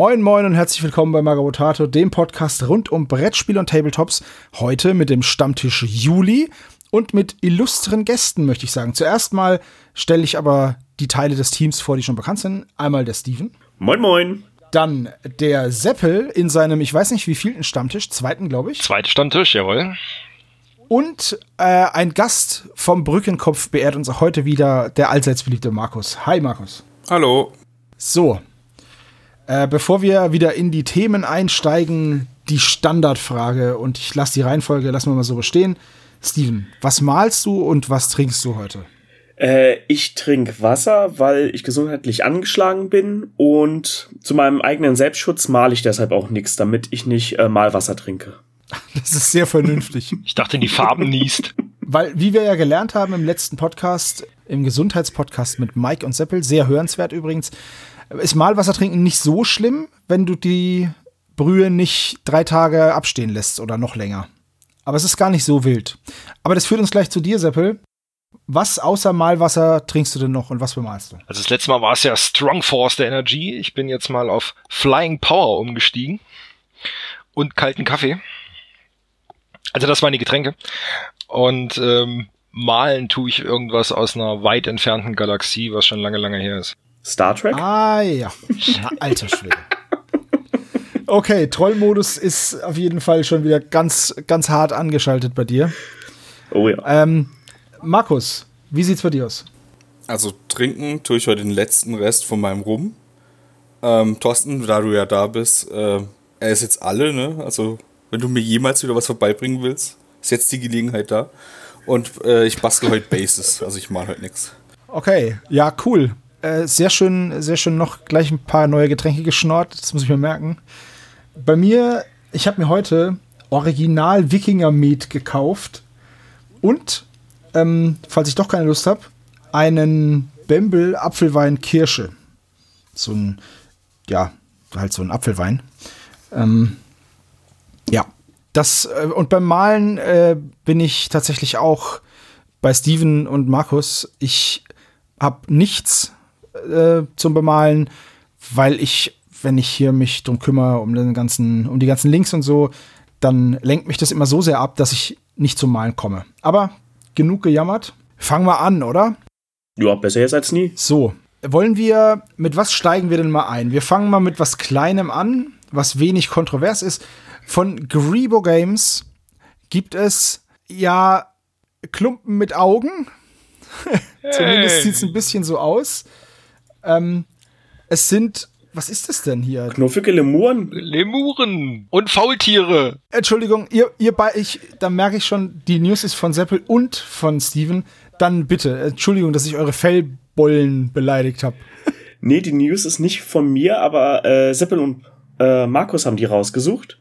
Moin moin und herzlich willkommen bei Magabotato, dem Podcast rund um Brettspiel und Tabletops. Heute mit dem Stammtisch Juli und mit illustren Gästen, möchte ich sagen. Zuerst mal stelle ich aber die Teile des Teams vor, die schon bekannt sind. Einmal der Steven. Moin moin. Dann der Seppel in seinem, ich weiß nicht wie vielten Stammtisch, zweiten, glaube ich. Zweiter Stammtisch, jawohl. Und äh, ein Gast vom Brückenkopf beehrt uns auch heute wieder der allseits beliebte Markus. Hi Markus. Hallo. So, äh, bevor wir wieder in die Themen einsteigen, die Standardfrage und ich lasse die Reihenfolge, lassen wir mal so bestehen. Steven, was malst du und was trinkst du heute? Äh, ich trinke Wasser, weil ich gesundheitlich angeschlagen bin und zu meinem eigenen Selbstschutz male ich deshalb auch nichts, damit ich nicht äh, Malwasser trinke. Das ist sehr vernünftig. Ich dachte, die Farben niest. Weil, wie wir ja gelernt haben im letzten Podcast, im Gesundheitspodcast mit Mike und Seppel, sehr hörenswert übrigens, ist Malwasser trinken nicht so schlimm, wenn du die Brühe nicht drei Tage abstehen lässt oder noch länger. Aber es ist gar nicht so wild. Aber das führt uns gleich zu dir, Seppel. Was außer Malwasser trinkst du denn noch und was bemalst du? Also das letzte Mal war es ja Strong Force der Energy. Ich bin jetzt mal auf Flying Power umgestiegen und kalten Kaffee. Also das waren die Getränke. Und ähm, malen tue ich irgendwas aus einer weit entfernten Galaxie, was schon lange, lange her ist. Star Trek? Ah ja, alter Schwede. Okay, Trollmodus ist auf jeden Fall schon wieder ganz, ganz hart angeschaltet bei dir. Oh ja. Ähm, Markus, wie sieht's bei dir aus? Also trinken tue ich heute den letzten Rest von meinem Rum. Ähm, Thorsten, da du ja da bist, äh, er ist jetzt alle, ne? Also wenn du mir jemals wieder was vorbeibringen willst, ist jetzt die Gelegenheit da. Und äh, ich bastel heute Bases, also ich mal heute nichts. Okay, ja, cool. Äh, sehr schön, sehr schön noch gleich ein paar neue Getränke geschnort, das muss ich mir merken. Bei mir, ich habe mir heute Original Wikinger Meat gekauft und, ähm, falls ich doch keine Lust habe, einen Bembel Apfelwein Kirsche. So ein, ja, halt so ein Apfelwein. Ähm, ja, das äh, und beim Malen äh, bin ich tatsächlich auch bei Steven und Markus. Ich habe nichts äh, zum Bemalen, weil ich, wenn ich hier mich drum kümmere, um den ganzen, um die ganzen Links und so, dann lenkt mich das immer so sehr ab, dass ich nicht zum Malen komme. Aber genug gejammert. Fangen wir an, oder? Ja, besser jetzt als nie. So, wollen wir, mit was steigen wir denn mal ein? Wir fangen mal mit was Kleinem an, was wenig kontrovers ist. Von Grebo Games gibt es ja Klumpen mit Augen. Zumindest sieht es ein bisschen so aus. Ähm, es sind, was ist das denn hier? Knuffige Lemuren? Lemuren und Faultiere. Entschuldigung, ihr, ihr bei, ich, da merke ich schon, die News ist von Seppel und von Steven. Dann bitte, Entschuldigung, dass ich eure Fellbollen beleidigt habe. Nee, die News ist nicht von mir, aber äh, Seppel und äh, Markus haben die rausgesucht.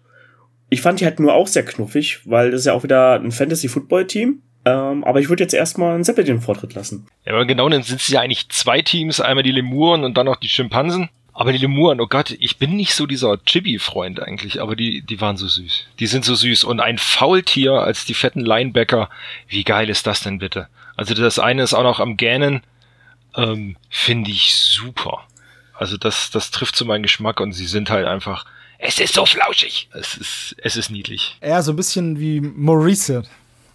Ich fand die halt nur auch sehr knuffig, weil das ist ja auch wieder ein Fantasy-Football-Team. Ähm, aber ich würde jetzt erstmal einen Seppel den Vortritt lassen. Ja, aber genau, dann sind es ja eigentlich zwei Teams, einmal die Lemuren und dann noch die Schimpansen. Aber die Lemuren, oh Gott, ich bin nicht so dieser Chibi-Freund eigentlich, aber die, die waren so süß. Die sind so süß. Und ein Faultier als die fetten Linebacker, wie geil ist das denn bitte? Also das eine ist auch noch am Gähnen, ähm, finde ich super. Also das, das trifft zu meinem Geschmack und sie sind halt einfach, es ist so flauschig. Es ist, es ist niedlich. Eher so ein bisschen wie Maurice.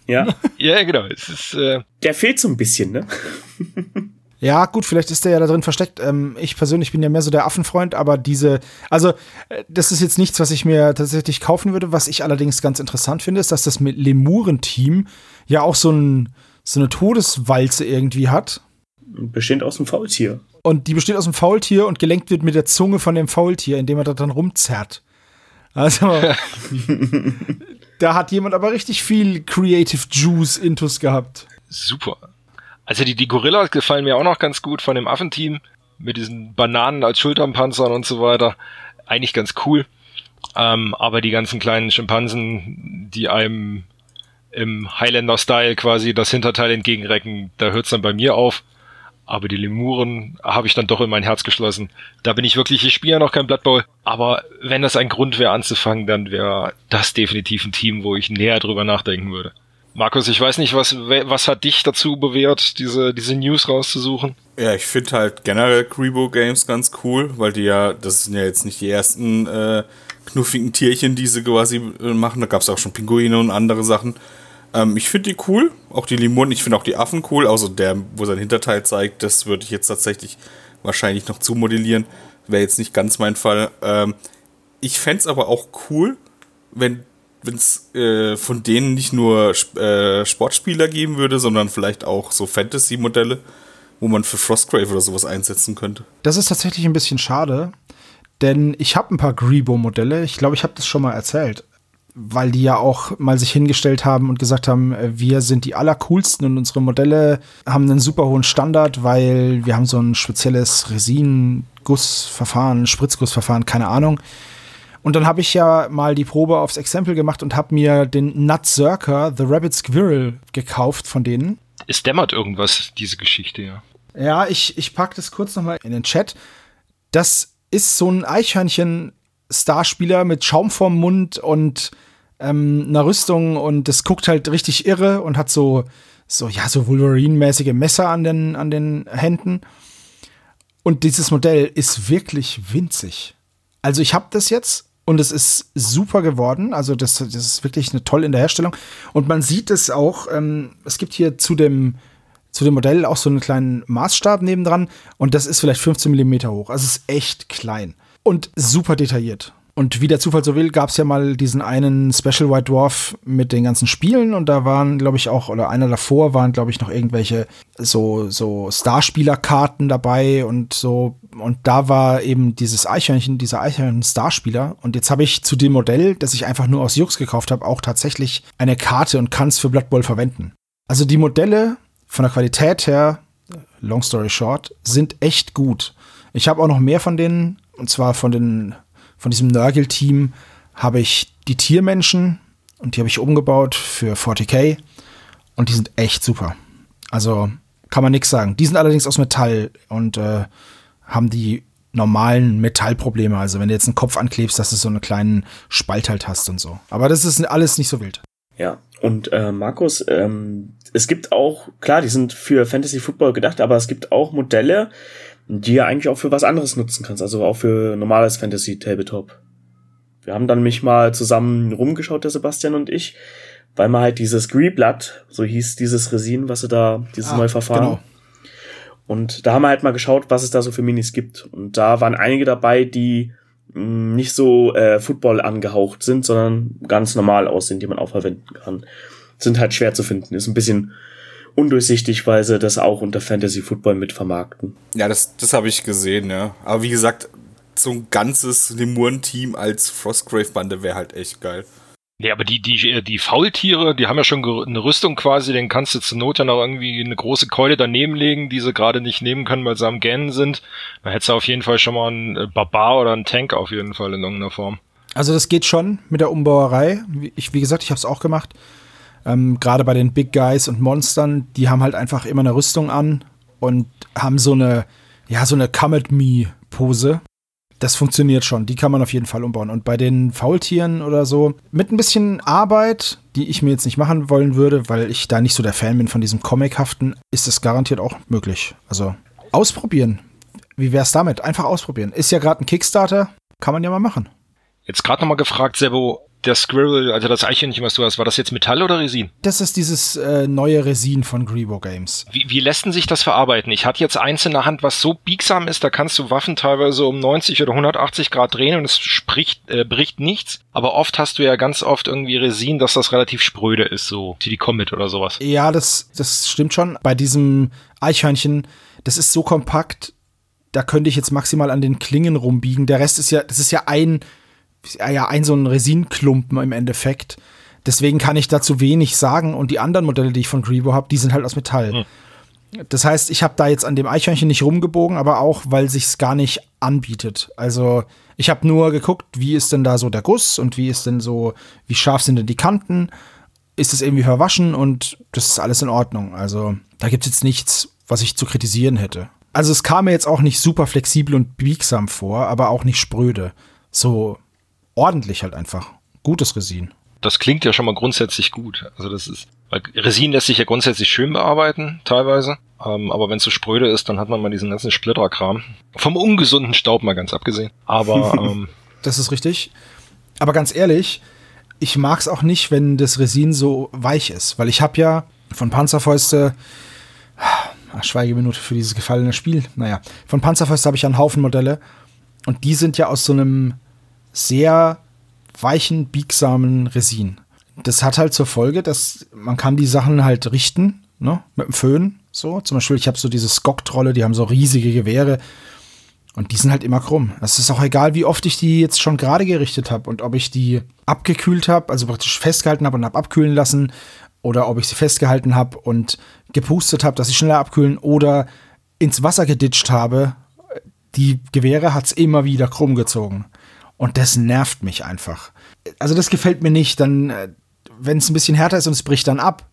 Ja. ja, genau. Es ist, äh Der fehlt so ein bisschen, ne? Ja, gut, vielleicht ist der ja da drin versteckt. Ähm, ich persönlich bin ja mehr so der Affenfreund, aber diese, also äh, das ist jetzt nichts, was ich mir tatsächlich kaufen würde. Was ich allerdings ganz interessant finde, ist, dass das mit Lemuren-Team ja auch so, ein, so eine Todeswalze irgendwie hat. Bestehend aus einem Faultier. Und die besteht aus einem Faultier und gelenkt wird mit der Zunge von dem Faultier, indem er da dann rumzerrt. Also, da hat jemand aber richtig viel Creative Juice intus gehabt. Super. Also die, die Gorillas gefallen mir auch noch ganz gut von dem Affenteam. Mit diesen Bananen als Schulternpanzern und so weiter. Eigentlich ganz cool. Ähm, aber die ganzen kleinen Schimpansen, die einem im Highlander-Style quasi das Hinterteil entgegenrecken, da hört's dann bei mir auf. Aber die Lemuren habe ich dann doch in mein Herz geschlossen. Da bin ich wirklich, ich spiele ja noch kein Blood Bowl. Aber wenn das ein Grund wäre anzufangen, dann wäre das definitiv ein Team, wo ich näher drüber nachdenken würde. Markus, ich weiß nicht, was, was hat dich dazu bewährt, diese, diese News rauszusuchen? Ja, ich finde halt generell Grebo Games ganz cool, weil die ja, das sind ja jetzt nicht die ersten äh, knuffigen Tierchen, die sie quasi äh, machen. Da gab es auch schon Pinguine und andere Sachen. Ähm, ich finde die cool, auch die Limonen, ich finde auch die Affen cool, außer der, wo sein Hinterteil zeigt, das würde ich jetzt tatsächlich wahrscheinlich noch zumodellieren. Wäre jetzt nicht ganz mein Fall. Ähm, ich fände es aber auch cool, wenn es äh, von denen nicht nur äh, Sportspieler geben würde, sondern vielleicht auch so Fantasy-Modelle, wo man für Frostgrave oder sowas einsetzen könnte. Das ist tatsächlich ein bisschen schade, denn ich habe ein paar Grebo-Modelle. Ich glaube, ich habe das schon mal erzählt, weil die ja auch mal sich hingestellt haben und gesagt haben, äh, wir sind die allercoolsten und unsere Modelle haben einen super hohen Standard, weil wir haben so ein spezielles Resin-Gussverfahren, Spritzgussverfahren, keine Ahnung. Und dann habe ich ja mal die Probe aufs Exempel gemacht und habe mir den Nutzerker, The Rabbit Squirrel, gekauft von denen. Es dämmert irgendwas, diese Geschichte, ja. Ja, ich, ich packe das kurz nochmal in den Chat. Das ist so ein Eichhörnchen-Starspieler mit Schaum vorm Mund und ähm, einer Rüstung und das guckt halt richtig irre und hat so, so, ja, so Wolverine-mäßige Messer an den, an den Händen. Und dieses Modell ist wirklich winzig. Also ich habe das jetzt und es ist super geworden. Also das, das ist wirklich eine toll in der Herstellung. Und man sieht es auch, ähm, es gibt hier zu dem, zu dem Modell auch so einen kleinen Maßstab nebendran und das ist vielleicht 15 Millimeter hoch. Also es ist echt klein und super detailliert. Und wie der Zufall so will, gab es ja mal diesen einen Special White Dwarf mit den ganzen Spielen und da waren, glaube ich, auch, oder einer davor waren, glaube ich, noch irgendwelche so, so Starspieler-Karten dabei und so. Und da war eben dieses Eichhörnchen, dieser Eichhörnchen-Starspieler. Und jetzt habe ich zu dem Modell, das ich einfach nur aus Jux gekauft habe, auch tatsächlich eine Karte und kann es für Blood Bowl verwenden. Also die Modelle von der Qualität her, long story short, sind echt gut. Ich habe auch noch mehr von denen, und zwar von den von diesem Nörgel-Team habe ich die Tiermenschen und die habe ich umgebaut für 40k und die sind echt super. Also kann man nichts sagen. Die sind allerdings aus Metall und äh, haben die normalen Metallprobleme. Also wenn du jetzt einen Kopf anklebst, dass du so einen kleinen Spalt halt hast und so. Aber das ist alles nicht so wild. Ja, und äh, Markus, ähm, es gibt auch, klar, die sind für Fantasy Football gedacht, aber es gibt auch Modelle, die ja eigentlich auch für was anderes nutzen kannst, also auch für normales Fantasy Tabletop. Wir haben dann mich mal zusammen rumgeschaut, der Sebastian und ich, weil man halt dieses Greeblood, so hieß dieses Resin, was sie da, dieses ah, neue Verfahren. Genau. Und da haben wir halt mal geschaut, was es da so für Minis gibt. Und da waren einige dabei, die mh, mm, nicht so äh, Football angehaucht sind, sondern ganz normal aussehen, die man auch verwenden kann. Sind halt schwer zu finden. Ist ein bisschen undurchsichtig, weil sie das auch unter Fantasy Football mit vermarkten. Ja, das, das habe ich gesehen, ja. Aber wie gesagt, so ein ganzes Lemuren-Team als Frostgrave-Bande wäre halt echt geil. Ja, aber die, die, die Faultiere, die haben ja schon eine Rüstung quasi, den kannst du zur Not ja noch irgendwie eine große Keule daneben legen, die sie gerade nicht nehmen können, weil sie am Gähnen sind. Dann hättest du auf jeden Fall schon mal einen äh, Barbar oder einen Tank auf jeden Fall in irgendeiner Form. Also das geht schon mit der Umbauerei. Ich, wie gesagt, ich habe es auch gemacht. Ähm, Gerade bei den Big Guys und Monstern, die haben halt einfach immer eine Rüstung an und haben so eine, ja, so eine Come at Me Pose. Das funktioniert schon, die kann man auf jeden Fall umbauen. Und bei den Faultieren oder so, mit ein bisschen Arbeit, die ich mir jetzt nicht machen wollen würde, weil ich da nicht so der Fan bin von diesem Comichaften, ist es garantiert auch möglich. Also ausprobieren. Wie wär's damit? Einfach ausprobieren. Ist ja gerade ein Kickstarter, kann man ja mal machen. Jetzt gerade nochmal gefragt, Sebo, der Squirrel, also das Eichhörnchen, was du hast, war das jetzt Metall oder Resin? Das ist dieses äh, neue Resin von Grebo Games. Wie, wie lässt denn sich das verarbeiten? Ich hatte jetzt eins in der Hand, was so biegsam ist, da kannst du Waffen teilweise um 90 oder 180 Grad drehen und es spricht, äh, bricht nichts. Aber oft hast du ja ganz oft irgendwie Resin, dass das relativ spröde ist, so TD Comet oder sowas. Ja, das, das stimmt schon. Bei diesem Eichhörnchen, das ist so kompakt, da könnte ich jetzt maximal an den Klingen rumbiegen. Der Rest ist ja, das ist ja ein ja ein so ein Resinklumpen im Endeffekt. Deswegen kann ich dazu wenig sagen. Und die anderen Modelle, die ich von Grebo habe, die sind halt aus Metall. Hm. Das heißt, ich habe da jetzt an dem Eichhörnchen nicht rumgebogen, aber auch, weil sich's gar nicht anbietet. Also ich habe nur geguckt, wie ist denn da so der Guss und wie ist denn so, wie scharf sind denn die Kanten? Ist es irgendwie verwaschen und das ist alles in Ordnung. Also da gibt's jetzt nichts, was ich zu kritisieren hätte. Also es kam mir jetzt auch nicht super flexibel und biegsam vor, aber auch nicht spröde. So ordentlich halt einfach. Gutes Resin. Das klingt ja schon mal grundsätzlich gut. Also das ist. Weil Resin lässt sich ja grundsätzlich schön bearbeiten, teilweise. Ähm, aber wenn es so spröde ist, dann hat man mal diesen ganzen Splitterkram. Vom ungesunden Staub mal ganz abgesehen. Aber ähm, Das ist richtig. Aber ganz ehrlich, ich mag es auch nicht, wenn das Resin so weich ist, weil ich habe ja von Panzerfäuste, ach, Schweigeminute für dieses gefallene Spiel, naja, von Panzerfäuste habe ich ja einen Haufen Modelle und die sind ja aus so einem sehr weichen, biegsamen Resin. Das hat halt zur Folge, dass man kann die Sachen halt richten, ne, mit dem Föhn, so. Zum Beispiel, ich habe so diese Skok-Trolle, die haben so riesige Gewehre und die sind halt immer krumm. Es ist auch egal, wie oft ich die jetzt schon gerade gerichtet habe und ob ich die abgekühlt habe, also praktisch festgehalten habe und habe abkühlen lassen oder ob ich sie festgehalten habe und gepustet habe, dass sie schneller abkühlen oder ins Wasser geditscht habe. Die Gewehre hat's immer wieder krumm gezogen. Und das nervt mich einfach. Also das gefällt mir nicht. Dann, äh, wenn es ein bisschen härter ist und es bricht dann ab,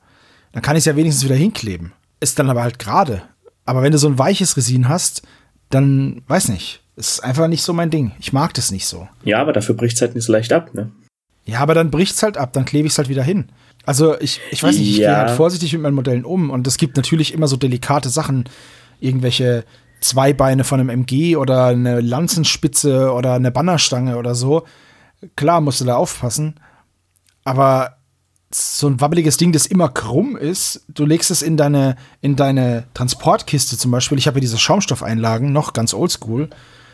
dann kann ich es ja wenigstens wieder hinkleben. Ist dann aber halt gerade. Aber wenn du so ein weiches Resin hast, dann weiß nicht. Ist einfach nicht so mein Ding. Ich mag das nicht so. Ja, aber dafür bricht's halt nicht so leicht ab, ne? Ja, aber dann bricht's halt ab, dann klebe ich's halt wieder hin. Also ich, ich weiß nicht, ich Ja. gehe halt vorsichtig mit meinen Modellen um und es gibt natürlich immer so delikate Sachen, irgendwelche Zweibeine von einem MG oder eine Lanzenspitze oder eine Bannerstange oder so. Klar musst du da aufpassen, aber so ein wabbeliges Ding, das immer krumm ist, du legst es in deine, in deine Transportkiste zum Beispiel. Ich habe ja diese Schaumstoffeinlagen, noch ganz oldschool.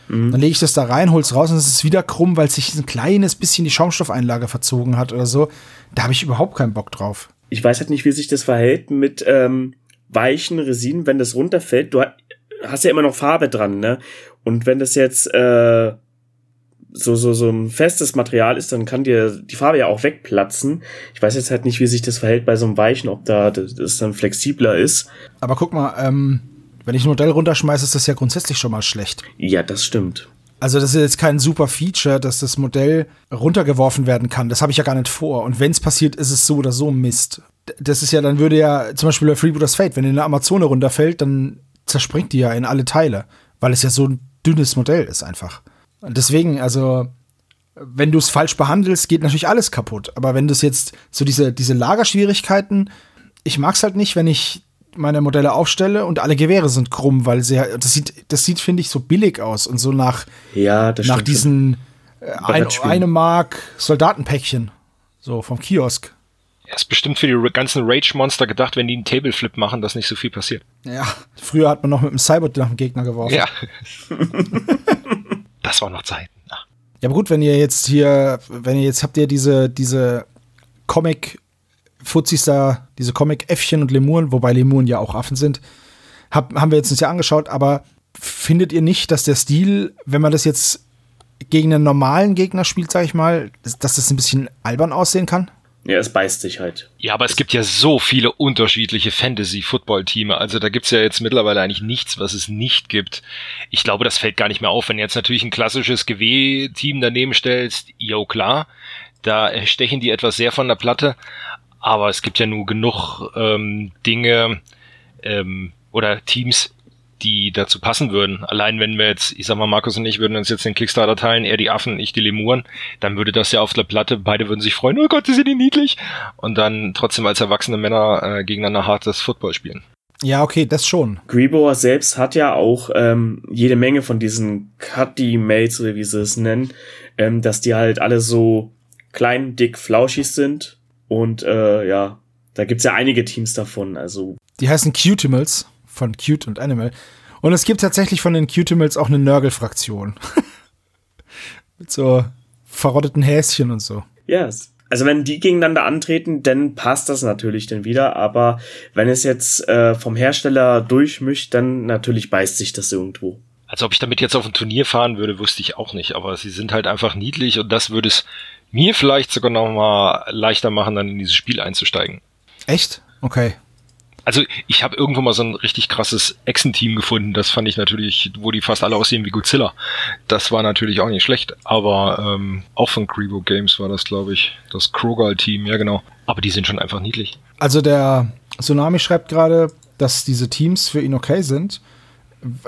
Dann lege ich das da rein, hol's raus und es ist wieder krumm, weil sich ein kleines bisschen die Schaumstoffeinlage verzogen hat oder so. Da habe ich überhaupt keinen Bock drauf. Ich weiß halt nicht, wie sich das verhält mit ähm, weichen Resinen, wenn das runterfällt. Du hast ja immer noch Farbe dran, ne? Und wenn das jetzt äh, so, so, so ein festes Material ist, dann kann dir die Farbe ja auch wegplatzen. Ich weiß jetzt halt nicht, wie sich das verhält bei so einem weichen, ob da das, dann flexibler ist. Aber guck mal, ähm, wenn ich ein Modell runterschmeiße, ist das ja grundsätzlich schon mal schlecht. Ja, das stimmt. Also das ist jetzt kein super Feature, dass das Modell runtergeworfen werden kann. Das habe ich ja gar nicht vor. Und wenn es passiert, ist es so oder so Mist. Das ist ja, dann würde ja zum Beispiel bei Freebooters Fate, wenn eine Amazone runterfällt, dann zerspringt die ja in alle Teile, weil es ja so ein dünnes Modell ist einfach. Und deswegen, also wenn du es falsch behandelst, geht natürlich alles kaputt. Aber wenn du es jetzt so diese, diese Lagerschwierigkeiten, ich mag es halt nicht, wenn ich meine Modelle aufstelle und alle Gewehre sind krumm, weil sie das sieht, das sieht, finde ich, so billig aus und so nach, Ja, nach diesen äh, ein, eine Mark Soldatenpäckchen. So vom Kiosk. Er ist bestimmt für die ganzen Rage-Monster gedacht, wenn die einen Tableflip machen, dass nicht so viel passiert. Ja. Früher hat man noch mit dem Cyber nach dem Gegner geworfen. Ja. das war noch Zeiten. Ach. Ja, aber gut, wenn ihr jetzt hier, wenn ihr jetzt habt ihr diese, diese Comic Fuzis da, diese Comic-Äffchen und Lemuren, wobei Lemuren ja auch Affen sind, hab, haben wir jetzt uns ja angeschaut, aber findet ihr nicht, dass der Stil, wenn man das jetzt gegen einen normalen Gegner spielt, sag ich mal, dass das ein bisschen albern aussehen kann? Ja, es beißt sich halt. Ja, aber es gibt ja so viele unterschiedliche Fantasy-Football-Teame. Also da gibt's ja jetzt mittlerweile eigentlich nichts, was es nicht gibt. Ich glaube, das fällt gar nicht mehr auf. Wenn jetzt natürlich ein klassisches GW-Team daneben stellst, jo klar, da stechen die etwas sehr von der Platte. Aber es gibt ja nur genug ähm, Dinge ähm, oder Teams, die dazu passen würden. Allein wenn wir jetzt, ich sag mal, Markus und ich würden uns jetzt den Kickstarter teilen, er die Affen, ich die Lemuren, dann würde das ja auf der Platte, beide würden sich freuen, oh Gott, sind die niedlich. Und dann trotzdem als erwachsene Männer äh, gegeneinander hartes Football spielen. Ja, okay, das schon. Greboer selbst hat ja auch ähm, jede Menge von diesen Cutty-Mates oder wie sie es nennen, ähm, dass die halt alle so klein, dick, flauschig sind. Und äh, ja, da gibt's ja einige Teams davon. Also Die heißen Cutimals von Cute und Animal. Und es gibt tatsächlich von den Cutimals auch eine Nörgel-Fraktion. Mit so verrotteten Häschen und so. ja, es- also wenn die gegeneinander antreten, dann passt das natürlich dann wieder. Aber wenn es jetzt äh, vom Hersteller durchmischt, dann natürlich beißt sich das irgendwo. Also ob ich damit jetzt auf ein Turnier fahren würde, wusste ich auch nicht. Aber sie sind halt einfach niedlich und das würde es mir vielleicht sogar noch mal leichter machen, dann in dieses Spiel einzusteigen. Echt? Okay. Also ich habe irgendwo mal so ein richtig krasses Echsen-Team gefunden. Das fand ich natürlich, wo die fast alle aussehen wie Godzilla. Das war natürlich auch nicht schlecht. Aber ähm, auch von Grebo Games war das, glaube ich, das Krogal-Team. Ja, genau. Aber die sind schon einfach niedlich. Also der Tsunami schreibt gerade, dass diese Teams für ihn okay sind,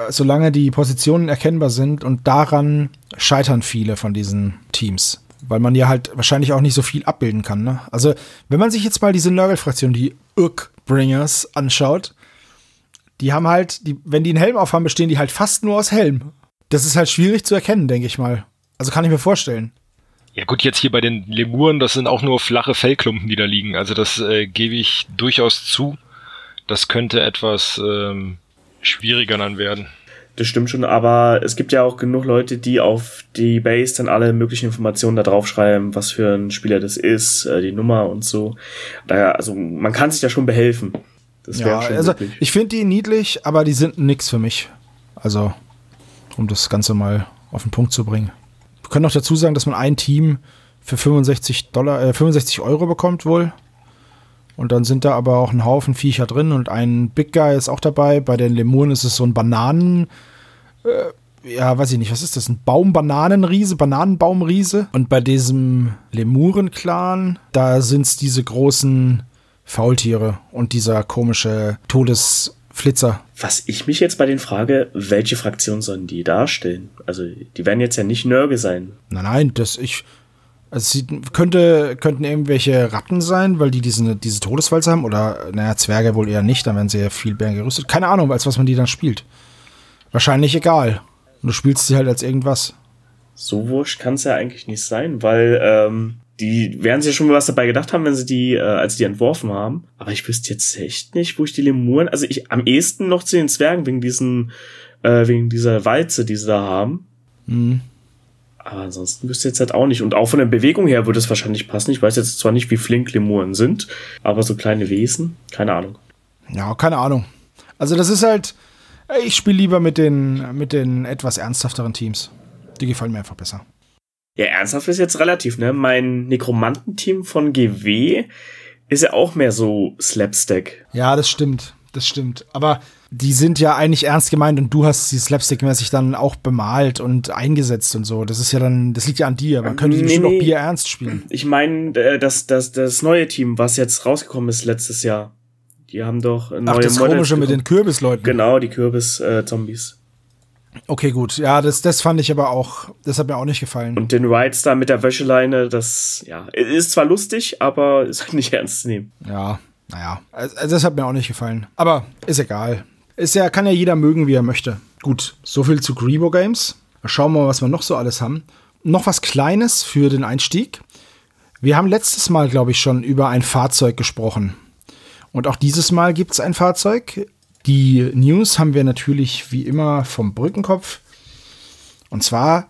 solange die Positionen erkennbar sind und daran scheitern viele von diesen Teams. Weil man ja halt wahrscheinlich auch nicht so viel abbilden kann. Ne? Also, wenn man sich jetzt mal diese Nörgel-Fraktion, die Urk-Bringers, anschaut, die haben halt, die, wenn die einen Helm aufhaben, bestehen die halt fast nur aus Helm. Das ist halt schwierig zu erkennen, denke ich mal. Also kann ich mir vorstellen. Ja gut, jetzt hier bei den Lemuren, das sind auch nur flache Fellklumpen, die da liegen. Also das äh, gebe ich durchaus zu. Das könnte etwas ähm, schwieriger dann werden. Das stimmt schon, aber es gibt ja auch genug Leute, die auf die Base dann alle möglichen Informationen da draufschreiben, was für ein Spieler das ist, äh, die Nummer und so. Daher, also man kann sich da schon behelfen. Das ja, also möglich. ich finde die niedlich, aber die sind nix für mich. Also, um das Ganze mal auf den Punkt zu bringen. Wir können noch dazu sagen, dass man ein Team für 65 Dollar, äh, 65 Euro bekommt wohl. Und dann sind da aber auch ein Haufen Viecher drin und ein Big Guy ist auch dabei. Bei den Lemuren ist es so ein Bananen, äh, ja, weiß ich nicht, was ist das? Ein Baumbananenriese, Bananenbaumriese. Und bei diesem Lemuren-Clan, da sind es diese großen Faultiere und dieser komische Todesflitzer. Was ich mich jetzt bei den frage, welche Fraktion sollen die darstellen? Also, die werden jetzt ja nicht Nörge sein. Nein, nein, das ich. Also sie könnte, könnten irgendwelche Ratten sein, weil die diese, diese Todeswalze haben. Oder, naja, Zwerge wohl eher nicht, dann werden sie ja viel mehr gerüstet. Keine Ahnung, als was man die dann spielt. Wahrscheinlich egal. Du spielst sie halt als irgendwas. So wurscht kann es ja eigentlich nicht sein, weil ähm, die werden sich ja schon was dabei gedacht haben, wenn sie die, äh, als sie die entworfen haben. Aber ich wüsste jetzt echt nicht, wo ich die Lemuren, also ich am ehesten noch zu den Zwergen wegen diesen, äh, wegen dieser Walze, die sie da haben. Mhm. Aber ansonsten wüsste ich jetzt halt auch nicht. Und auch von der Bewegung her würde es wahrscheinlich passen. Ich weiß jetzt zwar nicht, wie flink Lemuren sind, aber so kleine Wesen, keine Ahnung. Ja, keine Ahnung. Also das ist halt, ich spiele lieber mit den, mit den etwas ernsthafteren Teams. Die gefallen mir einfach besser. Ja, ernsthaft ist jetzt relativ, ne? Mein Nekromantenteam von GW ist ja auch mehr so Slapstick. Ja, das stimmt. Das stimmt. Aber die sind ja eigentlich ernst gemeint und du hast sie slapstick-mäßig dann auch bemalt und eingesetzt und so. Das ist ja dann, das liegt ja an dir. Man könnte nee, bestimmt nee. auch Bier ernst spielen. Ich meine, äh, das, das, das neue Team, was jetzt rausgekommen ist letztes Jahr, die haben doch neue Ach, das Models komische mit den Kürbisleuten. Genau, die Kürbis-Zombies. Okay, gut. Ja, das, das fand ich aber auch, das hat mir auch nicht gefallen. Und den Rides da mit der Wäscheleine, das, ja, ist zwar lustig, aber ist halt nicht ernst zu nehmen. Ja, naja, also, das hat mir auch nicht gefallen. Aber ist egal. Ist ja, kann ja jeder mögen, wie er möchte. Gut, so viel zu Grebo Games. Schauen wir mal, was wir noch so alles haben. Noch was Kleines für den Einstieg. Wir haben letztes Mal, glaube ich, schon über ein Fahrzeug gesprochen. Und auch dieses Mal gibt es ein Fahrzeug. Die News haben wir natürlich wie immer vom Brückenkopf. Und zwar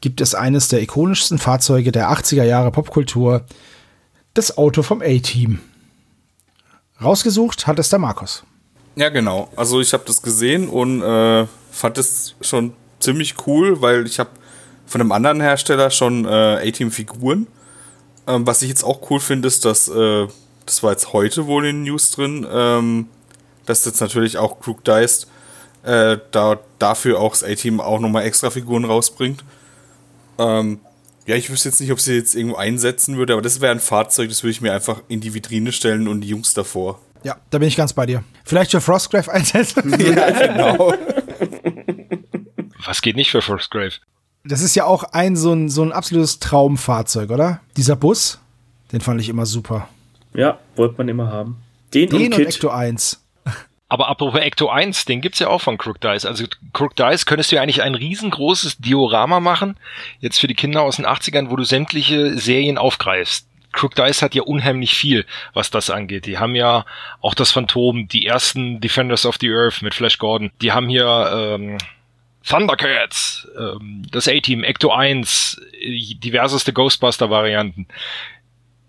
gibt es eines der ikonischsten Fahrzeuge der 80er Jahre Popkultur, das Auto vom A-Team. Rausgesucht hat es der Markus. Ja, genau. Also ich habe das gesehen und äh, fand es schon ziemlich cool, weil ich habe von einem anderen Hersteller schon äh, A-Team-Figuren. Ähm, was ich jetzt auch cool finde, ist, dass äh, das war jetzt heute wohl in den News drin, ähm, dass jetzt natürlich auch Crook Dice äh, da, dafür auch das A-Team auch nochmal extra Figuren rausbringt. Ähm, ja, ich wüsste jetzt nicht, ob sie jetzt irgendwo einsetzen würde, aber das wäre ein Fahrzeug, das würde ich mir einfach in die Vitrine stellen und die Jungs davor. Ja, da bin ich ganz bei dir. Vielleicht für Frostgrave einsetzen? ja, genau. Was geht nicht für Frostgrave? Das ist ja auch ein so ein, so ein absolutes Traumfahrzeug, oder? Dieser Bus, den fand ich immer super. Ja, wollte man immer haben. Den, den und, und Ecto 1. Aber apropos Ecto 1, den gibt's ja auch von Crook Dice. Also Crook Dice könntest du ja eigentlich ein riesengroßes Diorama machen, jetzt für die Kinder aus den 80ern, wo du sämtliche Serien aufgreifst. Crook Dice hat ja unheimlich viel, was das angeht. Die haben ja auch das Phantom, die ersten Defenders of the Earth mit Flash Gordon. Die haben hier ähm, Thundercats, ähm, das A-Team, Ecto 1, diverseste Ghostbuster-Varianten.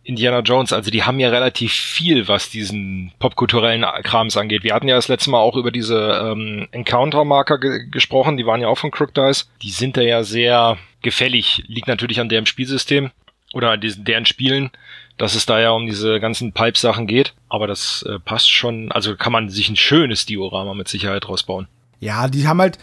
Indiana Jones, also die haben ja relativ viel, was diesen popkulturellen Krams angeht. Wir hatten ja das letzte Mal auch über diese ähm, Encounter-Marker ge gesprochen, die waren ja auch von Crook Dice. Die sind da ja sehr gefällig, liegt natürlich an deren Spielsystem oder an diesen, deren Spielen, dass es da ja um diese ganzen Pipe-Sachen geht. Aber das äh, passt schon, also kann man sich ein schönes Diorama mit Sicherheit rausbauen. Ja, die haben halt,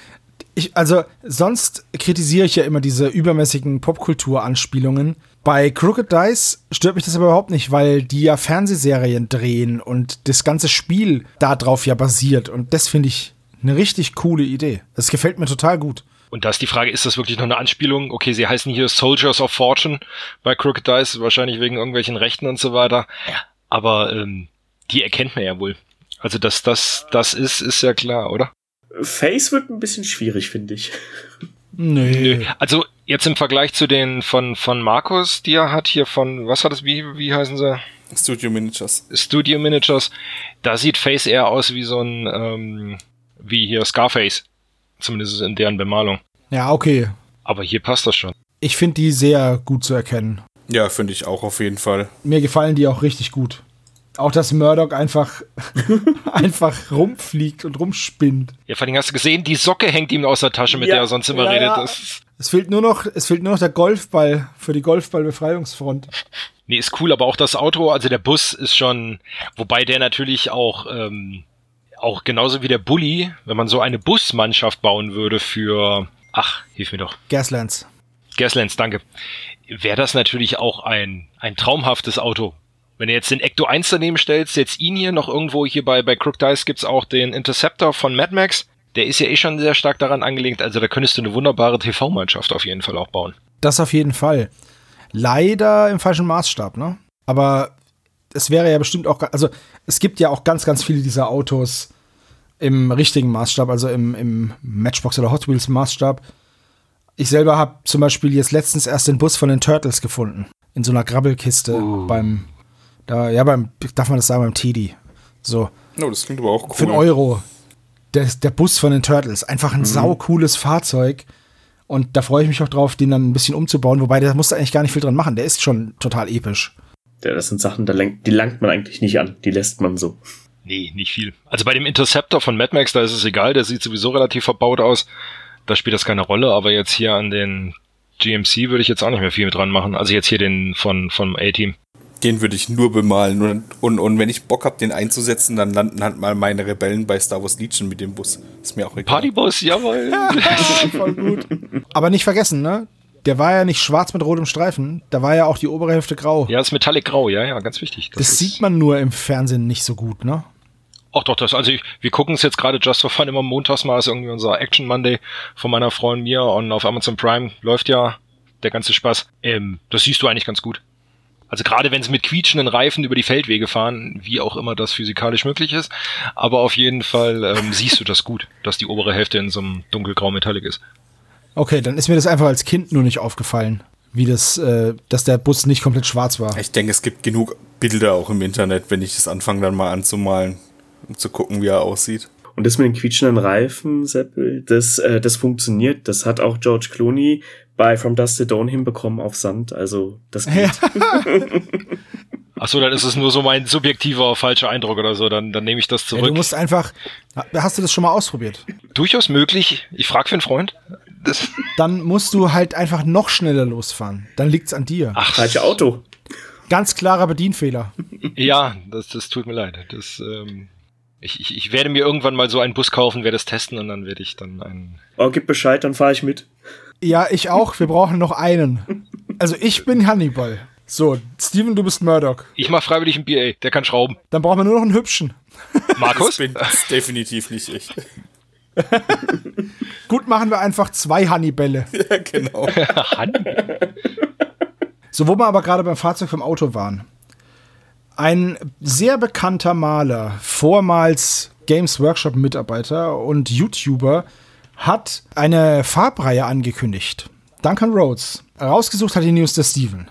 ich, also sonst kritisiere ich ja immer diese übermäßigen Popkultur-Anspielungen. Bei Crooked Dice stört mich das aber überhaupt nicht, weil die ja Fernsehserien drehen und das ganze Spiel darauf ja basiert. Und das finde ich eine richtig coole Idee. Das gefällt mir total gut. Und da ist die Frage, ist das wirklich noch eine Anspielung? Okay, sie heißen hier Soldiers of Fortune bei Crooked Dice, wahrscheinlich wegen irgendwelchen Rechten und so weiter. Aber ähm, die erkennt man ja wohl. Also, dass das das ist, ist ja klar, oder? Face wird ein bisschen schwierig, finde ich. Nee. Nö. Also jetzt im Vergleich zu den von von Markus, die er hat hier von was hat es wie wie heißen sie Studio Miniatures. Studio Miniatures, da sieht Face eher aus wie so ein ähm, wie hier Scarface, zumindest in deren Bemalung. Ja, okay. Aber hier passt das schon. Ich finde die sehr gut zu erkennen. Ja, finde ich auch auf jeden Fall. Mir gefallen die auch richtig gut. Auch dass Murdoch einfach, einfach rumfliegt und rumspinnt. Ja, vor allem hast du gesehen, die Socke hängt ihm aus der Tasche, mit Ja, der er sonst immer ja, redet. ja. Das, Es fehlt nur noch, es fehlt nur noch der Golfball für die Golfball-Befreiungsfront. nee, ist cool, aber auch das Auto, also der Bus ist schon, wobei der natürlich auch, ähm, auch genauso wie der Bulli, wenn man so eine Busmannschaft bauen würde für, ach, hilf mir doch. Gaslands. Gaslands, danke. Wäre das natürlich auch ein, ein traumhaftes Auto. Wenn du jetzt den Ecto 1 daneben stellst, jetzt ihn hier noch irgendwo hier bei, bei Crook Dice gibt's auch den Interceptor von Mad Max. Der ist ja eh schon sehr stark daran angelegt. Also da könntest du eine wunderbare TV-Mannschaft auf jeden Fall auch bauen. Das auf jeden Fall. Leider im falschen Maßstab, ne? Aber es wäre ja bestimmt auch, also es gibt ja auch ganz, ganz viele dieser Autos im richtigen Maßstab, also im, im Matchbox oder Hot Wheels Maßstab. Ich selber habe zum Beispiel jetzt letztens erst den Bus von den Turtles gefunden. In so einer Grabbelkiste beim, da, ja, beim, darf man das sagen, beim Teddy. So, Oh, das klingt aber auch cool. für einen Euro. Der, der Bus von den Turtles. Einfach ein saucooles Fahrzeug. Und da freue ich mich auch drauf, den dann ein bisschen umzubauen. Wobei, der musste eigentlich gar nicht viel dran machen. Der ist schon total episch. Ja, das sind Sachen, da die langt man eigentlich nicht an. Die lässt man so. Nee, nicht viel. Also bei dem Interceptor von Mad Max, da ist es egal, der sieht sowieso relativ verbaut aus. Da spielt das keine Rolle, aber jetzt hier an den GMC würde ich jetzt auch nicht mehr viel mit dran machen. Also jetzt hier den von, vom A-Team. Den würde ich nur bemalen. Und, und, und wenn ich Bock habe, den einzusetzen, dann landen halt mal meine Rebellen bei Star Wars Legion mit dem Bus. Ist mir auch egal. Partybus, jawohl. Voll gut. Aber nicht vergessen, ne? Der war ja nicht schwarz mit rotem Streifen. Da war ja auch die obere Hälfte grau. ja, ist Metallic Grau, ja, ja, ganz wichtig. das ist- sieht man nur im Fernsehen nicht so gut, ne? Ach doch, das, also ich, wir gucken es jetzt gerade Just for Fun immer montags mal, ist irgendwie unser Action Monday von meiner Frau und mir und auf Amazon Prime läuft ja der ganze Spaß. Ähm, das siehst du eigentlich ganz gut. Also gerade wenn sie mit quietschenden Reifen über die Feldwege fahren, wie auch immer das physikalisch möglich ist, aber auf jeden Fall ähm, siehst du das gut, dass die obere Hälfte in so einem dunkelgrau Metallic ist. Okay, dann ist mir das einfach als Kind nur nicht aufgefallen, wie das, äh, dass der Bus nicht komplett schwarz war. Ich denke, es gibt genug Bilder auch im Internet, wenn ich das anfange, dann mal anzumalen, um zu gucken, wie er aussieht. Und das mit den quietschenden Reifen, Seppel, das, äh, das funktioniert. Das hat auch George Clooney bei From Dust to Dawn hinbekommen auf Sand. Also, das geht. Ach so, dann ist es nur so mein subjektiver falscher Eindruck oder so, dann, dann nehme ich das Ja, zurück. du musst einfach. Hast du das schon mal ausprobiert? Durchaus möglich. Ich frage für einen Freund. Das, Dann musst du halt einfach noch schneller losfahren. Dann liegt's an dir. ach, Falsche Auto. Ganz klarer Bedienfehler. Ja, das, das tut mir leid. Das, ähm, ich, ich, ich werde mir irgendwann mal so einen Bus kaufen, werde es testen und dann werde ich dann einen. Oh, gib Bescheid, dann fahre ich mit. Ja, ich auch. Wir brauchen noch einen. Also ich bin Hannibal. So, Steven, du bist Murdoch. Ich mache freiwillig einen BA, der kann schrauben. Dann brauchen wir nur noch einen hübschen. Markus? Das bin das definitiv nicht ich. Gut, machen wir einfach zwei Hannibälle. ja, genau. So, wo wir aber gerade beim Fahrzeug vom Auto waren. Ein sehr bekannter Maler, vormals Games Workshop Mitarbeiter und YouTuber, hat eine Farbreihe angekündigt. Duncan Rhodes. Rausgesucht hat die News der Steven.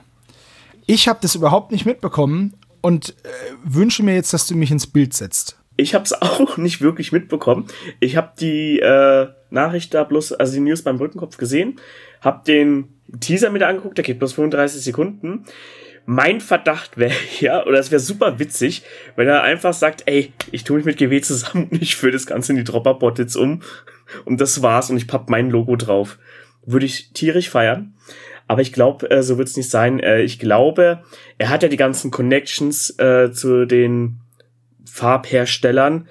Ich habe das überhaupt nicht mitbekommen und äh, wünsche mir jetzt, dass du mich ins Bild setzt. Ich habe es auch nicht wirklich mitbekommen. Ich habe die äh, Nachricht da bloß, also die News beim Brückenkopf gesehen, habe den Teaser da angeguckt, der geht bloß 35 Sekunden. Mein Verdacht wäre ja, oder es wäre super witzig, wenn er einfach sagt, ey, ich tue mich mit GW zusammen und ich führe das Ganze in die Dropper-Bottles um und das war's und ich papp mein Logo drauf. Würde ich tierisch feiern. Aber ich glaube, äh, so wird's nicht sein. Äh, ich glaube, er hat ja die ganzen Connections äh, zu den Farbherstellern,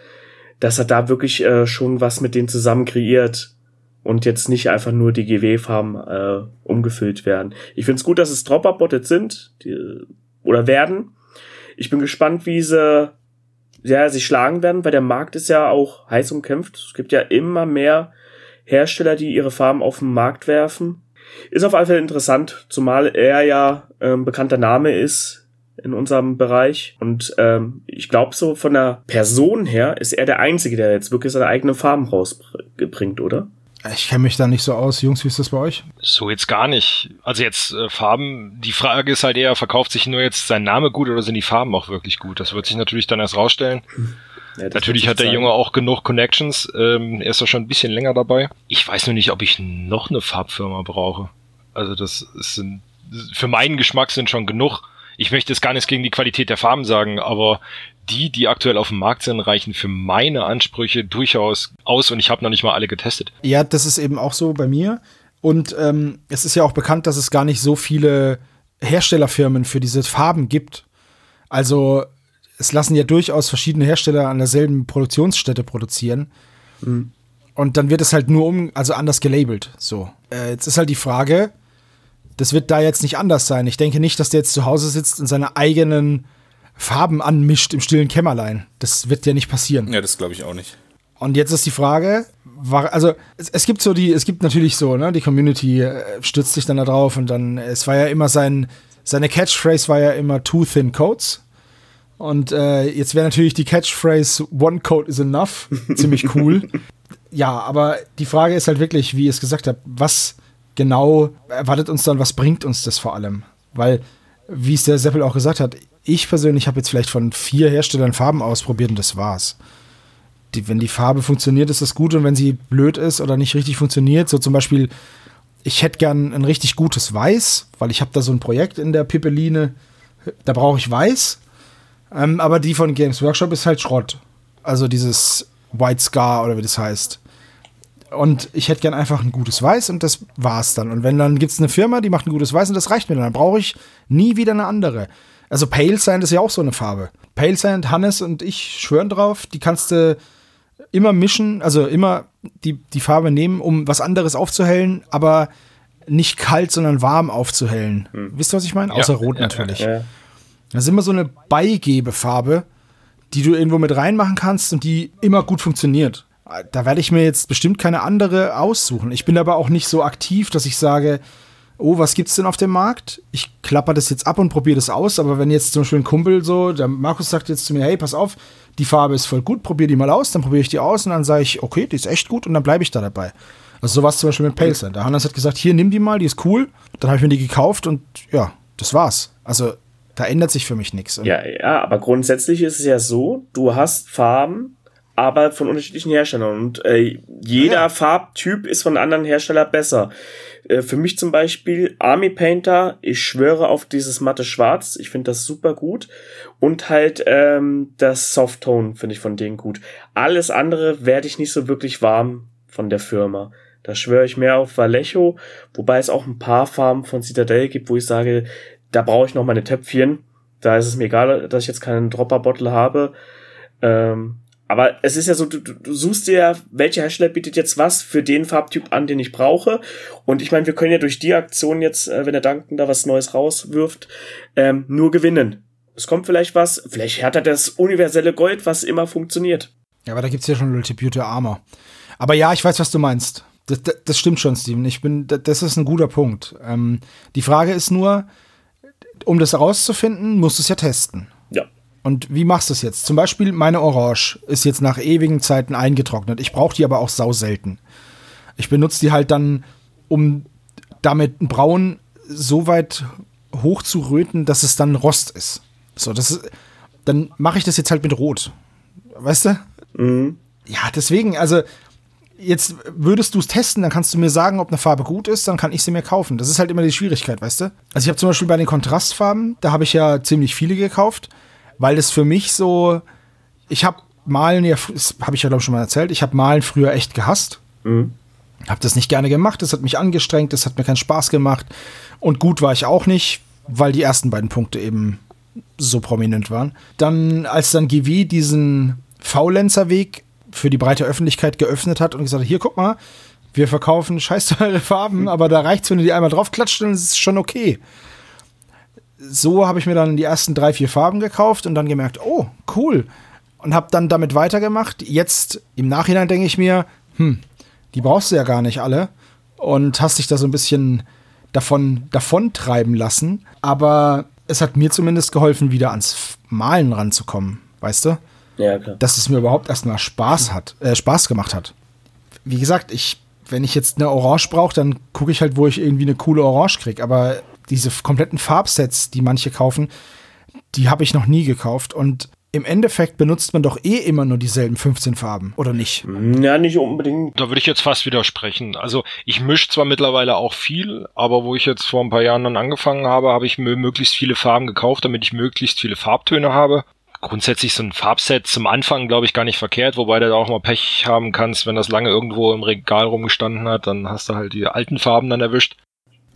dass er da wirklich äh, schon was mit denen zusammen kreiert und jetzt nicht einfach nur die GW-Farben äh, umgefüllt werden. Ich finde es gut, dass es Dropper-Botted sind die, oder werden. Ich bin gespannt, wie sie ja, sich schlagen werden, weil der Markt ist ja auch heiß umkämpft. Es gibt ja immer mehr Hersteller, die ihre Farben auf den Markt werfen. Ist auf alle Fälle interessant, zumal er ja ähm, bekannter Name ist in unserem Bereich. Und ähm, ich glaube, so von der Person her ist er der Einzige, der jetzt wirklich seine eigenen Farben rausbringt, oder? Ich kenne mich da nicht so aus. Jungs, wie ist das bei euch? So jetzt gar nicht. Also jetzt äh, Farben, die Frage ist halt eher, verkauft sich nur jetzt sein Name gut oder sind die Farben auch wirklich gut? Das wird sich natürlich dann erst rausstellen. Ja, natürlich hat der Junge auch genug Connections. Ähm, er ist doch schon ein bisschen länger dabei. Ich weiß nur nicht, ob ich noch eine Farbfirma brauche. Also das sind, für meinen Geschmack sind schon genug. Ich möchte jetzt gar nichts gegen die Qualität der Farben sagen, aber die, die aktuell auf dem Markt sind, reichen für meine Ansprüche durchaus aus und ich habe noch nicht mal alle getestet. Ja, das ist eben auch so bei mir. Und ähm, es ist ja auch bekannt, dass es gar nicht so viele Herstellerfirmen für diese Farben gibt. Also es lassen ja durchaus verschiedene Hersteller an derselben Produktionsstätte produzieren. Mhm. Und dann wird es halt nur um, also anders gelabelt. So. Äh, jetzt ist halt die Frage, das wird da jetzt nicht anders sein. Ich denke nicht, dass der jetzt zu Hause sitzt und seine eigenen Farben anmischt im stillen Kämmerlein. Das wird ja nicht passieren. Ja, das glaube ich auch nicht. Und jetzt ist die Frage, war, also es, es, gibt so die, es gibt natürlich so, ne, die Community äh, stützt sich dann da drauf und dann, es war ja immer sein, seine Catchphrase war ja immer Two Thin Coats. Und äh, jetzt wäre natürlich die Catchphrase One Coat is enough ziemlich cool. ja, aber die Frage ist halt wirklich, wie ihr es gesagt habt, was genau erwartet uns dann, was bringt uns das vor allem? Weil, wie es der Seppel auch gesagt hat, ich persönlich habe jetzt vielleicht von vier Herstellern Farben ausprobiert und das war's. Die, wenn die Farbe funktioniert, ist das gut und wenn sie blöd ist oder nicht richtig funktioniert, so zum Beispiel, ich hätte gern ein richtig gutes Weiß, weil ich habe da so ein Projekt in der Pipeline, da brauche ich Weiß, ähm, aber die von Games Workshop ist halt Schrott. Also dieses White Scar oder wie das heißt. Und ich hätte gern einfach ein gutes Weiß und das war's dann. Und wenn dann gibt es eine Firma, die macht ein gutes Weiß und das reicht mir dann. Dann brauche ich nie wieder eine andere. Also Pale Sand ist ja auch so eine Farbe. Pale Sand, Hannes und ich schwören drauf, die kannst du immer mischen, also immer die, die Farbe nehmen, um was anderes aufzuhellen, aber nicht kalt, sondern warm aufzuhellen. Hm. Wisst ihr, was ich meine? Ja. Außer Rot natürlich. Ja, ja. Das ist immer so eine Beigebefarbe, die du irgendwo mit reinmachen kannst und die immer gut funktioniert. Da werde ich mir jetzt bestimmt keine andere aussuchen. Ich bin aber auch nicht so aktiv, dass ich sage, oh, was gibt's denn auf dem Markt? Ich klapper das jetzt ab und probiere das aus, aber wenn jetzt zum Beispiel ein Kumpel so, der Markus sagt jetzt zu mir, hey, pass auf, die Farbe ist voll gut, probier die mal aus, dann probiere ich die aus und dann sage ich, okay, die ist echt gut und dann bleibe ich da dabei. Also sowas zum Beispiel mit Pale. Der Hannes hat gesagt, hier, nimm die mal, die ist cool. Dann habe ich mir die gekauft und ja, das war's. Also da ändert sich für mich nichts. Ja, ja, aber grundsätzlich ist es ja so, du hast Farben, aber von unterschiedlichen Herstellern und äh, jeder ja. Farbtyp ist von anderen Herstellern besser. Äh, für mich zum Beispiel Army Painter, ich schwöre auf dieses matte Schwarz, ich finde das super gut und halt ähm, das Softtone finde ich von denen gut. Alles andere werde ich nicht so wirklich warm von der Firma. Da schwöre ich mehr auf Vallejo, wobei es auch ein paar Farben von Citadel gibt, wo ich sage, da brauche ich noch meine Töpfchen. Da ist es mir egal, dass ich jetzt keinen Dropper-Bottle habe. Ähm, aber es ist ja so, du, du suchst dir ja, welcher Hersteller bietet jetzt was für den Farbtyp an, den ich brauche. Und ich meine, wir können ja durch die Aktion jetzt, äh, wenn der Duncan da was Neues rauswirft, ähm, nur gewinnen. Es kommt vielleicht was, vielleicht hat er das universelle Gold, was immer funktioniert. Ja, aber da gibt's ja schon Multipute Armor. Aber ja, ich weiß, was du meinst. Das, das, das stimmt schon, Steven. Ich bin, das ist ein guter Punkt. Ähm, die Frage ist nur, um das herauszufinden, musst du es ja testen. Und wie machst du es jetzt? Zum Beispiel meine Orange ist jetzt nach ewigen Zeiten eingetrocknet. Ich brauche die aber auch sau selten. Ich benutze die halt dann, um damit ein Braun so weit hoch zu röten, dass es dann Rost ist. So, das ist, dann mache ich das jetzt halt mit Rot. Weißt du? Mhm. Ja, deswegen, also jetzt würdest du es testen, dann kannst du mir sagen, ob eine Farbe gut ist, dann kann ich sie mir kaufen. Das ist halt immer die Schwierigkeit, weißt du? Also ich habe zum Beispiel bei den Kontrastfarben, da habe ich ja ziemlich viele gekauft, weil es für mich so, ich habe Malen, ja, das habe ich ja glaube ich schon mal erzählt, ich habe Malen früher echt gehasst. Mhm. Habe das nicht gerne gemacht, das hat mich angestrengt, das hat mir keinen Spaß gemacht und gut war ich auch nicht, weil die ersten beiden Punkte eben so prominent waren. Dann, als dann GW diesen Faulenzer-Weg für die breite Öffentlichkeit geöffnet hat und gesagt hat, hier guck mal, wir verkaufen scheiß teure Farben, aber da reicht's, wenn du die einmal draufklatscht, dann ist es schon okay. So habe ich mir dann die ersten drei, vier Farben gekauft und dann gemerkt, oh, cool. Und habe dann damit weitergemacht. Jetzt im Nachhinein denke ich mir, hm, die brauchst du ja gar nicht alle und hast dich da so ein bisschen davon, davon treiben lassen. Aber es hat mir zumindest geholfen, wieder ans Malen ranzukommen, weißt du? Ja, klar. Dass es mir überhaupt erstmal Spaß hat, äh, Spaß gemacht hat. Wie gesagt, ich, wenn ich jetzt eine Orange brauche, dann gucke ich halt, wo ich irgendwie eine coole Orange kriege. Aber diese kompletten Farbsets, die manche kaufen, die habe ich noch nie gekauft. Und im Endeffekt benutzt man doch eh immer nur dieselben 15 Farben, oder nicht? Ja, nicht unbedingt. Da würde ich jetzt fast widersprechen. Also ich mische zwar mittlerweile auch viel, aber wo ich jetzt vor ein paar Jahren dann angefangen habe, habe ich mir möglichst viele Farben gekauft, damit ich möglichst viele Farbtöne habe. Grundsätzlich so ein Farbset zum Anfang, glaube ich, gar nicht verkehrt, wobei du da auch mal Pech haben kannst, wenn das lange irgendwo im Regal rumgestanden hat, dann hast du halt die alten Farben dann erwischt.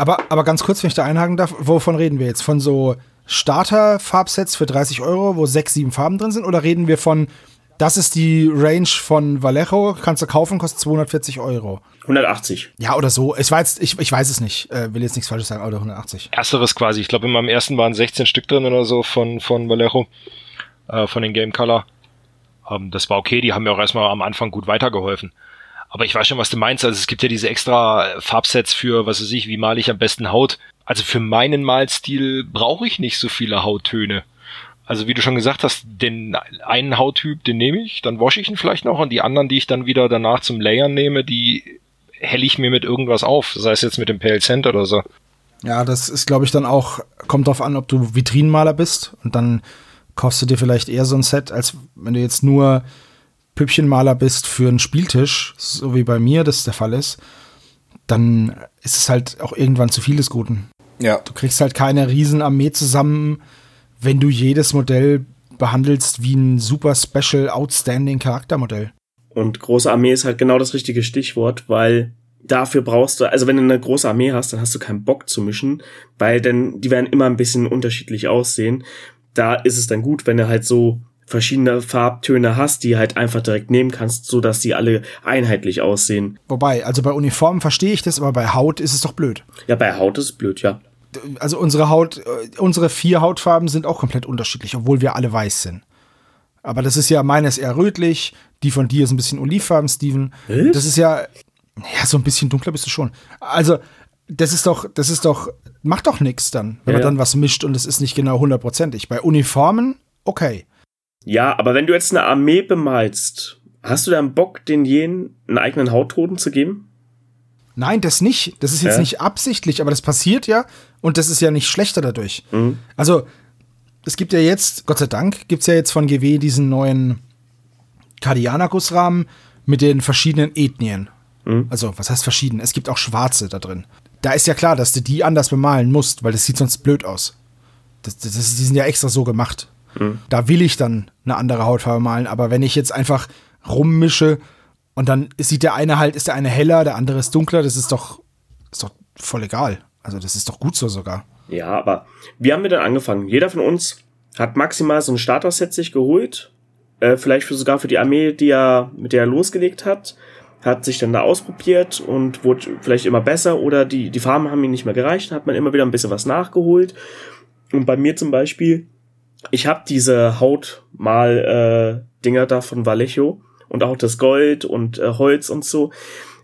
Aber, aber ganz kurz, wenn ich da einhaken darf, wovon reden wir jetzt? Von so Starter-Farbsets für 30 Euro, wo sechs, sieben Farben drin sind? Oder reden wir von, das ist die Range von Vallejo, kannst du kaufen, kostet 240 Euro? 180. Ja, oder so. Ich, jetzt, ich, ich weiß es nicht, äh, will jetzt nichts Falsches sagen, oder 180. Ersteres quasi. Ich glaube, in meinem ersten waren 16 Stück drin oder so von, von Vallejo, äh, von den Game Color. Ähm, das war okay, die haben mir auch erstmal am Anfang gut weitergeholfen. Aber ich weiß schon, was du meinst. Also es gibt ja diese extra Farbsets für, was weiß ich, wie male ich am besten Haut. Also für meinen Malstil brauche ich nicht so viele Hauttöne. Also wie du schon gesagt hast, den einen Hauttyp, den nehme ich, dann wasche ich ihn vielleicht noch und die anderen, die ich dann wieder danach zum Layern nehme, die helle ich mir mit irgendwas auf. Sei es jetzt mit dem Pale Cent oder so. Ja, das ist, glaube ich, dann auch, kommt drauf an, ob du Vitrinenmaler bist und dann du dir vielleicht eher so ein Set, als wenn du jetzt nur Püppchenmaler bist für einen Spieltisch, so wie bei mir das der Fall ist, dann ist es halt auch irgendwann zu viel des Guten. Ja. Du kriegst halt keine Riesenarmee zusammen, wenn du jedes Modell behandelst wie ein super special, outstanding Charaktermodell. Und große Armee ist halt genau das richtige Stichwort, weil dafür brauchst du, also wenn du eine große Armee hast, dann hast du keinen Bock zu mischen, weil denn die werden immer ein bisschen unterschiedlich aussehen. Da ist es dann gut, wenn du halt so verschiedene Farbtöne hast, die halt einfach direkt nehmen kannst, so dass die alle einheitlich aussehen. Wobei, also bei Uniformen verstehe ich das, aber bei Haut ist es doch blöd. Ja, bei Haut ist es blöd, ja. Also unsere Haut, äh, unsere vier Hautfarben sind auch komplett unterschiedlich, obwohl wir alle weiß sind. Aber das ist ja meines eher rötlich, die von dir ist ein bisschen olivfarben, Steven. Was? Das ist ja, ja, so ein bisschen dunkler bist du schon. Also, das ist doch, das ist doch, macht doch nichts dann, wenn Ja, man dann was mischt und es ist nicht genau hundertprozentig. Bei Uniformen, okay. Ja, aber wenn du jetzt eine Armee bemalst, hast du dann Bock, den jenen einen eigenen Hauttoten zu geben? Nein, das nicht. Das ist jetzt Ja. nicht absichtlich, aber das passiert ja und das ist ja nicht schlechter dadurch. Mhm. Also, es gibt ja jetzt, Gott sei Dank, gibt es ja jetzt von GW diesen neuen Kardianakus-Rahmen mit den verschiedenen Ethnien. Mhm. Also, was heißt verschieden? Es gibt auch Schwarze da drin. Da ist ja klar, dass du die anders bemalen musst, weil das sieht sonst blöd aus. Das, das, die sind ja extra so gemacht. Da will ich dann eine andere Hautfarbe malen, aber wenn ich jetzt einfach rummische und dann sieht der eine halt, ist der eine heller, der andere ist dunkler, das ist doch, ist doch voll egal. Also das ist doch gut so sogar. Ja, aber wie haben wir denn angefangen? Jeder von uns hat maximal so ein Starter-Set sich geholt. Äh, vielleicht für, sogar für die Armee, die er, mit der er losgelegt hat. Hat sich dann da ausprobiert und wurde vielleicht immer besser oder die, die Farben haben ihm nicht mehr gereicht. Hat man immer wieder ein bisschen was nachgeholt. Und bei mir zum Beispiel, ich habe diese Hautmal-Dinger da von Vallejo und auch das Gold und äh, Holz und so,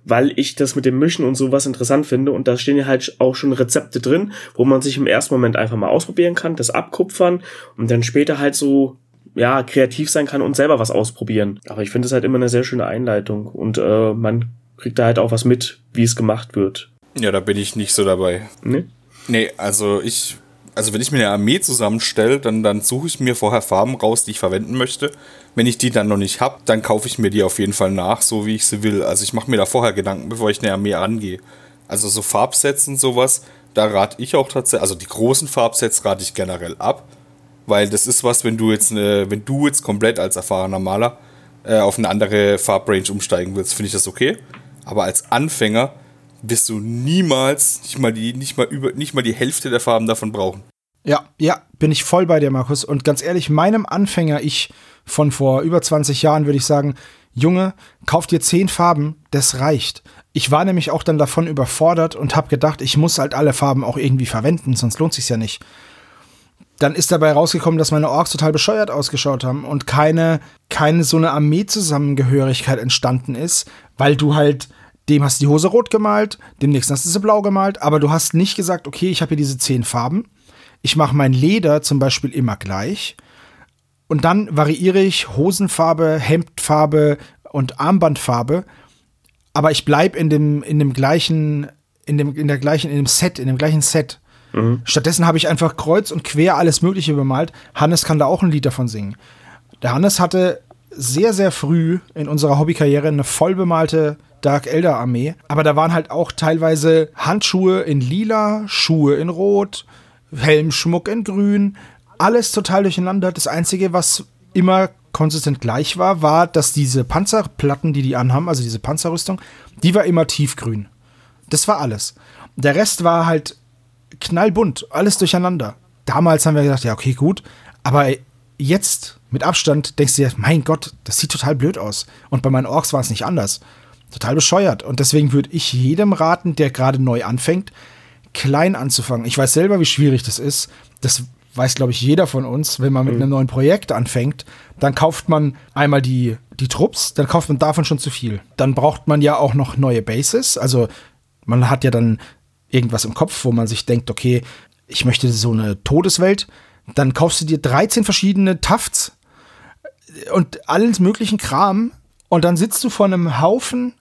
weil ich das mit dem Mischen und sowas interessant finde. Und da stehen ja halt auch schon Rezepte drin, wo man sich im ersten Moment einfach mal ausprobieren kann, das abkupfern und dann später halt so ja, kreativ sein kann und selber was ausprobieren. Aber ich finde es halt immer eine sehr schöne Einleitung und äh, man kriegt da halt auch was mit, wie es gemacht wird. Ja, da bin ich nicht so dabei. Ne? Nee, also ich, also wenn ich mir eine Armee zusammenstelle, dann, dann suche ich mir vorher Farben raus, die ich verwenden möchte. Wenn ich die dann noch nicht habe, dann kaufe ich mir die auf jeden Fall nach, so wie ich sie will. Also ich mache mir da vorher Gedanken, bevor ich eine Armee angehe. Also so Farbsets und sowas, da rate ich auch tatsächlich, also die großen Farbsets rate ich generell ab, weil das ist was, wenn du jetzt eine, wenn du jetzt komplett als erfahrener Maler äh, auf eine andere Farbrange umsteigen willst, finde ich das okay. Aber als Anfänger wirst du niemals nicht mal die, nicht mal über, nicht mal die Hälfte der Farben davon brauchen. Ja, ja, bin ich voll bei dir, Markus. Und ganz ehrlich, meinem Anfänger, ich von vor über 20 Jahren, würde ich sagen, Junge, kauf dir zehn Farben, das reicht. Ich war nämlich auch dann davon überfordert und habe gedacht, ich muss halt alle Farben auch irgendwie verwenden, sonst lohnt sich's ja nicht. Dann ist dabei rausgekommen, dass meine Orks total bescheuert ausgeschaut haben und keine, keine so eine Armeezusammengehörigkeit entstanden ist, weil du halt dem hast du die Hose rot gemalt, dem nächsten hast du sie blau gemalt, aber du hast nicht gesagt, okay, ich habe hier diese zehn Farben. Ich mache mein Leder zum Beispiel immer gleich. Und dann variiere ich Hosenfarbe, Hemdfarbe und Armbandfarbe. Aber ich bleibe in dem, in dem gleichen, in dem, in der gleichen, in dem Set, in dem gleichen Set. Mhm. Stattdessen habe ich einfach kreuz und quer alles Mögliche bemalt. Hannes kann da auch ein Lied davon singen. Der Hannes hatte sehr, sehr früh in unserer Hobbykarriere eine vollbemalte Dark Elder Armee. Aber da waren halt auch teilweise Handschuhe in lila, Schuhe in rot, Helmschmuck in grün. Alles total durcheinander. Das Einzige, was immer konsistent gleich war, war, dass diese Panzerplatten, die die anhaben, also diese Panzerrüstung, die war immer tiefgrün. Das war alles. Der Rest war halt knallbunt, alles durcheinander. Damals haben wir gedacht, ja, okay, gut. Aber jetzt mit Abstand denkst du dir, mein Gott, das sieht total blöd aus. Und bei meinen Orks war es nicht anders. Total bescheuert. Und deswegen würde ich jedem raten, der gerade neu anfängt, klein anzufangen. Ich weiß selber, wie schwierig das ist. Das weiß, glaube ich, jeder von uns. Wenn man mit mhm. einem neuen Projekt anfängt, dann kauft man einmal die, die Trupps, dann kauft man davon schon zu viel. Dann braucht man ja auch noch neue Bases. Also man hat ja dann irgendwas im Kopf, wo man sich denkt, okay, ich möchte so eine Todeswelt. Dann kaufst du dir 13 verschiedene Tafts und alles möglichen Kram und dann sitzt du vor einem Haufen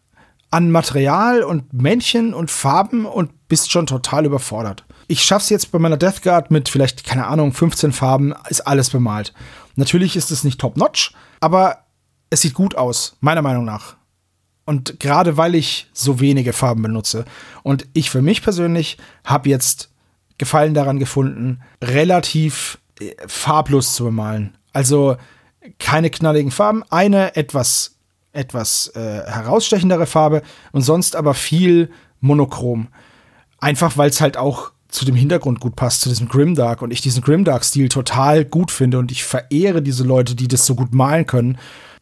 an Material und Männchen und Farben und bist schon total überfordert. Ich schaff's jetzt bei meiner Death Guard mit vielleicht, keine Ahnung, 15 Farben, ist alles bemalt. Natürlich ist es nicht top-notch, aber es sieht gut aus, meiner Meinung nach. Und gerade weil ich so wenige Farben benutze und ich für mich persönlich habe jetzt Gefallen daran gefunden, relativ äh, farblos zu bemalen. Also keine knalligen Farben, eine etwas, etwas äh, herausstechendere Farbe und sonst aber viel monochrom. Einfach weil es halt auch zu dem Hintergrund gut passt, zu diesem Grimdark und ich diesen Grimdark-Stil total gut finde und ich verehre diese Leute, die das so gut malen können,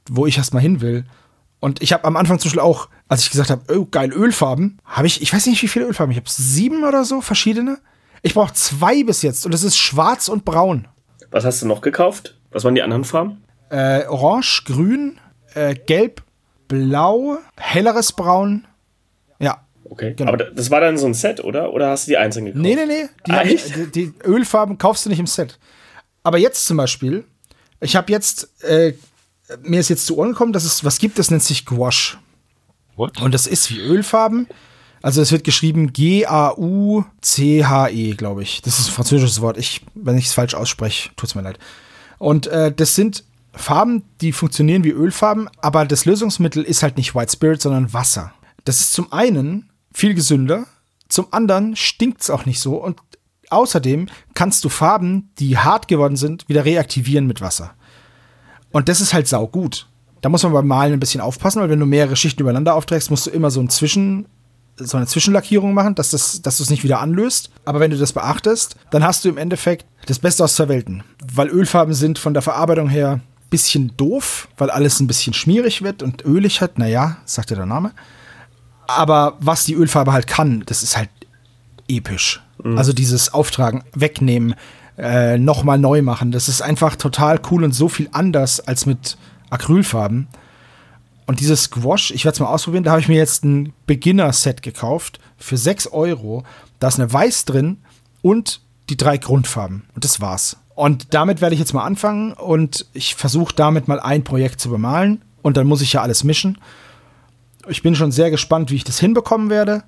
wo ich erstmal hin will. Und ich habe am Anfang zum Beispiel auch, als ich gesagt habe, oh, geil, Ölfarben, habe ich, ich weiß nicht, wie viele Ölfarben, ich habe sieben oder so verschiedene. Ich brauche zwei bis jetzt und das ist schwarz und braun. Was hast du noch gekauft? Was waren die anderen Farben? Äh, Orange, Grün, äh, Gelb, Blau, helleres Braun. Okay. Genau. Aber das war dann so ein Set, oder? Oder hast du die einzeln gekauft? Nee, nee, nee. Die, ah, die, die, Ölfarben kaufst du nicht im Set. Aber jetzt zum Beispiel, ich habe jetzt, äh, mir ist jetzt zu Ohren gekommen, dass es was gibt, das nennt sich Gouache. What? Und das ist wie Ölfarben. Also es wird geschrieben G-A-U-C-H-E, glaube ich. Das ist ein französisches Wort. Ich, wenn ich es falsch ausspreche, tut es mir leid. Und äh, das sind Farben, die funktionieren wie Ölfarben, aber das Lösungsmittel ist halt nicht White Spirit, sondern Wasser. Das ist zum einen viel gesünder, zum anderen stinkt es auch nicht so und außerdem kannst du Farben, die hart geworden sind, wieder reaktivieren mit Wasser. Und das ist halt saugut. Da muss man beim Malen ein bisschen aufpassen, weil wenn du mehrere Schichten übereinander aufträgst, musst du immer so ein Zwischen, so eine Zwischenlackierung machen, dass, das, dass du es nicht wieder anlöst. Aber wenn du das beachtest, dann hast du im Endeffekt das Beste aus zwei Welten. Weil Ölfarben sind von der Verarbeitung her bisschen doof, weil alles ein bisschen schmierig wird und ölig hat. Naja, sagt ja der Name. Aber was die Ölfarbe halt kann, das ist halt episch. Mhm. Also dieses Auftragen, wegnehmen, äh, nochmal neu machen, das ist einfach total cool und so viel anders als mit Acrylfarben. Und dieses Squash, ich werde es mal ausprobieren, da habe ich mir jetzt ein Beginner-Set gekauft für 6 Euro. Da ist eine Weiß drin und die drei Grundfarben. Und das war's. Und damit werde ich jetzt mal anfangen und ich versuche damit mal ein Projekt zu bemalen und dann muss ich ja alles mischen. Ich bin schon sehr gespannt, wie ich das hinbekommen werde.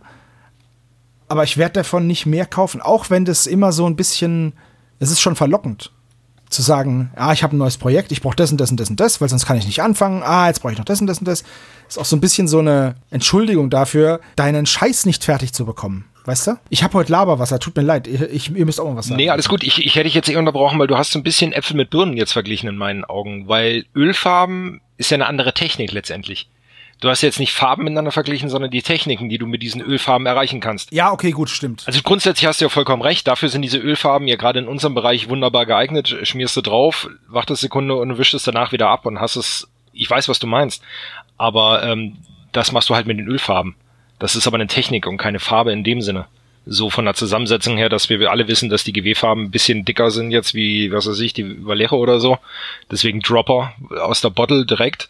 Aber ich werde davon nicht mehr kaufen, auch wenn das immer so ein bisschen, es ist schon verlockend zu sagen, ah, ich habe ein neues Projekt, ich brauche das und das und das und das, weil sonst kann ich nicht anfangen. Ah, jetzt brauche ich noch das und das und das. Ist auch so ein bisschen so eine Entschuldigung dafür, deinen Scheiß nicht fertig zu bekommen. Weißt du? Ich habe heute Laberwasser, tut mir leid. Ich, ich, ihr müsst auch mal was sagen. Nee, alles gut. Ich, ich hätte dich jetzt eh unterbrochen, weil du hast so ein bisschen Äpfel mit Birnen jetzt verglichen in meinen Augen, weil Ölfarben ist ja eine andere Technik letztendlich. Du hast jetzt nicht Farben miteinander verglichen, sondern die Techniken, die du mit diesen Ölfarben erreichen kannst. Ja, okay, gut, stimmt. Also grundsätzlich hast du ja vollkommen recht. Dafür sind diese Ölfarben ja gerade in unserem Bereich wunderbar geeignet. Schmierst du drauf, wartest Sekunde und wischst es danach wieder ab und hast es. Ich weiß, was du meinst. Aber ähm, das machst du halt mit den Ölfarben. Das ist aber eine Technik und keine Farbe in dem Sinne. So von der Zusammensetzung her, dass wir alle wissen, dass die GW-Farben ein bisschen dicker sind jetzt wie, was weiß ich, die Vallejo oder so. Deswegen Dropper aus der Bottle direkt.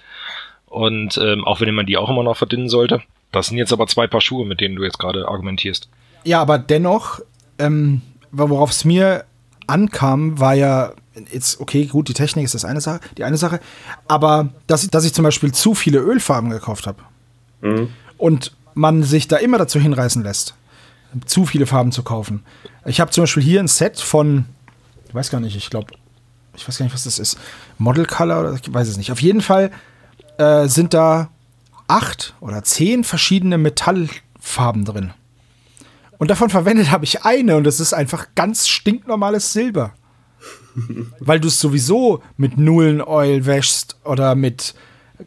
Und ähm, auch wenn man die auch immer noch verdünnen sollte. Das sind jetzt aber zwei Paar Schuhe, mit denen du jetzt gerade argumentierst. Ja, aber dennoch, ähm, worauf es mir ankam, war ja jetzt, okay, gut, die Technik ist das eine Sache, die eine Sache, aber dass, dass ich zum Beispiel zu viele Ölfarben gekauft habe. Mhm. Und man sich da immer dazu hinreißen lässt, zu viele Farben zu kaufen. Ich habe zum Beispiel hier ein Set von, ich weiß gar nicht, ich glaube, ich weiß gar nicht, was das ist. Model Color oder ich weiß es nicht. Auf jeden Fall äh, sind da acht oder zehn verschiedene Metallfarben drin. Und davon verwendet habe ich eine und das ist einfach ganz stinknormales Silber. Weil du es sowieso mit Nullen-Oil wäschst oder mit,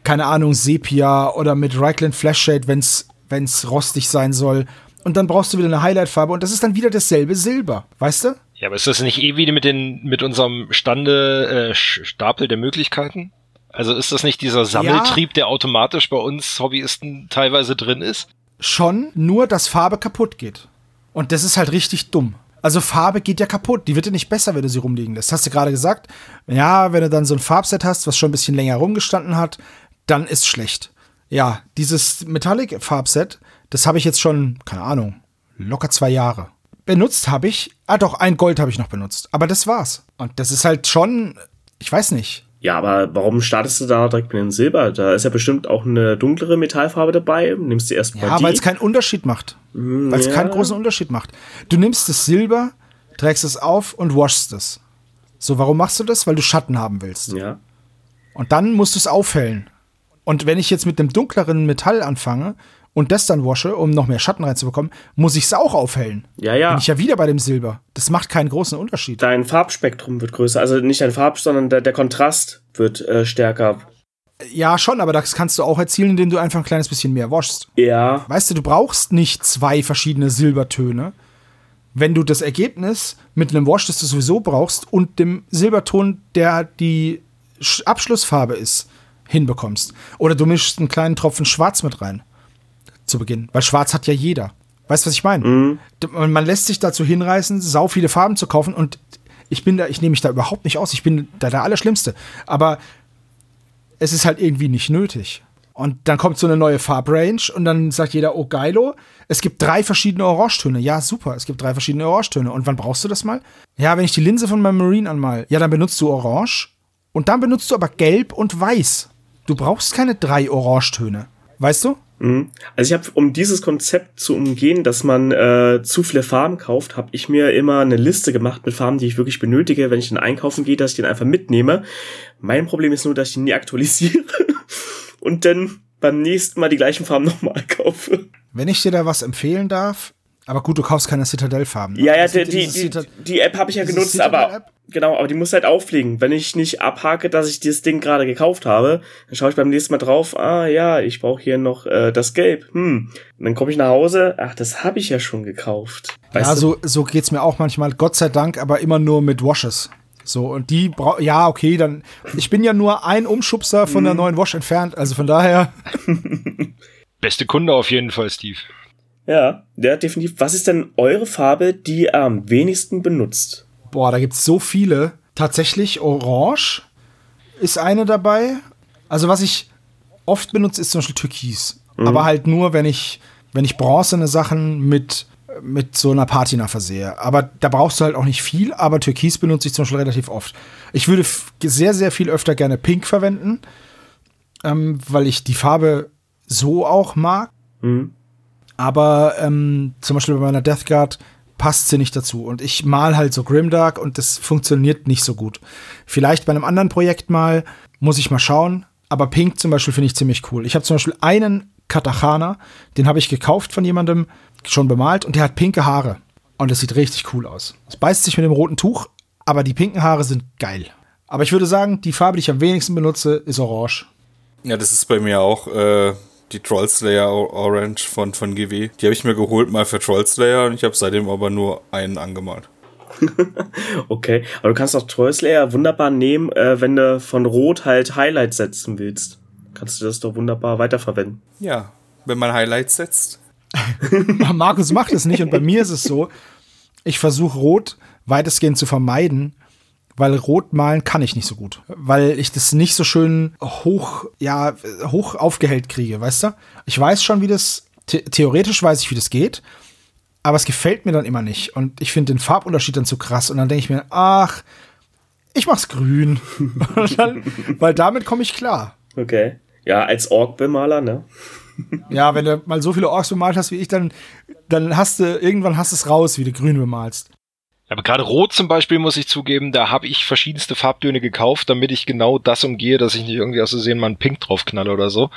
keine Ahnung, Sepia oder mit Raglan Flashshade, wenn es rostig sein soll. Und dann brauchst du wieder eine Highlight-Farbe und das ist dann wieder dasselbe Silber. Weißt du? Ja, aber ist das nicht eh wie mit, den, mit unserem Stande, äh, Stapel der Möglichkeiten? Also ist das nicht dieser Sammeltrieb, ja. der automatisch bei uns Hobbyisten teilweise drin ist? Schon, nur dass Farbe kaputt geht. Und das ist halt richtig dumm. Also Farbe geht ja kaputt, die wird ja nicht besser, wenn du sie rumliegen lässt. Hast du gerade gesagt? Ja, wenn du dann so ein Farbset hast, was schon ein bisschen länger rumgestanden hat, dann ist schlecht. Ja, dieses Metallic Farbset, das habe ich jetzt schon, keine Ahnung, locker zwei Jahre. Benutzt habe ich, ah doch, ein Gold habe ich noch benutzt. Aber das war's. Und das ist halt schon, ich weiß nicht. Ja, aber warum startest du da direkt mit dem Silber? Da ist ja bestimmt auch eine dunklere Metallfarbe dabei. Nimmst du erst mal Ja, weil es keinen Unterschied macht. Mm, weil es ja. keinen großen Unterschied macht. Du nimmst das Silber, trägst es auf und washst es. So, warum machst du das? Weil du Schatten haben willst. Ja. Und dann musst du es aufhellen. Und wenn ich jetzt mit dem dunkleren Metall anfange und das dann wasche, um noch mehr Schatten reinzubekommen, muss ich es auch aufhellen. Ja, ja. Bin ich ja wieder bei dem Silber. Das macht keinen großen Unterschied. Dein Farbspektrum wird größer. Also nicht dein Farb, sondern der, der Kontrast wird äh, stärker. Ja, schon, aber das kannst du auch erzielen, indem du einfach ein kleines bisschen mehr waschst. Ja. Weißt du, du brauchst nicht zwei verschiedene Silbertöne, wenn du das Ergebnis mit einem Wash, das du sowieso brauchst, und dem Silberton, der die Abschlussfarbe ist, hinbekommst. Oder du mischst einen kleinen Tropfen Schwarz mit rein zu Beginn. Weil schwarz hat ja jeder. Weißt du, was ich meine? Mhm. Man lässt sich dazu hinreißen, sau viele Farben zu kaufen und ich bin da, ich nehme mich da überhaupt nicht aus. Ich bin da der Allerschlimmste. Aber es ist halt irgendwie nicht nötig. Und dann kommt so eine neue Farbrange und dann sagt jeder, oh geilo, es gibt drei verschiedene Orangetöne. Ja, super, es gibt drei verschiedene Orangetöne. Und wann brauchst du das mal? Ja, wenn ich die Linse von meinem Marine anmal, ja, dann benutzt du Orange und dann benutzt du aber Gelb und Weiß. Du brauchst keine drei Orangetöne. Weißt du? Mhm. Also ich habe, um dieses Konzept zu umgehen, dass man äh, zu viele Farben kauft, habe ich mir immer eine Liste gemacht mit Farben, die ich wirklich benötige, wenn ich dann einkaufen gehe, dass ich den einfach mitnehme. Mein Problem ist nur, dass ich den nie aktualisiere und dann beim nächsten Mal die gleichen Farben nochmal kaufe. Wenn ich dir da was empfehlen darf, aber gut, du kaufst keine Citadel-Farben. Ne? Ja, ja, die, die, die, die, App habe ich ja genutzt, aber genau, aber die muss halt auffliegen. Wenn ich nicht abhake, dass ich dieses Ding gerade gekauft habe, dann schaue ich beim nächsten Mal drauf, ah ja, ich brauche hier noch äh, das Gelb. Hm. Und dann komme ich nach Hause, ach, das habe ich ja schon gekauft. Weißt ja, du? so, so geht's mir auch manchmal, Gott sei Dank, aber immer nur mit Washes. So, und die braucht, ja, okay, dann, ich bin ja nur ein Umschubser von der mhm. neuen Wash entfernt, also von daher. Beste Kunde auf jeden Fall, Steve. Ja, ja, definitiv. Was ist denn eure Farbe, die ihr am wenigsten benutzt? Boah, da gibt's so viele. Tatsächlich Orange ist eine dabei. Also was ich oft benutze, ist zum Beispiel Türkis. Mhm. Aber halt nur, wenn ich, wenn ich bronzene Sachen mit, mit so einer Patina versehe. Aber da brauchst du halt auch nicht viel, aber Türkis benutze ich zum Beispiel relativ oft. Ich würde sehr, sehr viel öfter gerne Pink verwenden, ähm, weil ich die Farbe so auch mag. Mhm aber ähm, zum Beispiel bei meiner Death Guard passt sie nicht dazu. Und ich mal halt so Grimdark und das funktioniert nicht so gut. Vielleicht bei einem anderen Projekt mal, muss ich mal schauen. Aber Pink zum Beispiel finde ich ziemlich cool. Ich habe zum Beispiel einen Katachana, den habe ich gekauft von jemandem, schon bemalt, und der hat pinke Haare. Und das sieht richtig cool aus. Es beißt sich mit dem roten Tuch, aber die pinken Haare sind geil. Aber ich würde sagen, die Farbe, die ich am wenigsten benutze, ist Orange. Ja, das ist bei mir auch äh, die Trollslayer Orange von, von GW. Die habe ich mir geholt mal für Trollslayer und ich habe seitdem aber nur einen angemalt. okay, aber du kannst auch Trollslayer wunderbar nehmen, äh, wenn du von Rot halt Highlights setzen willst. Kannst du das doch wunderbar weiterverwenden. Ja, wenn man Highlights setzt. Markus macht es nicht und bei mir ist es so, ich versuche Rot weitestgehend zu vermeiden, weil rot malen kann ich nicht so gut. Weil ich das nicht so schön hoch, ja, hoch aufgehellt kriege, weißt du? Ich weiß schon, wie das, the theoretisch weiß ich, wie das geht, aber es gefällt mir dann immer nicht. Und ich finde den Farbunterschied dann zu krass. Und dann denke ich mir, ach, ich mach's grün. dann, weil damit komme ich klar. Okay. Ja, als Ork-Bemaler, ne? Ja, wenn du mal so viele Orks bemalt hast wie ich, dann, dann hast du, irgendwann hast du es raus, wie du grün bemalst. Aber gerade Rot zum Beispiel, muss ich zugeben, da habe ich verschiedenste Farbtöne gekauft, damit ich genau das umgehe, dass ich nicht irgendwie aus Versehen mal einen Pink draufknalle oder so.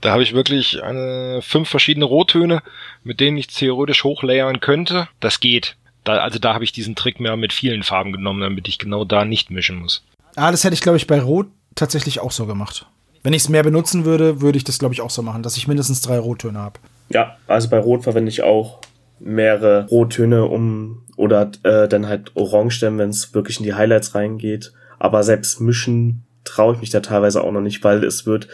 Da habe ich wirklich eine, fünf verschiedene Rottöne, mit denen ich theoretisch hochlayern könnte. Das geht. Da, also da habe ich diesen Trick mehr mit vielen Farben genommen, damit ich genau da nicht mischen muss. Ah, das hätte ich, glaube ich, bei Rot tatsächlich auch so gemacht. Wenn ich es mehr benutzen würde, würde ich das, glaube ich, auch so machen, dass ich mindestens drei Rottöne habe. Ja, also bei Rot verwende ich auch mehrere Rottöne, um oder äh, dann halt Orange dann, wenn es wirklich in die Highlights reingeht. Aber selbst mischen traue ich mich da teilweise auch noch nicht, weil es wird,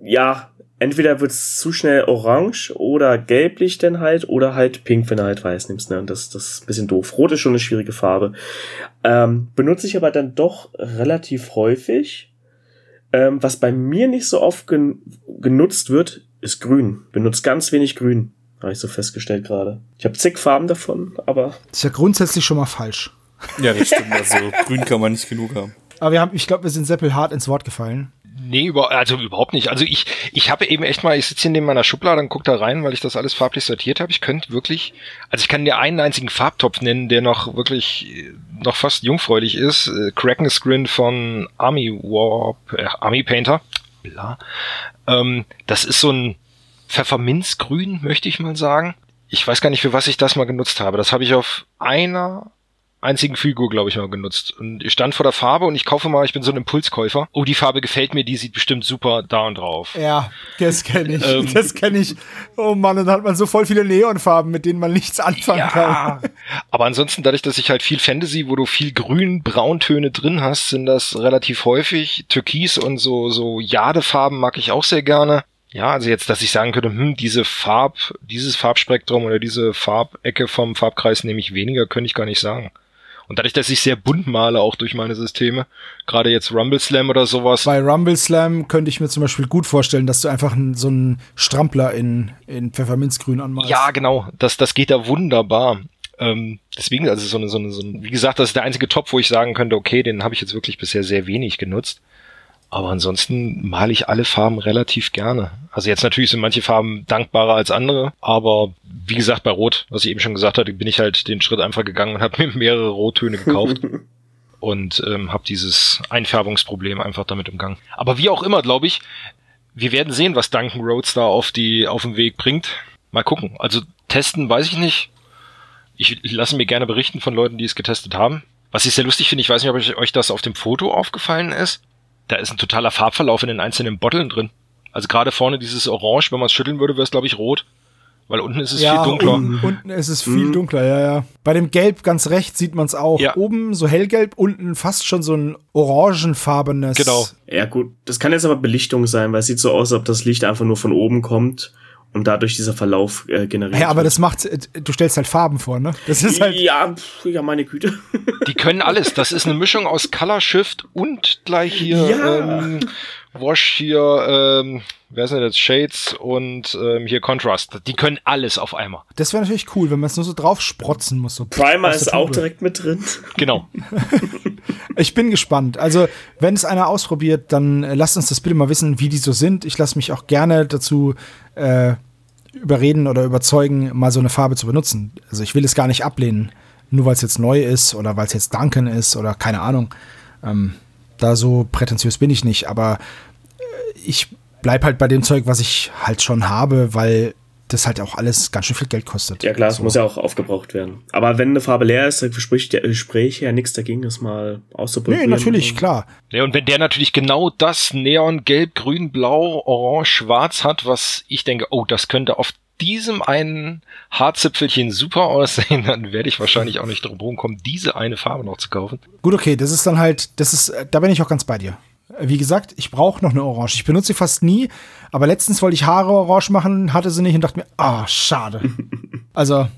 ja, entweder wird es zu schnell orange oder gelblich dann halt oder halt pink, wenn du halt weiß nimmst. Ne? Und das, das ist ein bisschen doof. Rot ist schon eine schwierige Farbe. Ähm, benutze ich aber dann doch relativ häufig. Ähm, was bei mir nicht so oft gen genutzt wird, ist grün. Benutzt ganz wenig grün. Habe ich so festgestellt gerade. Ich habe zig Farben davon, aber. Das ist ja grundsätzlich schon mal falsch. Ja, das stimmt. Also grün kann man nicht genug haben. Aber wir haben, ich glaube, wir sind Seppel hart ins Wort gefallen. Nee, über, also überhaupt nicht. Also ich, ich habe eben echt mal, ich sitze hier neben meiner Schublade und gucke da rein, weil ich das alles farblich sortiert habe. Ich könnte wirklich, also ich kann dir einen einzigen Farbtopf nennen, der noch wirklich noch fast jungfräulich ist. Äh, Kraken Screen von Army Warp, äh, Army Painter. Bla. Ähm, das ist so ein Pfefferminzgrün, möchte ich mal sagen. Ich weiß gar nicht, für was ich das mal genutzt habe. Das habe ich auf einer einzigen Figur, glaube ich, mal genutzt. Und ich stand vor der Farbe und ich kaufe mal, ich bin so ein Impulskäufer. Oh, die Farbe gefällt mir, die sieht bestimmt super da und drauf. Ja, das kenne ich. Ähm, das kenne ich. Oh Mann, dann hat man so voll viele Neonfarben, mit denen man nichts anfangen ja, kann. Aber ansonsten, dadurch, dass ich halt viel Fantasy, wo du viel Grün, Brauntöne drin hast, sind das relativ häufig. Türkis und so, so Jadefarben mag ich auch sehr gerne. Ja, also jetzt, dass ich sagen könnte, hm, diese Farb, dieses Farbspektrum oder diese Farbecke vom Farbkreis nehme ich weniger, könnte ich gar nicht sagen. Und dadurch, dass ich sehr bunt male, auch durch meine Systeme, gerade jetzt Rumble Slam oder sowas. Bei Rumble Slam könnte ich mir zum Beispiel gut vorstellen, dass du einfach so einen Strampler in, in Pfefferminzgrün anmalst. Ja, genau. Das, das geht da wunderbar. Ähm, deswegen, also so eine, so eine, so ein, wie gesagt, das ist der einzige Top, wo ich sagen könnte, okay, den habe ich jetzt wirklich bisher sehr wenig genutzt. Aber ansonsten male ich alle Farben relativ gerne. Also jetzt natürlich sind manche Farben dankbarer als andere, aber wie gesagt, bei Rot, was ich eben schon gesagt hatte, bin ich halt den Schritt einfach gegangen und habe mir mehrere Rottöne gekauft. und ähm, habe dieses Einfärbungsproblem einfach damit umgangen. Aber wie auch immer, glaube ich, wir werden sehen, was Duncan Rhodes da auf die auf den Weg bringt. Mal gucken. Also testen weiß ich nicht. Ich, ich lasse mir gerne berichten von Leuten, die es getestet haben. Was ich sehr lustig finde, ich weiß nicht, ob euch das auf dem Foto aufgefallen ist da ist ein totaler Farbverlauf in den einzelnen Botteln drin. Also gerade vorne dieses Orange, wenn man es schütteln würde, wäre es, glaube ich, rot. Weil unten ist es ja, viel dunkler. Unten, unten ist es viel mhm. dunkler, ja, ja. Bei dem Gelb ganz rechts sieht man es auch. Ja. Oben so hellgelb, unten fast schon so ein orangenfarbenes. Genau. Ja, gut. Das kann jetzt aber Belichtung sein, weil es sieht so aus, als ob das Licht einfach nur von oben kommt und dadurch dieser Verlauf äh, generiert Ja, aber wird. das macht, du stellst halt Farben vor, ne? Das ist halt. Ja, ja, meine Güte. Die können alles. Das ist eine Mischung aus Color Shift und gleich hier ja. ähm, Wash hier, ähm, wer ist denn jetzt? Shades und ähm, hier Contrast. Die können alles auf einmal. Das wäre natürlich cool, wenn man es nur so drauf sprotzen muss. So Primer ist auch direkt mit drin. Genau. ich bin gespannt. Also, wenn es einer ausprobiert, dann äh, lasst uns das bitte mal wissen, wie die so sind. Ich lasse mich auch gerne dazu äh, überreden oder überzeugen, mal so eine Farbe zu benutzen. Also ich will es gar nicht ablehnen, nur weil es jetzt neu ist oder weil es jetzt Duncan ist oder keine Ahnung. Ähm, da so prätentiös bin ich nicht, aber äh, ich bleib halt bei dem Zeug, was ich halt schon habe, weil das halt auch alles ganz schön viel Geld kostet. Ja klar, es so. muss ja auch aufgebraucht werden. Aber wenn eine Farbe leer ist, dann spricht der Gespräch ja nichts dagegen, das mal auszuprobieren. Nee, natürlich, klar. Ja, und wenn der natürlich genau das Neon, Gelb, Grün, Blau, Orange, Schwarz hat, was ich denke, oh, das könnte auf diesem einen Haarzipfelchen super aussehen, dann werde ich wahrscheinlich auch nicht drum kommen, diese eine Farbe noch zu kaufen. Gut, okay, das ist dann halt, das ist, da bin ich auch ganz bei dir. Wie gesagt, ich brauche noch eine Orange. Ich benutze sie fast nie, aber letztens wollte ich Haare orange machen, hatte sie nicht und dachte mir, ah, oh, schade. also,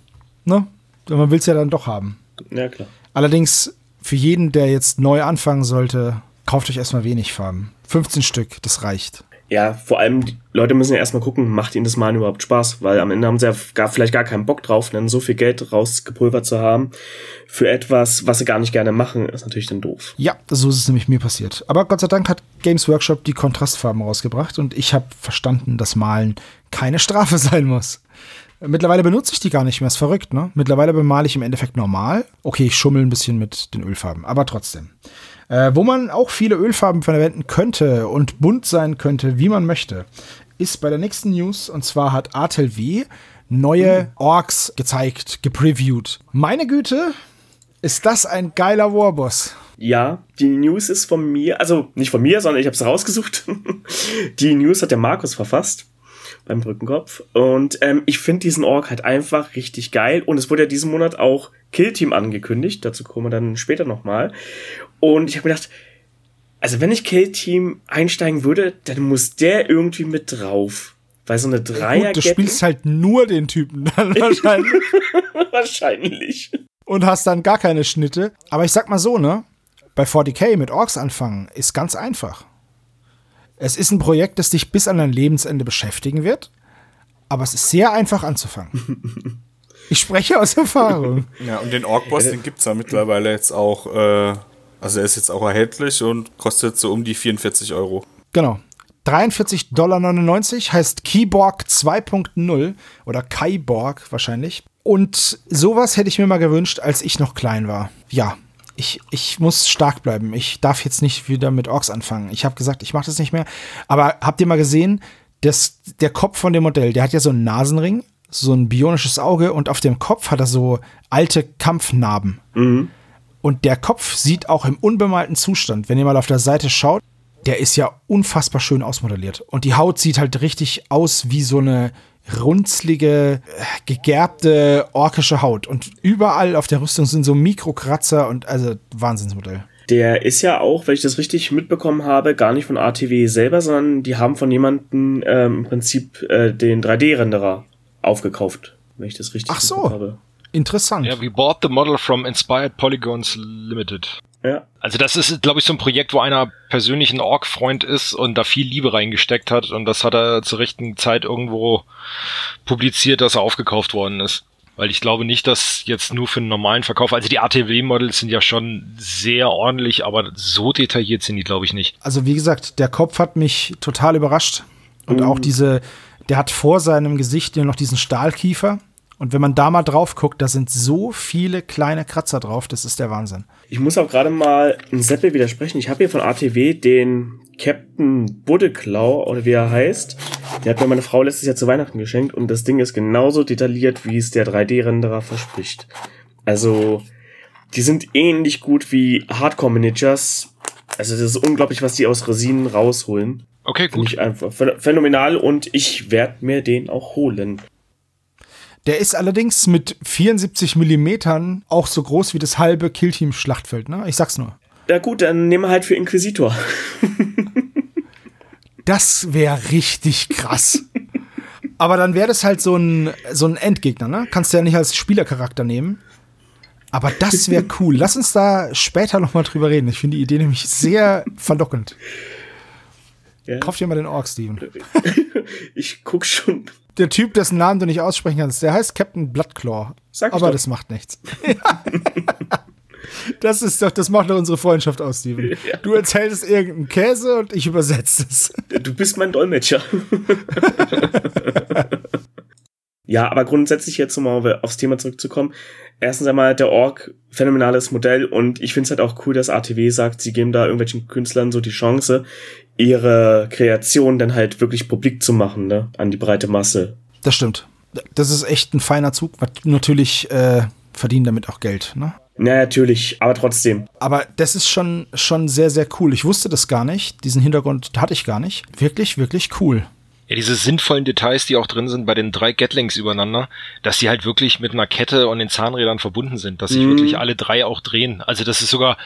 ne? Man will es ja dann doch haben. Ja, klar. Allerdings für jeden, der jetzt neu anfangen sollte, kauft euch erstmal wenig Farben. 15 Stück, das reicht. Ja, vor allem, die Leute müssen ja erstmal gucken, macht ihnen das Malen überhaupt Spaß? Weil am Ende haben sie ja gar, vielleicht gar keinen Bock drauf, dann so viel Geld rausgepulvert zu haben für etwas, was sie gar nicht gerne machen, ist natürlich dann doof. Ja, so ist es nämlich mir passiert. Aber Gott sei Dank hat Games Workshop die Kontrastfarben rausgebracht und ich habe verstanden, dass Malen keine Strafe sein muss. Mittlerweile benutze ich die gar nicht mehr, ist verrückt, ne? Mittlerweile bemale ich im Endeffekt normal. Okay, ich schummel ein bisschen mit den Ölfarben, aber trotzdem. Äh, wo man auch viele Ölfarben verwenden könnte und bunt sein könnte, wie man möchte, ist bei der nächsten News. Und zwar hat ATLW neue Orks gezeigt, gepreviewt. Meine Güte, ist das ein geiler Warboss. Ja, die News ist von mir, also nicht von mir, sondern ich habe es rausgesucht. die News hat der Markus verfasst beim Brückenkopf. Und ähm, ich finde diesen Ork halt einfach richtig geil. Und es wurde ja diesen Monat auch Killteam angekündigt. Dazu kommen wir dann später nochmal. Und ich habe gedacht, also wenn ich Killteam einsteigen würde, dann muss der irgendwie mit drauf. Weil so eine Dreier. Gut, du spielst halt nur den Typen dann wahrscheinlich. wahrscheinlich. Und hast dann gar keine Schnitte. Aber ich sag mal so, ne? Bei 40k mit Orks anfangen ist ganz einfach. Es ist ein Projekt, das dich bis an dein Lebensende beschäftigen wird, aber es ist sehr einfach anzufangen. ich spreche aus Erfahrung. Ja, und den Ork-Boss, den gibt es ja mittlerweile jetzt auch, äh, also er ist jetzt auch erhältlich und kostet so um die 44 Euro. Genau. 43,99 Dollar heißt Keyborg 2.0 oder Kaiborg wahrscheinlich. Und sowas hätte ich mir mal gewünscht, als ich noch klein war. Ja, ich, ich muss stark bleiben. Ich darf jetzt nicht wieder mit Orks anfangen. Ich habe gesagt, ich mache das nicht mehr. Aber habt ihr mal gesehen, dass der Kopf von dem Modell, der hat ja so einen Nasenring, so ein bionisches Auge und auf dem Kopf hat er so alte Kampfnarben. Mhm. Und der Kopf sieht auch im unbemalten Zustand, wenn ihr mal auf der Seite schaut, der ist ja unfassbar schön ausmodelliert. Und die Haut sieht halt richtig aus wie so eine runzlige, gegerbte orkische Haut. Und überall auf der Rüstung sind so Mikrokratzer und also Wahnsinnsmodell. Der ist ja auch, wenn ich das richtig mitbekommen habe, gar nicht von ATW selber, sondern die haben von jemandem ähm, im Prinzip äh, den 3D-Renderer aufgekauft, wenn ich das richtig Ach so. habe. Interessant. Ja, we bought the model from Inspired Polygons Limited. Ja. Also das ist, glaube ich, so ein Projekt, wo einer persönlich ein Org-Freund ist und da viel Liebe reingesteckt hat und das hat er zur rechten Zeit irgendwo publiziert, dass er aufgekauft worden ist. Weil ich glaube nicht, dass jetzt nur für einen normalen Verkauf, also die ATW-Models sind ja schon sehr ordentlich, aber so detailliert sind die, glaube ich, nicht. Also wie gesagt, der Kopf hat mich total überrascht. Und mhm. auch diese, der hat vor seinem Gesicht ja noch diesen Stahlkiefer. Und wenn man da mal drauf guckt, da sind so viele kleine Kratzer drauf, das ist der Wahnsinn. Ich muss auch gerade mal ein Seppel widersprechen. Ich habe hier von ATW den Captain Buddeklau, oder wie er heißt. Der hat mir meine Frau letztes Jahr zu Weihnachten geschenkt und das Ding ist genauso detailliert, wie es der 3D-Renderer verspricht. Also, die sind ähnlich gut wie Hardcore-Miniatures. Also, das ist unglaublich, was die aus Resinen rausholen. Okay, gut. Finde ich einfach phänomenal und ich werde mir den auch holen. Der ist allerdings mit 74 Millimetern auch so groß wie das halbe Killteam-Schlachtfeld, ne? Ich sag's nur. Ja gut, dann nehmen wir halt für Inquisitor. das wäre richtig krass. Aber dann wäre das halt so ein, so ein Endgegner, ne? Kannst du ja nicht als Spielercharakter nehmen. Aber das wäre cool. Lass uns da später noch mal drüber reden. Ich finde die Idee nämlich sehr verlockend. Ja. Kauf dir mal den Ork, Steven. Ich guck schon der Typ, dessen Namen du nicht aussprechen kannst, der heißt Captain Bloodclaw. Sag ich Aber doch. das macht nichts. das ist doch, das macht doch unsere Freundschaft aus, Steven. Ja. Du erzählst irgendeinen Käse und ich übersetze es. Du bist mein Dolmetscher. ja, aber grundsätzlich jetzt um mal aufs Thema zurückzukommen. Erstens einmal der Org, phänomenales Modell und ich finde es halt auch cool, dass ATW sagt, sie geben da irgendwelchen Künstlern so die Chance, ihre Kreation dann halt wirklich publik zu machen, ne, an die breite Masse. Das stimmt. Das ist echt ein feiner Zug. Natürlich äh, verdienen damit auch Geld, ne? Ja, natürlich, aber trotzdem. Aber das ist schon, schon sehr, sehr cool. Ich wusste das gar nicht. Diesen Hintergrund hatte ich gar nicht. Wirklich, wirklich cool. Ja, diese sinnvollen Details, die auch drin sind bei den drei Gatlings übereinander, dass sie halt wirklich mit einer Kette und den Zahnrädern verbunden sind, dass sich mm. wirklich alle drei auch drehen. Also das ist sogar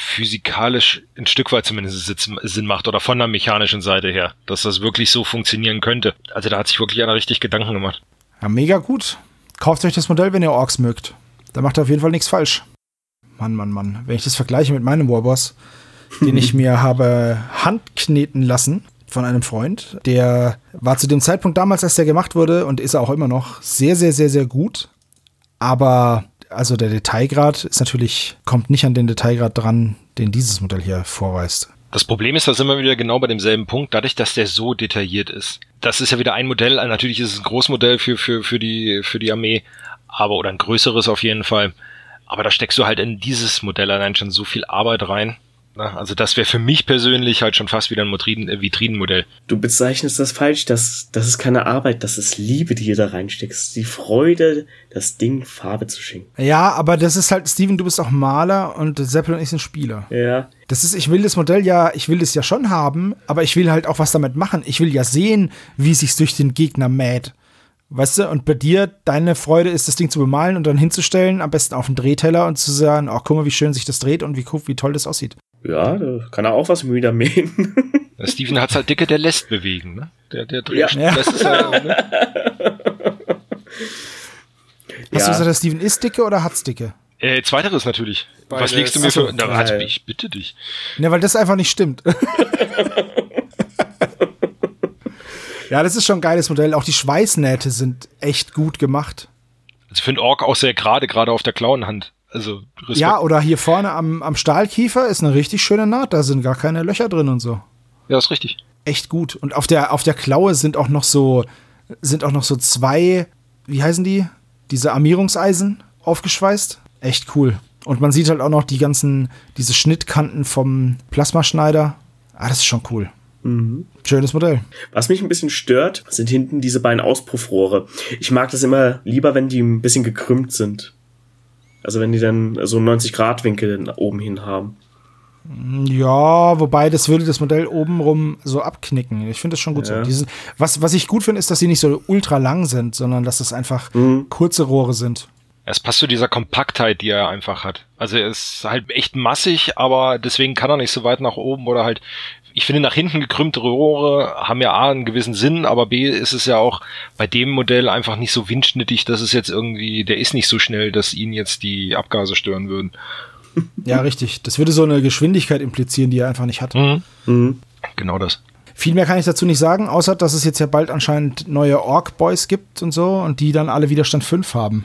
physikalisch ein Stück weit zumindest Sinn macht oder von der mechanischen Seite her, dass das wirklich so funktionieren könnte. Also da hat sich wirklich einer richtig Gedanken gemacht. Ja, mega gut. Kauft euch das Modell, wenn ihr Orks mögt. Da macht ihr auf jeden Fall nichts falsch. Mann, Mann, Mann. Wenn ich das vergleiche mit meinem Warboss, den ich mir habe handkneten lassen von einem Freund, der war zu dem Zeitpunkt damals, als der gemacht wurde und ist er auch immer noch sehr, sehr, sehr, sehr gut. Aber also der Detailgrad ist natürlich, kommt nicht an den Detailgrad dran, den dieses Modell hier vorweist. Das Problem ist, da sind wir wieder genau bei demselben Punkt, dadurch, dass der so detailliert ist. Das ist ja wieder ein Modell, natürlich ist es ein Großmodell für, für, für, die, für die Armee, aber oder ein größeres auf jeden Fall. Aber da steckst du halt in dieses Modell allein schon so viel Arbeit rein. Also das wäre für mich persönlich halt schon fast wieder ein Motriden, äh, Vitrinenmodell. Du bezeichnest das falsch, das, das ist keine Arbeit, das ist Liebe, die ihr da reinsteckst. Die Freude, das Ding Farbe zu schenken. Ja, aber das ist halt, Steven, du bist auch Maler und Seppel und ich sind Spieler. Ja. Das ist, ich will das Modell ja, ich will das ja schon haben, aber ich will halt auch was damit machen. Ich will ja sehen, wie sich's durch den Gegner mäht. Weißt du, und bei dir, deine Freude ist, das Ding zu bemalen und dann hinzustellen, am besten auf den Drehteller und zu sagen, oh, guck mal, wie schön sich das dreht und wie, wie toll das aussieht. Ja, da kann er auch was wieder mähen. Der Steven hat's halt dicke, der lässt bewegen, ne? Der, der dreht, Ja. das ist ja, ne? Hast Ja. du gesagt, der Steven ist dicke oder hat's dicke? Äh, zweiteres natürlich. Was Beides. legst du mir für. Na, also, ich bitte dich. Ne, weil das einfach nicht stimmt. ja, das ist schon ein geiles Modell. Auch die Schweißnähte sind echt gut gemacht. Also für einen Ork auch sehr gerade, gerade auf der Klauenhand. Also Respekt. Ja, oder hier vorne am, am Stahlkiefer ist eine richtig schöne Naht. Da sind gar keine Löcher drin und so. ja, ist richtig. Echt gut. Und auf der, auf der Klaue sind auch noch so, sind auch noch so zwei, wie heißen die? Diese Armierungseisen aufgeschweißt. Echt cool. Und man sieht halt auch noch die ganzen, diese Schnittkanten vom Plasmaschneider. Ah, das ist schon cool. Schönes Modell. Was mich ein bisschen stört, sind hinten diese beiden Auspuffrohre. Ich mag das immer lieber, wenn die ein bisschen gekrümmt sind. Also wenn die dann so einen 90-Grad-Winkel nach oben hin haben. Ja, wobei das würde das Modell obenrum so abknicken. Ich finde das schon gut Ja. so. Diesen, was, was ich gut finde, ist, dass sie nicht so ultra lang sind, sondern dass es einfach kurze Rohre sind. Es passt zu dieser Kompaktheit, die er einfach hat. Also er ist halt echt massig, aber deswegen kann er nicht so weit nach oben oder halt, ich finde nach hinten gekrümmte Rohre haben ja A einen gewissen Sinn, aber B ist es ja auch bei dem Modell einfach nicht so windschnittig, dass es jetzt irgendwie, der ist nicht so schnell, dass ihn jetzt die Abgase stören würden. Ja, richtig. Das würde so eine Geschwindigkeit implizieren, die er einfach nicht hat. Mhm. Genau das. Viel mehr kann ich dazu nicht sagen, außer dass es jetzt ja bald anscheinend neue Orc-Boys gibt und so und die dann alle Widerstand 5 haben.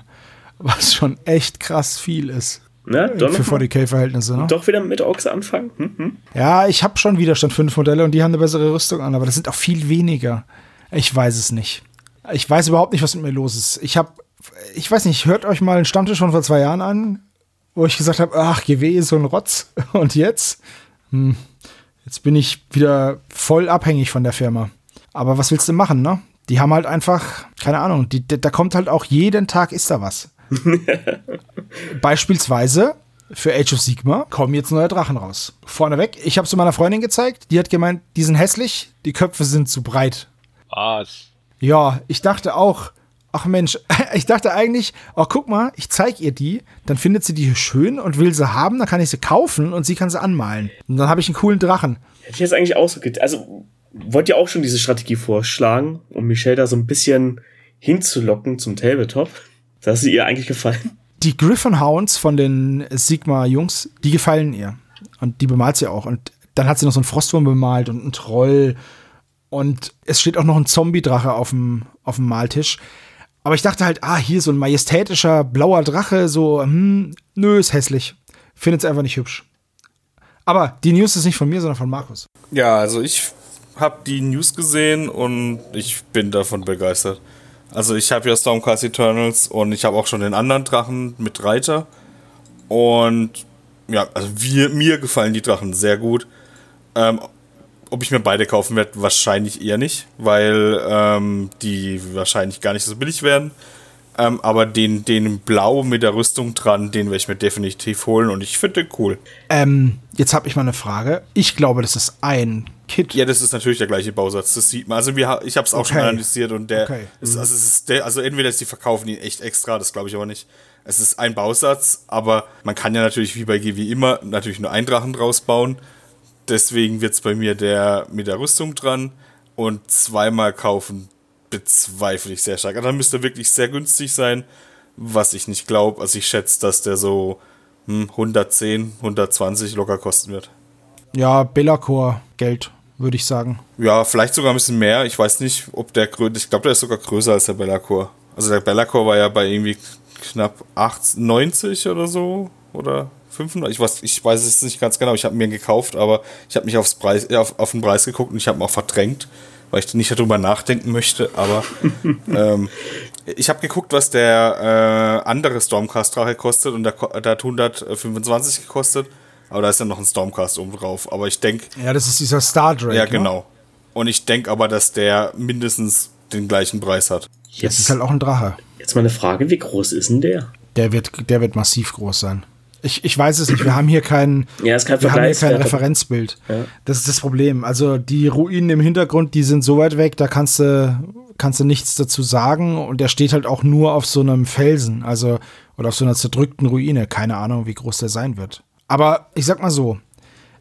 Was schon echt krass viel ist. Doch, Für noch mal, 40k-Verhältnisse, ne? doch wieder mit Orks anfangen? Hm, hm. Ja, ich habe schon Widerstand 5 Modelle und die haben eine bessere Rüstung an, aber das sind auch viel weniger. Ich weiß es nicht. Ich weiß überhaupt nicht, was mit mir los ist. Ich habe, ich weiß nicht, hört euch mal einen Stammtisch von vor zwei Jahren an, wo ich gesagt habe, ach, GW ist so ein Rotz. Und jetzt? Hm, jetzt bin ich wieder voll abhängig von der Firma. Aber was willst du machen, ne? Die haben halt einfach, keine Ahnung, die, da kommt halt auch jeden Tag ist da was. Beispielsweise für Age of Sigma kommen jetzt neue Drachen raus. Vorneweg, ich habe es meiner Freundin gezeigt, die hat gemeint, die sind hässlich, die Köpfe sind zu breit. Was? Ja, ich dachte auch, ach Mensch, ich dachte eigentlich, oh guck mal, ich zeig ihr die, dann findet sie die schön und will sie haben, dann kann ich sie kaufen und sie kann sie anmalen. Und dann habe ich einen coolen Drachen. Hätte ich jetzt eigentlich auch so get- Also, wollt ihr auch schon diese Strategie vorschlagen, um Michelle da so ein bisschen hinzulocken zum Tabletop? Das ist ihr eigentlich gefallen. Die Griffin Hounds von den Sigma-Jungs, die gefallen ihr. Und die bemalt sie auch. Und dann hat sie noch so einen Frostwurm bemalt und einen Troll. Und es steht auch noch ein Zombie-Drache auf dem, auf dem Maltisch. Aber ich dachte halt, ah, hier so ein majestätischer blauer Drache, so, hm, nö, ist hässlich. Findet's einfach nicht hübsch. Aber die News ist nicht von mir, sondern von Markus. Ja, also ich habe die News gesehen und ich bin davon begeistert. Also ich habe ja Stormcast Eternals und ich habe auch schon den anderen Drachen mit Reiter. Und ja, also wir, mir gefallen die Drachen sehr gut. Ähm, ob ich mir beide kaufen werde, wahrscheinlich eher nicht, weil ähm, die wahrscheinlich gar nicht so billig werden. Ähm, aber den, den Blau mit der Rüstung dran, den werde ich mir definitiv holen und ich finde den cool. Ähm, jetzt habe ich mal eine Frage. Ich glaube, das ist ein Kit. Ja, das ist natürlich der gleiche Bausatz, das sieht man. Also wir, ich habe es auch schon Okay. analysiert und der, Okay. ist, also, es ist der, also entweder ist die verkaufen ihn echt extra, das glaube ich aber nicht. Es ist ein Bausatz, aber man kann ja natürlich wie bei GW immer natürlich nur einen Drachen draus bauen. Deswegen wird es bei mir der mit der Rüstung dran und zweimal kaufen bezweifle ich sehr stark. Also dann müsste er wirklich sehr günstig sein, was ich nicht glaube. Also ich schätze, dass der so hm, 110, 120 locker kosten wird. Ja, Bellacore Geld, würde ich sagen. Ja, vielleicht sogar ein bisschen mehr. Ich weiß nicht, ob der größer, ich glaube, der ist sogar größer als der Bellacore. Also der Bellacore war ja bei irgendwie knapp 80, 90 oder so oder 500. Ich weiß, ich weiß es nicht ganz genau. Ich habe mir ihn gekauft, aber ich habe mich aufs Preis, auf, auf den Preis geguckt und ich habe ihn auch verdrängt, weil ich nicht darüber nachdenken möchte. Aber ähm, ich habe geguckt, was der äh, andere Stormcast-Drache kostet und der, der hat 125 gekostet. Aber da ist dann noch ein Stormcast oben drauf. Aber ich denke. Ja, das ist dieser Star Drake. Ja, genau. Ne? Und ich denke aber, dass der mindestens den gleichen Preis hat. Jetzt das ist halt auch ein Drache. Jetzt mal eine Frage: Wie groß ist denn der? Der wird, der wird massiv groß sein. Ich, ich weiß es nicht. Wir haben hier kein, ja, ist kein, wir haben hier kein Referenzbild. Ja. Das ist das Problem. Also die Ruinen im Hintergrund, die sind so weit weg, da kannst du, kannst du nichts dazu sagen. Und der steht halt auch nur auf so einem Felsen, also oder auf so einer zerdrückten Ruine. Keine Ahnung, wie groß der sein wird. Aber ich sag mal so: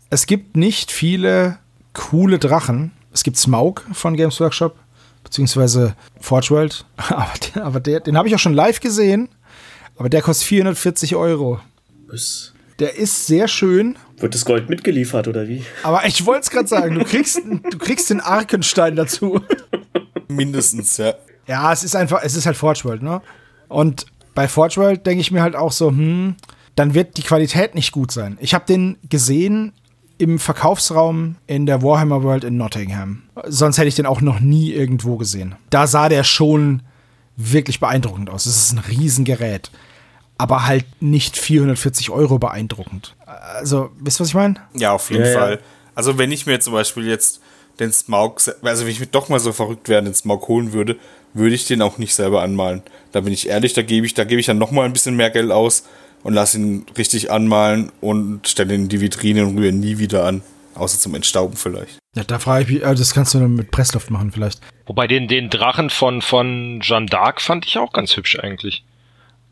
Es gibt nicht viele coole Drachen. Es gibt Smaug von Games Workshop, beziehungsweise Forge World. Aber, der, aber der, den habe ich auch schon live gesehen. Aber der kostet 440 Euro. Was? Der ist sehr schön. Wird das Gold mitgeliefert oder wie? Aber ich wollte es gerade sagen, du kriegst, du kriegst den Arkenstein dazu. Mindestens, ja. Ja, es ist einfach, es ist halt Forge World, ne? Und bei Forge World denke ich mir halt auch so, hm, dann wird die Qualität nicht gut sein. Ich habe den gesehen im Verkaufsraum in der Warhammer World in Nottingham. Sonst hätte ich den auch noch nie irgendwo gesehen. Da sah der schon wirklich beeindruckend aus. Es ist ein Riesengerät aber halt nicht 440 Euro beeindruckend. Also, wisst ihr, was ich meine? Ja, auf jeden ja, Fall. Ja. Also, wenn ich mir zum Beispiel jetzt den Smaug, also wenn ich mir doch mal so verrückt wäre, den Smaug holen würde, würde ich den auch nicht selber anmalen. Da bin ich ehrlich, da gebe ich, da gebe ich dann noch mal ein bisschen mehr Geld aus und lasse ihn richtig anmalen und stelle ihn in die Vitrine und rühre ihn nie wieder an. Außer zum Entstauben vielleicht. Ja, da frage ich mich, also das kannst du dann mit Pressluft machen vielleicht. Wobei den, den Drachen von, von Jeanne d'Arc fand ich auch ganz hübsch eigentlich.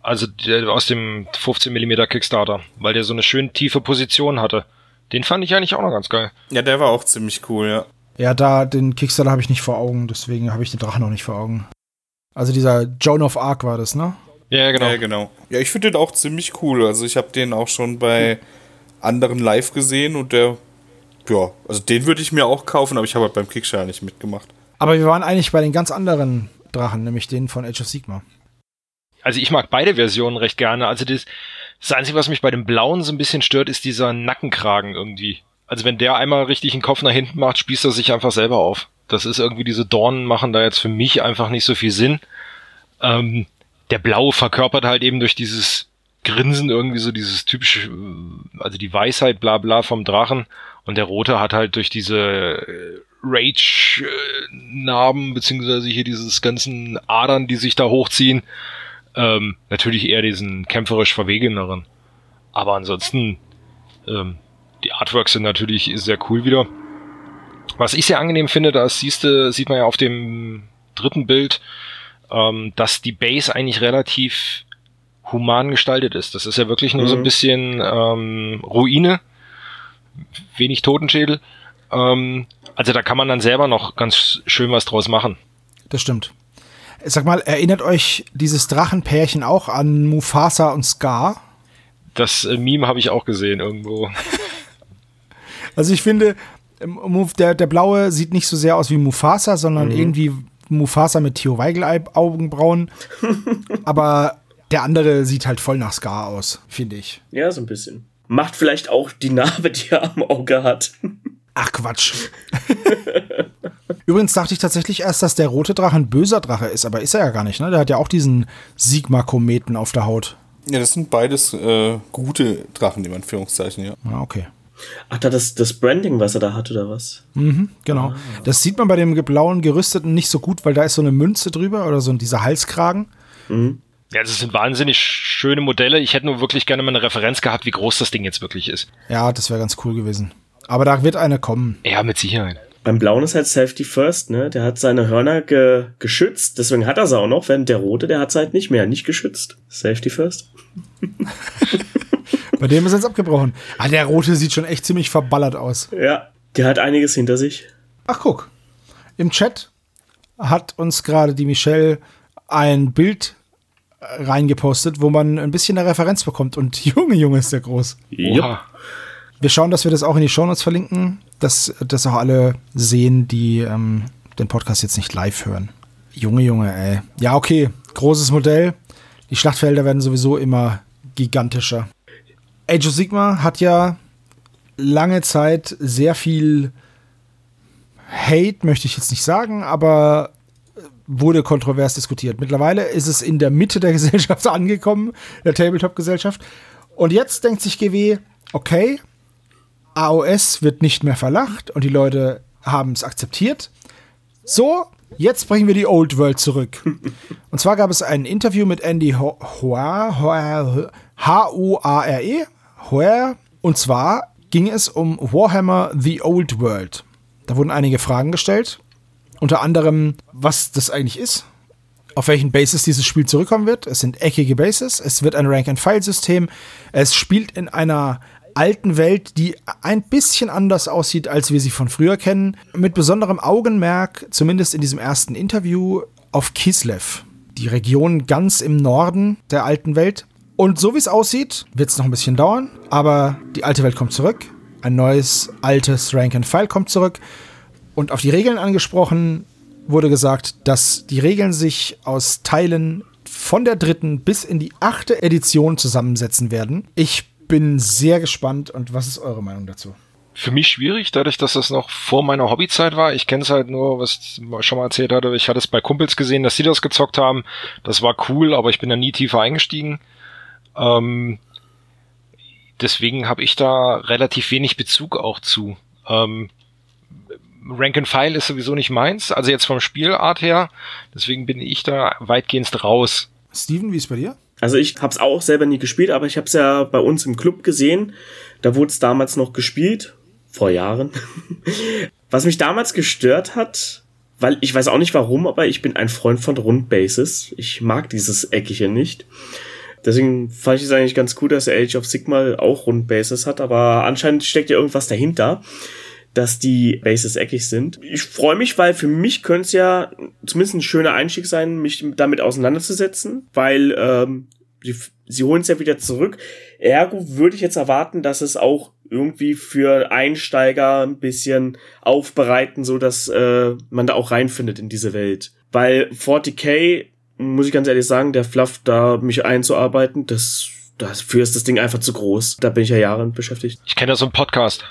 Also der, aus dem 15 mm Kickstarter, weil der so eine schön tiefe Position hatte. Den fand ich eigentlich auch noch ganz geil. Ja, der war auch ziemlich cool, ja. Ja, da den Kickstarter habe ich nicht vor Augen, deswegen habe ich den Drachen noch nicht vor Augen. Also dieser Joan of Arc war das, ne? Ja, genau. Ja, genau. Ja, ich finde den auch ziemlich cool. Also ich habe den auch schon bei anderen live gesehen und der, ja, also den würde ich mir auch kaufen, aber ich habe halt beim Kickstarter nicht mitgemacht. Aber wir waren eigentlich bei den ganz anderen Drachen, nämlich den von Age of Sigma also ich mag beide Versionen recht gerne. Also das, das Einzige, was mich bei dem Blauen so ein bisschen stört, ist dieser Nackenkragen irgendwie. Also wenn der einmal richtig den Kopf nach hinten macht, spießt er sich einfach selber auf. Das ist irgendwie, diese Dornen machen da jetzt für mich einfach nicht so viel Sinn. Ähm, der Blaue verkörpert halt eben durch dieses Grinsen irgendwie so dieses typische, also die Weisheit bla bla vom Drachen. Und der Rote hat halt durch diese äh, Rage-Narben, beziehungsweise hier dieses ganzen Adern, die sich da hochziehen, ähm, natürlich eher diesen kämpferisch verwegeneren. Aber ansonsten, ähm, die Artworks sind natürlich sehr cool wieder. Was ich sehr angenehm finde, da siehst du, sieht man ja auf dem dritten Bild, ähm, dass die Base eigentlich relativ human gestaltet ist. Das ist ja wirklich nur mhm. so ein mhm. bisschen ähm, Ruine, wenig Totenschädel. Ähm, also da kann man dann selber noch ganz schön was draus machen. Das stimmt. Sag mal, erinnert euch dieses Drachenpärchen auch an Mufasa und Scar? Das äh, Meme habe ich auch gesehen irgendwo. also ich finde, ähm, der, der blaue sieht nicht so sehr aus wie Mufasa, sondern mhm. irgendwie Mufasa mit Theo Weigel-Augenbrauen. Aber der andere sieht halt voll nach Scar aus, finde ich. Ja, so ein bisschen. Macht vielleicht auch die Narbe, die er am Auge hat. Ach Quatsch. Übrigens dachte ich tatsächlich erst, dass der rote Drache ein böser Drache ist, aber ist er ja gar nicht, ne? Der hat ja auch diesen Sigma-Kometen auf der Haut. Ja, das sind beides äh, gute Drachen, in Anführungszeichen, ja. Ah, okay. Ach, da das, das Branding, was er da hat, oder was? Mhm, genau. Ah. Das sieht man bei dem blauen Gerüsteten nicht so gut, weil da ist so eine Münze drüber oder so dieser Halskragen. Mhm. Ja, das sind wahnsinnig schöne Modelle. Ich hätte nur wirklich gerne mal eine Referenz gehabt, wie groß das Ding jetzt wirklich ist. Ja, das wäre ganz cool gewesen. Aber da wird eine kommen. Ja, mit Sicherheit. Beim Blauen ist halt Safety First, ne? Der hat seine Hörner ge geschützt, deswegen hat er sie auch noch, während der Rote, der hat sie halt nicht mehr, nicht geschützt. Safety First. Bei dem ist jetzt abgebrochen. Ah, der Rote sieht schon echt ziemlich verballert aus. Ja, der hat einiges hinter sich. Ach, guck. Im Chat hat uns gerade die Michelle ein Bild reingepostet, wo man ein bisschen eine Referenz bekommt. Und Junge, Junge, ist der groß. Jupp. Wir schauen, dass wir das auch in die Shownotes verlinken, dass das auch alle sehen, die ähm, den Podcast jetzt nicht live hören. Junge, Junge, ey. Ja, okay, großes Modell. Die Schlachtfelder werden sowieso immer gigantischer. Age of Sigma hat ja lange Zeit sehr viel Hate, möchte ich jetzt nicht sagen, aber wurde kontrovers diskutiert. Mittlerweile ist es in der Mitte der Gesellschaft angekommen, der Tabletop-Gesellschaft. Und jetzt denkt sich GW, okay, AOS wird nicht mehr verlacht und die Leute haben es akzeptiert. So, jetzt bringen wir die Old World zurück. Und zwar gab es ein Interview mit Andy H-O-A-R-E, Hoare, und zwar ging es um Warhammer The Old World. Da wurden einige Fragen gestellt, unter anderem, was das eigentlich ist, auf welchen Bases dieses Spiel zurückkommen wird. Es sind eckige Bases, es wird ein Rank-and-File-System, es spielt in einer alten Welt, die ein bisschen anders aussieht, als wir sie von früher kennen. Mit besonderem Augenmerk, zumindest in diesem ersten Interview, auf Kislev, die Region ganz im Norden der alten Welt. Und so wie es aussieht, wird es noch ein bisschen dauern, aber die alte Welt kommt zurück. Ein neues, altes Rank and File kommt zurück. Und auf die Regeln angesprochen wurde gesagt, dass die Regeln sich aus Teilen von der dritten bis in die achte Edition zusammensetzen werden. Ich bin sehr gespannt und was ist eure Meinung dazu? Für mich schwierig, dadurch, dass das noch vor meiner Hobbyzeit war. Ich kenne es halt nur, was ich schon mal erzählt hatte. Ich hatte es bei Kumpels gesehen, dass sie das gezockt haben. Das war cool, aber ich bin da nie tiefer eingestiegen. Ähm, deswegen habe ich da relativ wenig Bezug auch zu. Ähm, Rank and File ist sowieso nicht meins, also jetzt vom Spielart her. Deswegen bin ich da weitgehend raus. Steven, wie ist bei dir? Also ich habe es auch selber nie gespielt, aber ich habe es ja bei uns im Club gesehen. Da wurde es damals noch gespielt, vor Jahren. Was mich damals gestört hat, weil ich weiß auch nicht warum, aber ich bin ein Freund von Rundbases. Ich mag dieses Eckige nicht. Deswegen fand ich es eigentlich ganz cool, dass Age of Sigma auch Rundbases hat, aber anscheinend steckt ja irgendwas dahinter dass die Bases eckig sind. Ich freue mich, weil für mich könnte es ja zumindest ein schöner Einstieg sein, mich damit auseinanderzusetzen, weil ähm, sie, sie holen es ja wieder zurück. Ergo würde ich jetzt erwarten, dass es auch irgendwie für Einsteiger ein bisschen aufbereiten, so dass äh, man da auch reinfindet in diese Welt. Weil 40k, muss ich ganz ehrlich sagen, der Fluff da mich einzuarbeiten, das dafür ist das Ding einfach zu groß. Da bin ich ja Jahre beschäftigt. Ich kenne da so einen Podcast.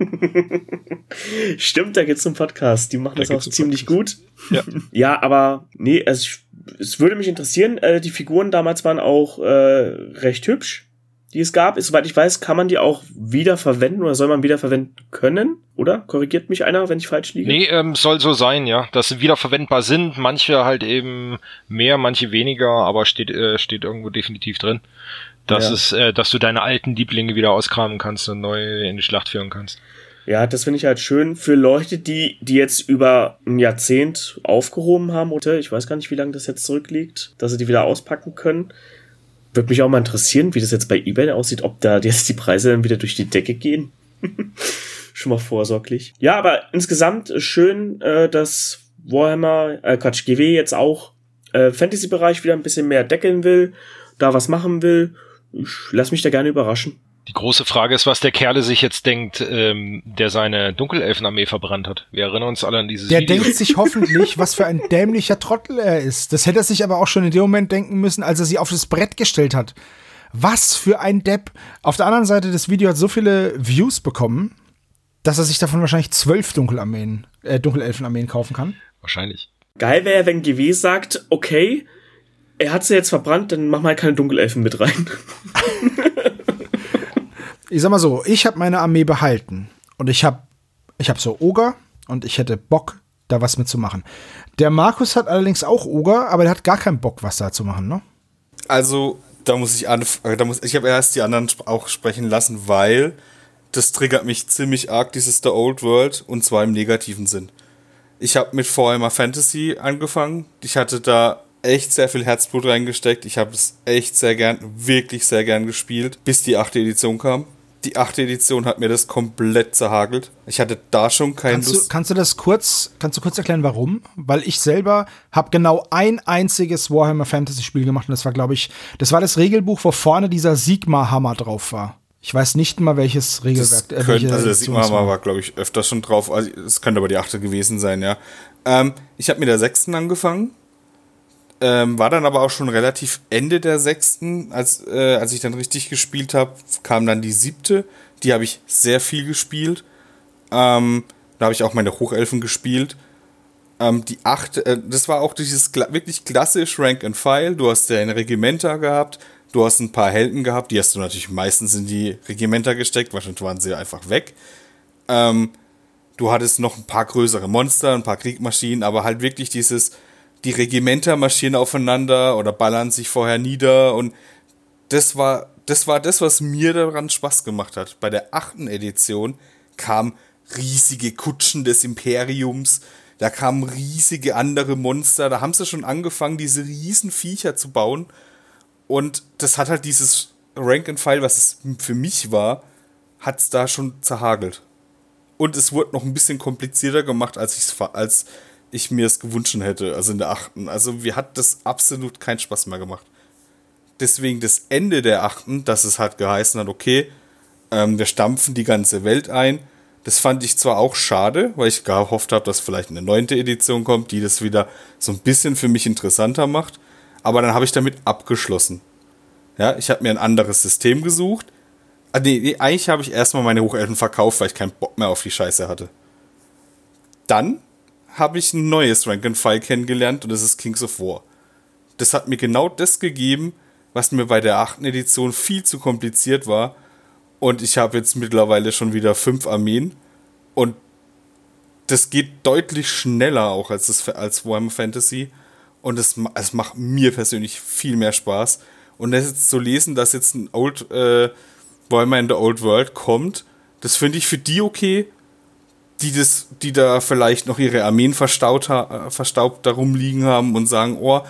Stimmt, da geht's zum Podcast. Die machen Da das auch ziemlich gut. Ja. Ja, aber nee, also ich, es würde mich interessieren. Äh, die Figuren damals waren auch äh, recht hübsch, die es gab. Soweit ich weiß, kann man die auch wieder verwenden oder soll man wieder verwenden können? Oder? Korrigiert mich einer, wenn ich falsch liege? Nee, ähm, soll so sein, ja. Dass sie wiederverwendbar sind. Manche halt eben mehr, manche weniger, aber steht, äh, steht irgendwo definitiv drin. Dass Ja. es, äh, dass du deine alten Lieblinge wieder auskramen kannst und neu in die Schlacht führen kannst. Ja, das finde ich halt schön für Leute, die, die jetzt über ein Jahrzehnt aufgehoben haben oder ich weiß gar nicht, wie lange das jetzt zurückliegt, dass sie die wieder auspacken können. Würde mich auch mal interessieren, wie das jetzt bei eBay aussieht, ob da jetzt die Preise dann wieder durch die Decke gehen. Schon mal vorsorglich. Ja, aber insgesamt schön, äh, dass Warhammer, äh, Quatsch, GW jetzt auch äh, Fantasy-Bereich wieder ein bisschen mehr deckeln will, da was machen will. Ich lass mich da gerne überraschen. Die große Frage ist, was der Kerle sich jetzt denkt, ähm, der seine Dunkelelfenarmee verbrannt hat. Wir erinnern uns alle an dieses Der Video. denkt sich hoffentlich, was für ein dämlicher Trottel er ist. Das hätte er sich aber auch schon in dem Moment denken müssen, als er sie auf das Brett gestellt hat. Was für ein Depp. Auf der anderen Seite, das Video hat so viele Views bekommen, dass er sich davon wahrscheinlich zwölf Dunkelarmeen, äh, Dunkelelfenarmeen kaufen kann. Wahrscheinlich. Geil wäre, wenn GW sagt, okay, er hat sie jetzt verbrannt, dann mach mal keine Dunkelelfen mit rein. Ich sag mal so, ich habe meine Armee behalten und ich habe ich hab so Oger und ich hätte Bock, da was mitzumachen. Der Markus hat allerdings auch Oger, aber der hat gar keinen Bock, was da zu machen, ne? Also, da muss ich anf äh, da muss ich habe erst die anderen auch sprechen lassen, weil das triggert mich ziemlich arg, dieses The Old World, und zwar im negativen Sinn. Ich habe mit Warhammer Fantasy angefangen. Ich hatte da echt sehr viel Herzblut reingesteckt. Ich habe es echt sehr gern, wirklich sehr gern gespielt, bis die achte Edition kam. Die achte Edition hat mir das komplett zerhagelt. Ich hatte da schon keine Kannst du, Lust. kannst du das kurz, kannst du kurz erklären, warum? Weil ich selber habe genau ein einziges Warhammer Fantasy Spiel gemacht und das war, glaube ich, das war das Regelbuch, wo vorne dieser Sigma-Hammer drauf war. Ich weiß nicht mal, welches Regelwerk. Das äh, könnte, welche also der Sigma es war, war glaube ich, öfter schon drauf. Also, es könnte aber die achte gewesen sein, ja. Ähm, ich habe mit der sechsten angefangen. Ähm, war dann aber auch schon relativ Ende der sechsten, als, äh, als ich dann richtig gespielt habe, kam dann die siebte. Die habe ich sehr viel gespielt. Ähm, da habe ich auch meine Hochelfen gespielt. Ähm, die achte, äh, das war auch dieses wirklich klassisch Rank and File. Du hast deine Regimenter gehabt, du hast ein paar Helden gehabt, die hast du natürlich meistens in die Regimenter gesteckt, wahrscheinlich waren sie einfach weg. Ähm, du hattest noch ein paar größere Monster, ein paar Kriegmaschinen, aber halt wirklich dieses, die Regimenter marschieren aufeinander oder ballern sich vorher nieder und das war, das war das, was mir daran Spaß gemacht hat. Bei der achten Edition kamen riesige Kutschen des Imperiums, da kamen riesige andere Monster, da haben sie schon angefangen, diese riesen Viecher zu bauen und das hat halt dieses Rank and File, was es für mich war, hat es da schon zerhagelt. Und es wurde noch ein bisschen komplizierter gemacht, als, ich's, als ich mir es gewünscht hätte, also in der achten. Also mir hat das absolut keinen Spaß mehr gemacht. Deswegen das Ende der achten, dass es halt geheißen hat, okay, ähm, wir stampfen die ganze Welt ein. Das fand ich zwar auch schade, weil ich gehofft habe, dass vielleicht eine neunte Edition kommt, die das wieder so ein bisschen für mich interessanter macht. Aber dann habe ich damit abgeschlossen. Ja, ich habe mir ein anderes System gesucht. Ah, nee, nee, eigentlich habe ich erstmal meine Hochelfen verkauft, weil ich keinen Bock mehr auf die Scheiße hatte. Dann habe ich ein neues Rank and File kennengelernt und das ist Kings of War. Das hat mir genau das gegeben, was mir bei der achten Edition viel zu kompliziert war. Und ich habe jetzt mittlerweile schon wieder fünf Armeen. Und das geht deutlich schneller auch als, das, als Warhammer Fantasy. Und es, es macht mir persönlich viel mehr Spaß. Und das jetzt zu lesen, dass jetzt ein Old äh, Warhammer in the Old World kommt, das finde ich für die okay, die, das, die da vielleicht noch ihre Armeen verstaut, äh, verstaubt da rumliegen haben und sagen, oh,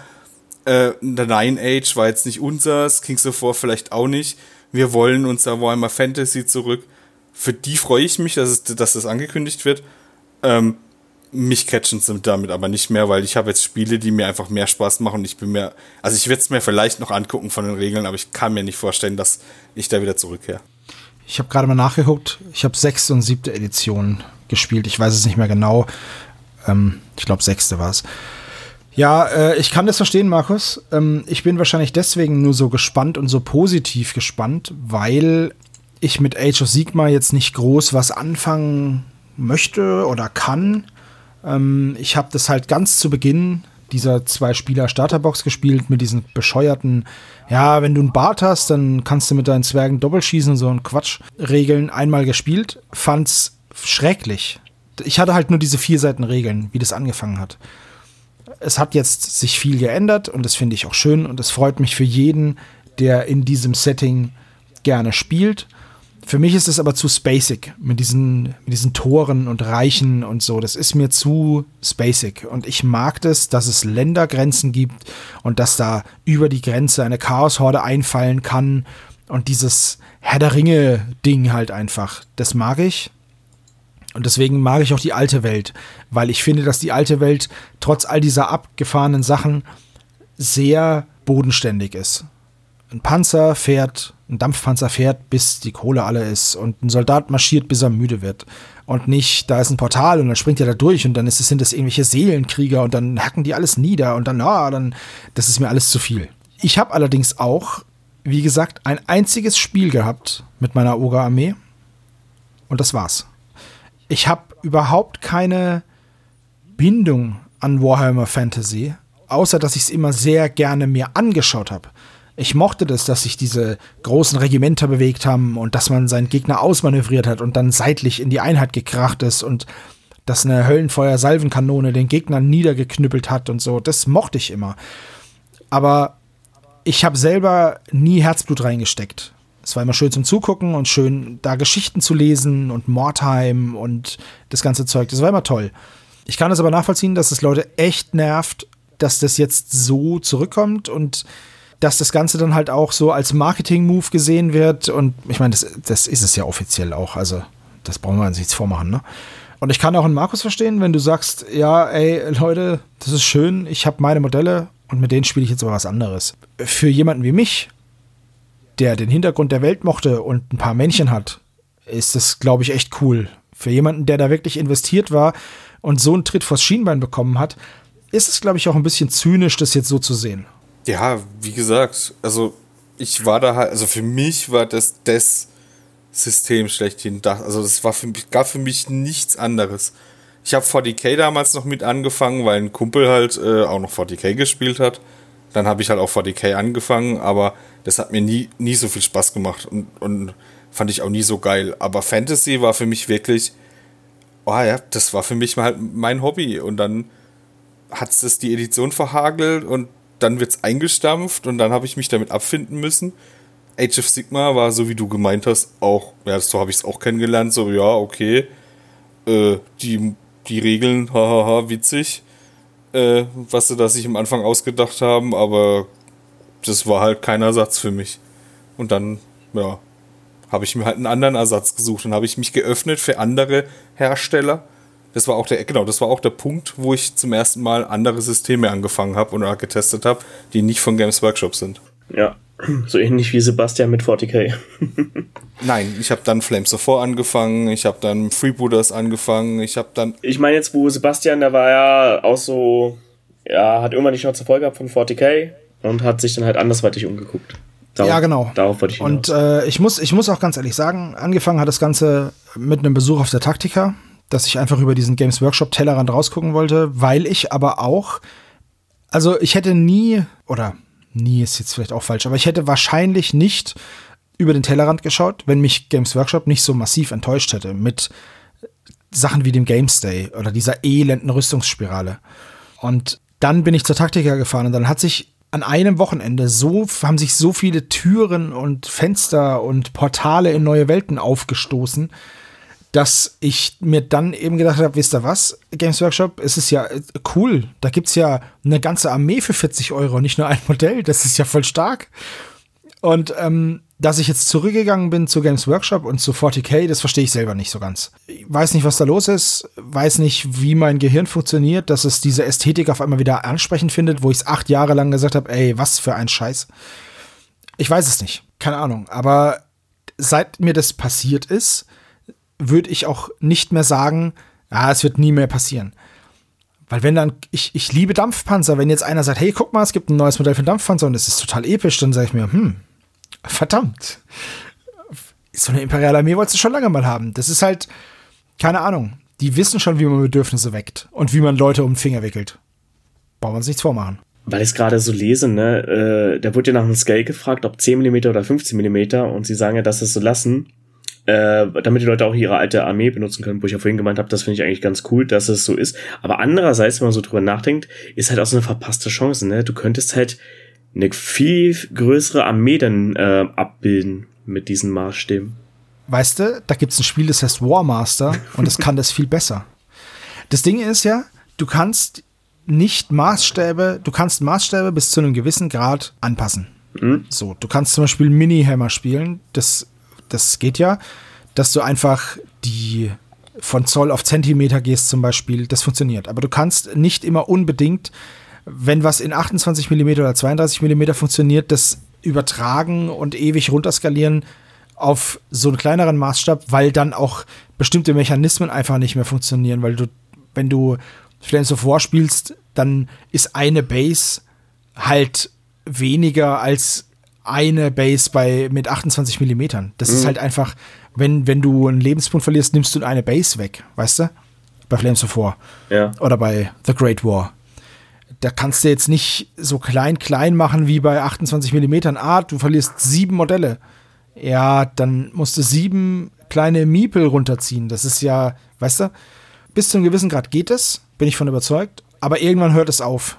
äh, der Nine Age war jetzt nicht unseres, Kings of War vielleicht auch nicht. Wir wollen unser Warhammer Fantasy zurück. Für die freue ich mich, dass, es, dass das angekündigt wird. Ähm, mich catchen sie damit aber nicht mehr, weil ich habe jetzt Spiele, die mir einfach mehr Spaß machen. Ich bin mir, also ich werde es mir vielleicht noch angucken von den Regeln, aber ich kann mir nicht vorstellen, dass ich da wieder zurückkehre. Ich habe gerade mal nachgeguckt. Ich habe sechste und siebte Edition gespielt. Ich weiß es nicht mehr genau. Ähm, ich glaube, sechste war es. Ja, äh, ich kann das verstehen, Markus. Ähm, ich bin wahrscheinlich deswegen nur so gespannt und so positiv gespannt, weil ich mit Age of Sigma jetzt nicht groß was anfangen möchte oder kann. Ähm, ich habe das halt ganz zu Beginn dieser zwei Spieler Starterbox gespielt mit diesen bescheuerten, ja, wenn du einen Bart hast, dann kannst du mit deinen Zwergen Doppelschießen so ein Quatsch Regeln einmal gespielt, fand's schrecklich. Ich hatte halt nur diese vier Seiten Regeln, wie das angefangen hat. Es hat jetzt sich viel geändert und das finde ich auch schön und es freut mich für jeden, der in diesem Setting gerne spielt. Für mich ist es aber zu spacig mit diesen, mit diesen Toren und Reichen und so. Das ist mir zu spacig. Und ich mag das, dass es Ländergrenzen gibt und dass da über die Grenze eine Chaoshorde einfallen kann. Und dieses Herr der Ringe-Ding halt einfach. Das mag ich. Und deswegen mag ich auch die alte Welt, weil ich finde, dass die alte Welt trotz all dieser abgefahrenen Sachen sehr bodenständig ist. Ein Panzer fährt, ein Dampfpanzer fährt, bis die Kohle alle ist und ein Soldat marschiert, bis er müde wird. Und nicht, da ist ein Portal und dann springt er da durch und dann ist es, sind das irgendwelche Seelenkrieger und dann hacken die alles nieder und dann, ah, dann, das ist mir alles zu viel. Ich habe allerdings auch, wie gesagt, ein einziges Spiel gehabt mit meiner Oga-Armee und das war's. Ich habe überhaupt keine Bindung an Warhammer Fantasy, außer dass ich es immer sehr gerne mir angeschaut habe. Ich mochte das, dass sich diese großen Regimenter bewegt haben und dass man seinen Gegner ausmanövriert hat und dann seitlich in die Einheit gekracht ist und dass eine Höllenfeuer-Salvenkanone den Gegner niedergeknüppelt hat und so. Das mochte ich immer. Aber ich habe selber nie Herzblut reingesteckt. Es war immer schön zum Zugucken und schön da Geschichten zu lesen und Mordheim und das ganze Zeug. Das war immer toll. Ich kann es aber nachvollziehen, dass es Leute echt nervt, dass das jetzt so zurückkommt und dass das Ganze dann halt auch so als Marketing-Move gesehen wird. Und ich meine, das, das ist es ja offiziell auch. Also, das brauchen wir uns nichts vormachen, ne? Und ich kann auch einen Markus verstehen, wenn du sagst, ja, ey, Leute, das ist schön, ich habe meine Modelle und mit denen spiele ich jetzt aber was anderes. Für jemanden wie mich, der den Hintergrund der Welt mochte und ein paar Männchen hat, ist das, glaube ich, echt cool. Für jemanden, der da wirklich investiert war und so einen Tritt vors Schienbein bekommen hat, ist es, glaube ich, auch ein bisschen zynisch, das jetzt so zu sehen. Ja, wie gesagt, also ich war da halt, also für mich war das das System schlechthin. Also das war für mich, gab für mich nichts anderes. Ich habe 40k damals noch mit angefangen, weil ein Kumpel halt äh, auch noch 40k gespielt hat. Dann habe ich halt auch 40k angefangen, aber das hat mir nie, nie so viel Spaß gemacht und, und fand ich auch nie so geil. Aber Fantasy war für mich wirklich, oh ja, das war für mich halt mein Hobby. Und dann hat es die Edition verhagelt und dann wird es eingestampft und dann habe ich mich damit abfinden müssen. Age of Sigma war, so wie du gemeint hast, auch, ja, so habe ich es auch kennengelernt, so, ja, okay, äh, die, die Regeln, hahaha, witzig, äh, was sie da sich am Anfang ausgedacht haben, aber das war halt kein Ersatz für mich. Und dann, ja, habe ich mir halt einen anderen Ersatz gesucht. Dann habe ich mich geöffnet für andere Hersteller. Das war auch der, genau, das war auch der Punkt, wo ich zum ersten Mal andere Systeme angefangen habe oder getestet habe, die nicht von Games Workshop sind. Ja, so ähnlich wie Sebastian mit 40k. Nein, ich habe dann Flames of Four angefangen, ich habe dann Freebooters angefangen, ich habe dann. Ich meine jetzt, wo Sebastian, der war ja auch so, ja, hat irgendwann die Schnauze voll gehabt von 40k und hat sich dann halt andersweitig umgeguckt. Darauf, ja, genau. Darauf wollte ich hinaus. Und äh, ich, muss, ich muss auch ganz ehrlich sagen, angefangen hat das Ganze mit einem Besuch auf der Taktika, dass ich einfach über diesen Games Workshop Tellerrand rausgucken wollte, weil ich aber auch, also ich hätte nie, oder nie ist jetzt vielleicht auch falsch, aber ich hätte wahrscheinlich nicht über den Tellerrand geschaut, wenn mich Games Workshop nicht so massiv enttäuscht hätte mit Sachen wie dem Games Day oder dieser elenden Rüstungsspirale. Und dann bin ich zur Taktika gefahren und dann hat sich an einem Wochenende so haben sich so viele Türen und Fenster und Portale in neue Welten aufgestoßen, dass ich mir dann eben gedacht habe, wisst ihr was, Games Workshop, es ist ja äh, cool. Da gibt es ja eine ganze Armee für 40 Euro, nicht nur ein Modell. Das ist ja voll stark. Und ähm, dass ich jetzt zurückgegangen bin zu Games Workshop und zu 40k, das verstehe ich selber nicht so ganz. Ich weiß nicht, was da los ist, weiß nicht, wie mein Gehirn funktioniert, dass es diese Ästhetik auf einmal wieder ansprechend findet, wo ich es acht Jahre lang gesagt habe, ey, was für ein Scheiß. Ich weiß es nicht, keine Ahnung. Aber seit mir das passiert ist, würde ich auch nicht mehr sagen, ah, es wird nie mehr passieren. Weil wenn dann, ich, ich liebe Dampfpanzer, wenn jetzt einer sagt, hey, guck mal, es gibt ein neues Modell für Dampfpanzer und es ist total episch, dann sage ich mir, hm, verdammt. So eine imperiale Armee wolltest du schon lange mal haben. Das ist halt, keine Ahnung. Die wissen schon, wie man Bedürfnisse weckt und wie man Leute um den Finger wickelt. Brauchen wir uns nichts vormachen. Weil ich es gerade so lese, ne, äh, da wurde ja nach einem Scale gefragt, ob 10 mm oder 15 mm und sie sagen ja, dass es so lassen äh, damit die Leute auch ihre alte Armee benutzen können, wo ich ja vorhin gemeint habe, das finde ich eigentlich ganz cool, dass es so ist. Aber andererseits, wenn man so drüber nachdenkt, ist halt auch so eine verpasste Chance, ne? Du könntest halt eine viel größere Armee dann äh, abbilden mit diesen Maßstäben. Weißt du, da gibt es ein Spiel, das heißt Warmaster und das kann das viel besser. Das Ding ist ja, du kannst nicht Maßstäbe, du kannst Maßstäbe bis zu einem gewissen Grad anpassen. Mhm. So, du kannst zum Beispiel Mini-Hammer spielen, das das geht ja, dass du einfach die von Zoll auf Zentimeter gehst zum Beispiel, das funktioniert. Aber du kannst nicht immer unbedingt, wenn was in 28 mm oder 32 mm funktioniert, das übertragen und ewig runterskalieren auf so einen kleineren Maßstab, weil dann auch bestimmte Mechanismen einfach nicht mehr funktionieren, weil du, wenn du Flames of War spielst, dann ist eine Base halt weniger als eine Base bei mit 28 Millimetern. Das mhm. ist halt einfach, wenn, wenn du einen Lebenspunkt verlierst, nimmst du eine Base weg, weißt du? Bei Flames of War. Ja. Oder bei The Great War. Da kannst du jetzt nicht so klein, klein machen wie bei 28 Millimetern. Ah, du verlierst sieben Modelle. Ja, dann musst du sieben kleine Miepel runterziehen. Das ist ja, weißt du, bis zu einem gewissen Grad geht es, bin ich von überzeugt. Aber irgendwann hört es auf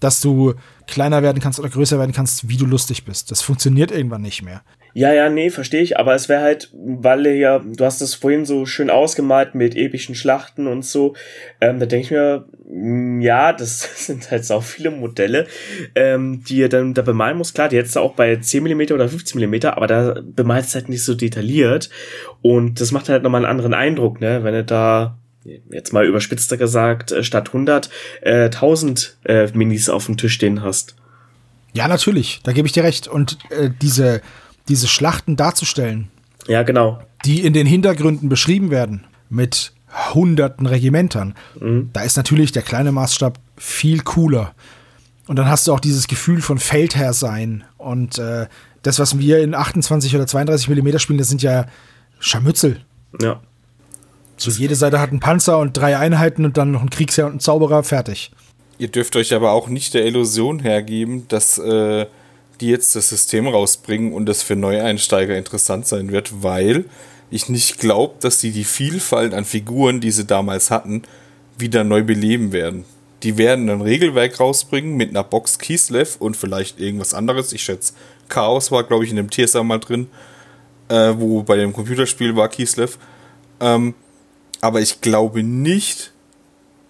dass du kleiner werden kannst oder größer werden kannst, wie du lustig bist. Das funktioniert irgendwann nicht mehr. Ja, ja, nee, verstehe ich, aber es wäre halt, weil ja, du hast es vorhin so schön ausgemalt mit epischen Schlachten und so, ähm, da denke ich mir, mh, ja, das sind halt auch viele Modelle, ähm, die ihr dann da bemalen muss. Klar, die du auch bei 10 mm oder 15 mm, aber da bemalst du halt nicht so detailliert und das macht halt nochmal einen anderen Eindruck, ne, wenn du da jetzt mal überspitzter gesagt, äh, statt 100 äh, 1000 äh, Minis auf dem Tisch stehen hast. Ja, natürlich, da gebe ich dir recht. Und äh, diese, diese Schlachten darzustellen. Ja, genau. Die in den Hintergründen beschrieben werden mit hunderten Regimentern. Mhm. Da ist natürlich der kleine Maßstab viel cooler. Und dann hast du auch dieses Gefühl von Feldherr sein. Und äh, das, was wir in 28 oder 32 Millimeter spielen, das sind ja Scharmützel. Ja. So jede Seite hat einen Panzer und drei Einheiten und dann noch ein Kriegsherr und ein Zauberer, fertig. Ihr dürft euch aber auch nicht der Illusion hergeben, dass äh, die jetzt das System rausbringen und das für Neueinsteiger interessant sein wird, weil ich nicht glaube, dass die die Vielfalt an Figuren, die sie damals hatten, wieder neu beleben werden. Die werden ein Regelwerk rausbringen mit einer Box Kislev und vielleicht irgendwas anderes. Ich schätze, Chaos war, glaube ich, in dem TSA mal drin, äh, wo bei dem Computerspiel war Kislev. Ähm, aber ich glaube nicht,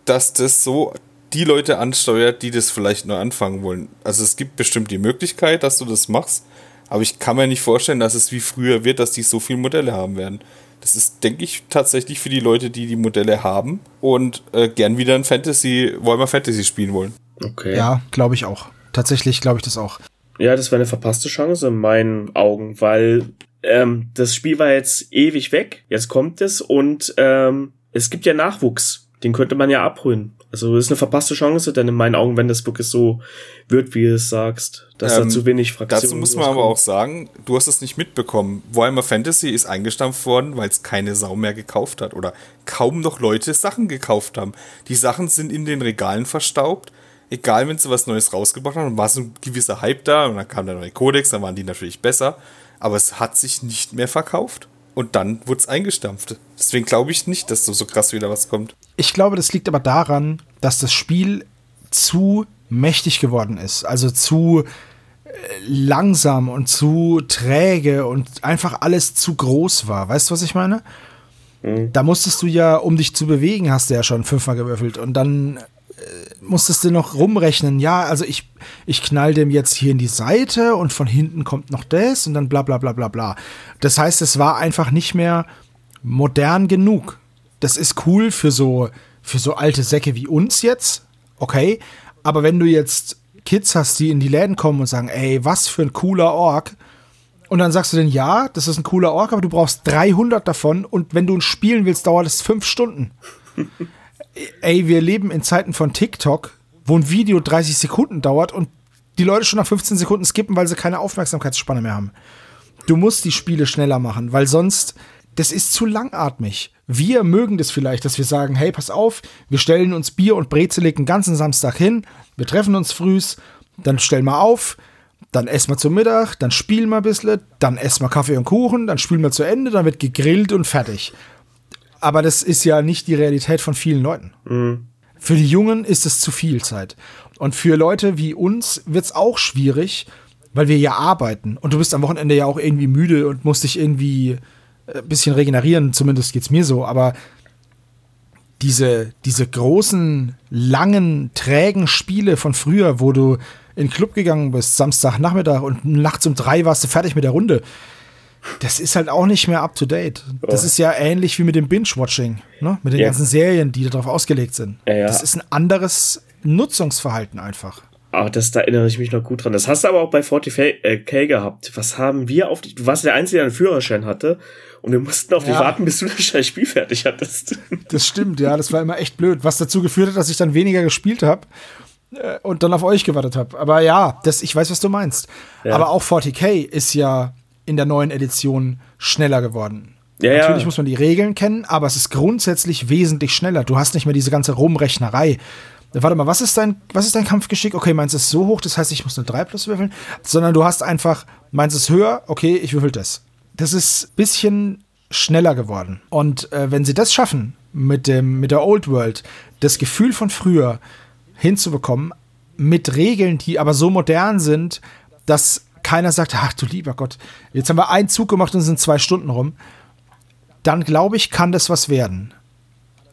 dass das so die Leute ansteuert, die das vielleicht nur anfangen wollen. Also es gibt bestimmt die Möglichkeit, dass du das machst, aber ich kann mir nicht vorstellen, dass es wie früher wird, dass die so viele Modelle haben werden. Das ist, denke ich, tatsächlich für die Leute, die die Modelle haben und äh, gern wieder ein Fantasy, Warhammer Fantasy spielen wollen. Okay. Ja, glaube ich auch. Tatsächlich glaube ich das auch. Ja, das wäre eine verpasste Chance in meinen Augen, weil ähm, das Spiel war jetzt ewig weg. Jetzt kommt es und ähm, es gibt ja Nachwuchs. Den könnte man ja abholen. Also ist eine verpasste Chance, denn in meinen Augen, wenn das wirklich so wird, wie du es sagst, dass ähm, da zu wenig Fraktionen Dazu muss man aber auch sagen, du hast es nicht mitbekommen. Warhammer Fantasy ist eingestampft worden, weil es keine Sau mehr gekauft hat oder kaum noch Leute Sachen gekauft haben. Die Sachen sind in den Regalen verstaubt. Egal, wenn sie was Neues rausgebracht haben, dann war so ein gewisser Hype da und dann kam der neue Codex, dann waren die natürlich besser. Aber es hat sich nicht mehr verkauft. Und dann wurde es eingestampft. Deswegen glaube ich nicht, dass so, so krass wieder was kommt. Ich glaube, das liegt aber daran, dass das Spiel zu mächtig geworden ist. Also zu äh, langsam und zu träge und einfach alles zu groß war. Weißt du, was ich meine? Mhm. Da musstest du ja, um dich zu bewegen, hast du ja schon fünfmal gewürfelt. Und dann musstest du noch rumrechnen, ja, also ich, ich knall dem jetzt hier in die Seite und von hinten kommt noch das und dann bla bla bla bla bla. Das heißt, es war einfach nicht mehr modern genug. Das ist cool für so, für so alte Säcke wie uns jetzt, okay, aber wenn du jetzt Kids hast, die in die Läden kommen und sagen, ey, was für ein cooler Ork, und dann sagst du denn, ja, das ist ein cooler Ork, aber du brauchst 300 davon und wenn du ihn spielen willst, dauert es fünf Stunden ey, wir leben in Zeiten von TikTok, wo ein Video 30 Sekunden dauert und die Leute schon nach 15 Sekunden skippen, weil sie keine Aufmerksamkeitsspanne mehr haben. Du musst die Spiele schneller machen, weil sonst, das ist zu langatmig. Wir mögen das vielleicht, dass wir sagen, hey, pass auf, wir stellen uns Bier und Brezelig den ganzen Samstag hin, wir treffen uns frühs, dann stellen wir auf, dann essen wir zum Mittag, dann spielen wir ein bisschen, dann essen wir Kaffee und Kuchen, dann spielen wir zu Ende, dann wird gegrillt und fertig. Aber das ist ja nicht die Realität von vielen Leuten. Mhm. Für die Jungen ist es zu viel Zeit. Und für Leute wie uns wird es auch schwierig, weil wir ja arbeiten. Und du bist am Wochenende ja auch irgendwie müde und musst dich irgendwie ein äh, bisschen regenerieren. Zumindest geht es mir so. Aber diese, diese großen, langen, trägen Spiele von früher, wo du in den Club gegangen bist, Samstagnachmittag und nachts um drei warst du fertig mit der Runde das ist halt auch nicht mehr up to date. Das oh. ist ja ähnlich wie mit dem Binge-Watching, ne? mit den ja. ganzen Serien, die darauf ausgelegt sind. Ja, ja. Das ist ein anderes Nutzungsverhalten einfach. Ah, das, da erinnere ich mich noch gut dran. Das hast du aber auch bei 40k äh, gehabt. Was haben wir auf die, du warst der Einzige, der einen Führerschein hatte und wir mussten auf dich warten, bis du das scheiß Spiel fertig hattest. Das stimmt, ja, das war immer echt blöd. Was dazu geführt hat, dass ich dann weniger gespielt habe äh, und dann auf euch gewartet habe. Aber ja, das, ich weiß, was du meinst. Aber auch 40k ist ja in der neuen Edition schneller geworden. Ja, Natürlich ja. muss man die Regeln kennen, aber es ist grundsätzlich wesentlich schneller. Du hast nicht mehr diese ganze Rumrechnerei. Warte mal, was ist dein, was ist dein Kampfgeschick? Okay, meins ist so hoch, das heißt, ich muss eine 3 plus würfeln. Sondern du hast einfach, meins ist höher, okay, ich würfel das. Das ist ein bisschen schneller geworden. Und äh, wenn sie das schaffen, mit, dem, mit der Old World, das Gefühl von früher hinzubekommen, mit Regeln, die aber so modern sind, dass keiner sagt, ach du lieber Gott, jetzt haben wir einen Zug gemacht und sind zwei Stunden rum, dann glaube ich, kann das was werden.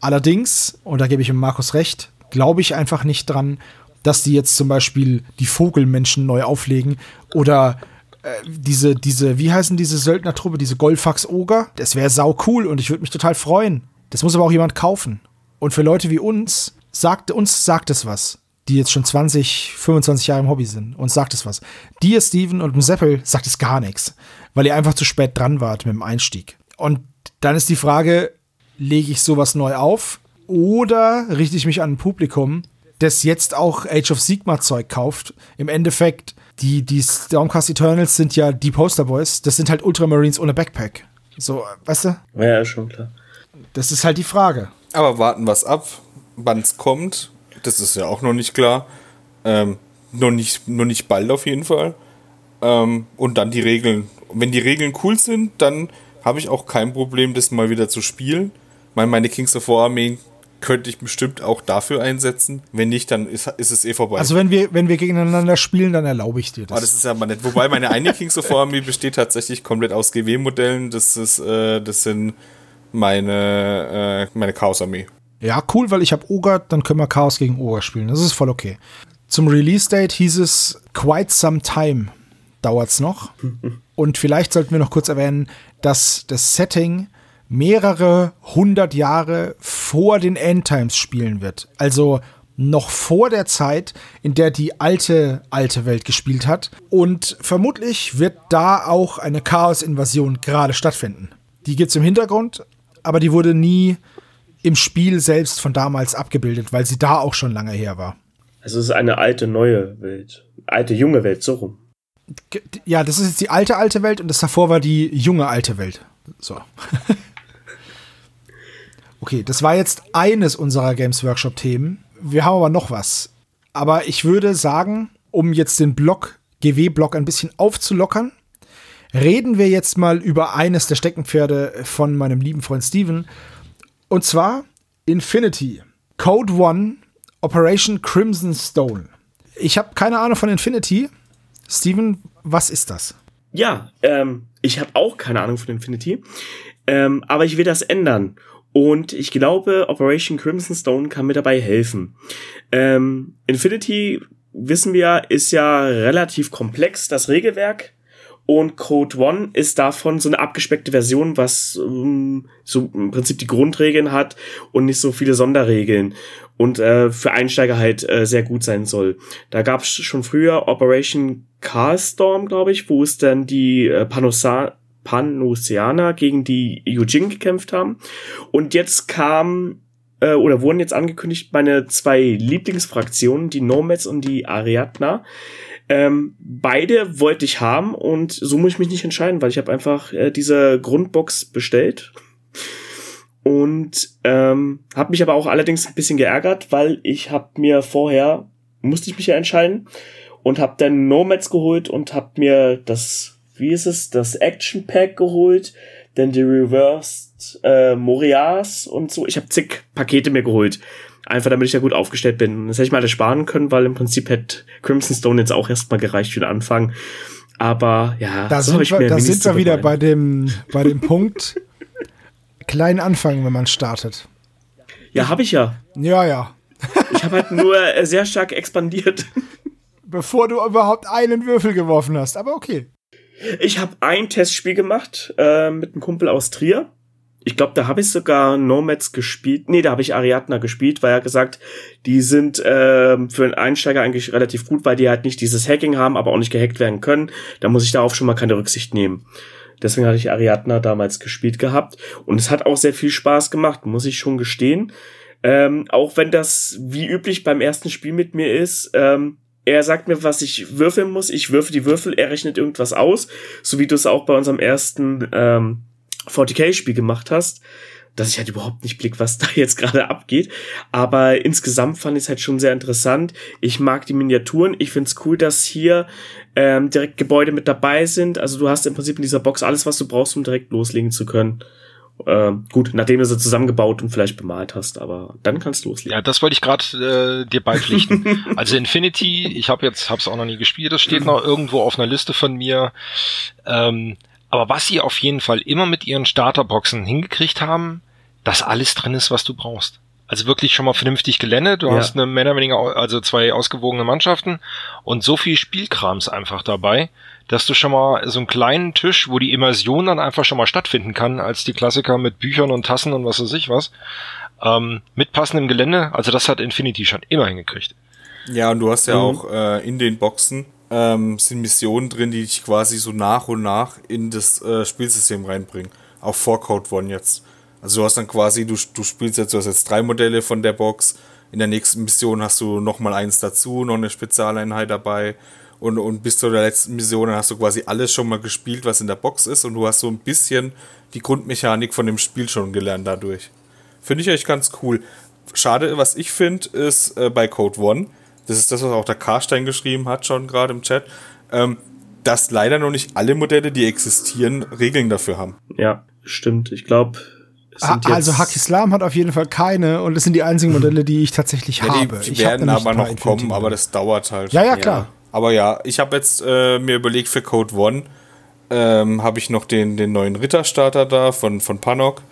Allerdings, und da gebe ich ihm Markus recht, glaube ich einfach nicht dran, dass die jetzt zum Beispiel die Vogelmenschen neu auflegen oder äh, diese, diese, wie heißen diese Söldnertruppe, diese Golfax Oger? Das wäre sau cool und ich würde mich total freuen. Das muss aber auch jemand kaufen. Und für Leute wie uns, sagt, uns sagt es was, die jetzt schon 20, 25 Jahre im Hobby sind. Uns sagt es was. Dir, Steven und dem Seppel sagt es gar nichts, weil ihr einfach zu spät dran wart mit dem Einstieg. Und dann ist die Frage, lege ich sowas neu auf oder richte ich mich an ein Publikum, das jetzt auch Age of Sigma Zeug kauft? Im Endeffekt, die, die Stormcast Eternals sind ja die Posterboys, das sind halt Ultramarines ohne Backpack. So, weißt du? Ja, schon klar. Das ist halt die Frage. Aber warten wir es ab, wann es kommt. Das ist ja auch noch nicht klar. Ähm, noch, nicht, noch nicht bald auf jeden Fall. Ähm, und dann die Regeln. Wenn die Regeln cool sind, dann habe ich auch kein Problem, das mal wieder zu spielen. Meine, meine Kings of War Armee könnte ich bestimmt auch dafür einsetzen. Wenn nicht, dann ist, ist es eh vorbei. Also wenn wir, wenn wir gegeneinander spielen, dann erlaube ich dir das. Aber das ist ja mal nett. Wobei meine eine Kings of War Armee besteht tatsächlich komplett aus GW-Modellen. Das ist, äh, das sind meine, äh, meine Chaos-Armee. Ja, cool, weil ich habe Ogre, dann können wir Chaos gegen Ogre spielen. Das ist voll okay. Zum Release-Date hieß es quite some time dauert's noch. Und vielleicht sollten wir noch kurz erwähnen, dass das Setting mehrere hundert Jahre vor den Endtimes spielen wird. Also noch vor der Zeit, in der die alte, alte Welt gespielt hat. Und vermutlich wird da auch eine Chaos-Invasion gerade stattfinden. Die gibt's im Hintergrund, aber die wurde nie im Spiel selbst von damals abgebildet, weil sie da auch schon lange her war. Also es ist eine alte, neue Welt. Alte, junge Welt, so rum. Ja, das ist jetzt die alte, alte Welt und das davor war die junge, alte Welt. So. okay, das war jetzt eines unserer Games Workshop-Themen. Wir haben aber noch was. Aber ich würde sagen, um jetzt den Block, GW-Block ein bisschen aufzulockern, reden wir jetzt mal über eines der Steckenpferde von meinem lieben Freund Steven. Und zwar Infinity. Code One, Operation Crimson Stone. Ich habe keine Ahnung von Infinity. Steven, was ist das? Ja, ähm, ich habe auch keine Ahnung von Infinity, ähm, aber ich will das ändern. Und ich glaube, Operation Crimson Stone kann mir dabei helfen. Ähm, Infinity, wissen wir, ist ja relativ komplex, das Regelwerk. Und Code One ist davon so eine abgespeckte Version, was ähm, so im Prinzip die Grundregeln hat und nicht so viele Sonderregeln und äh, für Einsteiger halt äh, sehr gut sein soll. Da gab es schon früher Operation Carstorm, glaube ich, wo es dann die äh, Panosa Panoceaner gegen die Eugene gekämpft haben. Und jetzt kam äh, oder wurden jetzt angekündigt meine zwei Lieblingsfraktionen, die Nomads und die Ariadna. Ähm, beide wollte ich haben und so muss ich mich nicht entscheiden, weil ich habe einfach äh, diese Grundbox bestellt und ähm, habe mich aber auch allerdings ein bisschen geärgert, weil ich habe mir vorher musste ich mich ja entscheiden und habe dann Nomads geholt und habe mir das wie ist es das Action Pack geholt, dann die Reversed äh, Morias und so. Ich habe zig Pakete mir geholt Einfach damit ich ja gut aufgestellt bin. Das hätte ich mal alles sparen können, weil im Prinzip hätte Crimson Stone jetzt auch erstmal gereicht für den Anfang. Aber ja, da so sind wir, da sind wir wieder bei dem, bei dem Punkt klein anfangen, wenn man startet. Ja, habe ich ja. Ja, ja. ich habe halt nur äh, sehr stark expandiert. Bevor du überhaupt einen Würfel geworfen hast, aber okay. Ich habe ein Testspiel gemacht äh, mit einem Kumpel aus Trier ich glaube, da habe ich sogar Nomads gespielt. Nee, da habe ich Ariadna gespielt, weil er gesagt, die sind äh, für einen Einsteiger eigentlich relativ gut, weil die halt nicht dieses Hacking haben, aber auch nicht gehackt werden können. Da muss ich darauf schon mal keine Rücksicht nehmen. Deswegen hatte ich Ariadna damals gespielt gehabt. Und es hat auch sehr viel Spaß gemacht, muss ich schon gestehen. Ähm, auch wenn das wie üblich beim ersten Spiel mit mir ist, ähm, er sagt mir, was ich würfeln muss. Ich würfe die Würfel, er rechnet irgendwas aus, so wie du es auch bei unserem ersten ähm, 40k-Spiel gemacht hast, dass ich halt überhaupt nicht blick, was da jetzt gerade abgeht. Aber insgesamt fand ich es halt schon sehr interessant. Ich mag die Miniaturen. Ich finde es cool, dass hier ähm, direkt Gebäude mit dabei sind. Also du hast im Prinzip in dieser Box alles, was du brauchst, um direkt loslegen zu können. Äh, gut, nachdem du sie zusammengebaut und vielleicht bemalt hast, aber dann kannst du loslegen. Ja, das wollte ich gerade äh, dir beipflichten. also Infinity, ich habe jetzt, hab's auch noch nie gespielt, das steht noch irgendwo auf einer Liste von mir. Ähm, aber was sie auf jeden Fall immer mit ihren Starterboxen hingekriegt haben, dass alles drin ist, was du brauchst. Also wirklich schon mal vernünftig Gelände. Du ja. hast eine mehr oder weniger, also zwei ausgewogene Mannschaften und so viel Spielkrams einfach dabei, dass du schon mal so einen kleinen Tisch, wo die Immersion dann einfach schon mal stattfinden kann, als die Klassiker mit Büchern und Tassen und was weiß ich was, ähm, mit passendem Gelände. Also das hat Infinity schon immer hingekriegt. Ja, und du hast ja mhm. auch äh, in den Boxen ähm, sind Missionen drin, die dich quasi so nach und nach in das äh, Spielsystem reinbringen. Auch vor Code One jetzt. Also du hast dann quasi, du, du spielst jetzt, du hast jetzt drei Modelle von der Box. In der nächsten Mission hast du nochmal eins dazu, noch eine Spezialeinheit dabei. Und, und bis zu der letzten Mission hast du quasi alles schon mal gespielt, was in der Box ist. Und du hast so ein bisschen die Grundmechanik von dem Spiel schon gelernt dadurch. Finde ich echt ganz cool. Schade, was ich finde, ist äh, bei Code One, das ist das, was auch der Karstein geschrieben hat, schon gerade im Chat, ähm, dass leider noch nicht alle Modelle, die existieren, Regeln dafür haben. Ja, stimmt. Ich glaube, also Hack Islam hat auf jeden Fall keine und das sind die einzigen Modelle, die ich tatsächlich ja, habe. Die ich werden aber noch kommen, aber das dauert halt. Ja, ja, klar. Ja. Aber ja, ich habe jetzt äh, mir überlegt für Code One ähm, habe ich noch den, den neuen Ritterstarter da von, von Panok,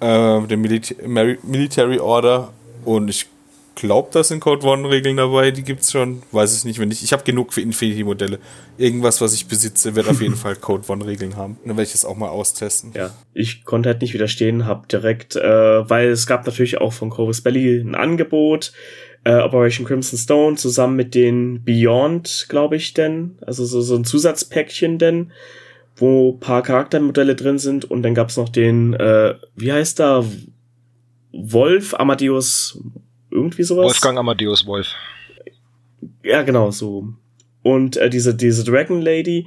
äh, den Milita Military Order und ich glaube, da sind Code One-Regeln dabei, die gibt es schon. Weiß ich nicht, wenn nicht. Ich habe genug für Infinity-Modelle. Irgendwas, was ich besitze, wird auf jeden Fall Code One-Regeln haben. Dann werde ich es auch mal austesten. Ja, ich konnte halt nicht widerstehen, habe direkt, äh, weil es gab natürlich auch von Corvus Belly ein Angebot. Äh, Operation Crimson Stone zusammen mit den Beyond, glaube ich, denn. Also so, so ein Zusatzpäckchen denn, wo paar Charaktermodelle drin sind. Und dann gab's noch den, äh, wie heißt da? Wolf Amadeus irgendwie sowas. Wolfgang Amadeus Wolf. Ja, genau, so. Und äh, diese, diese Dragon Lady,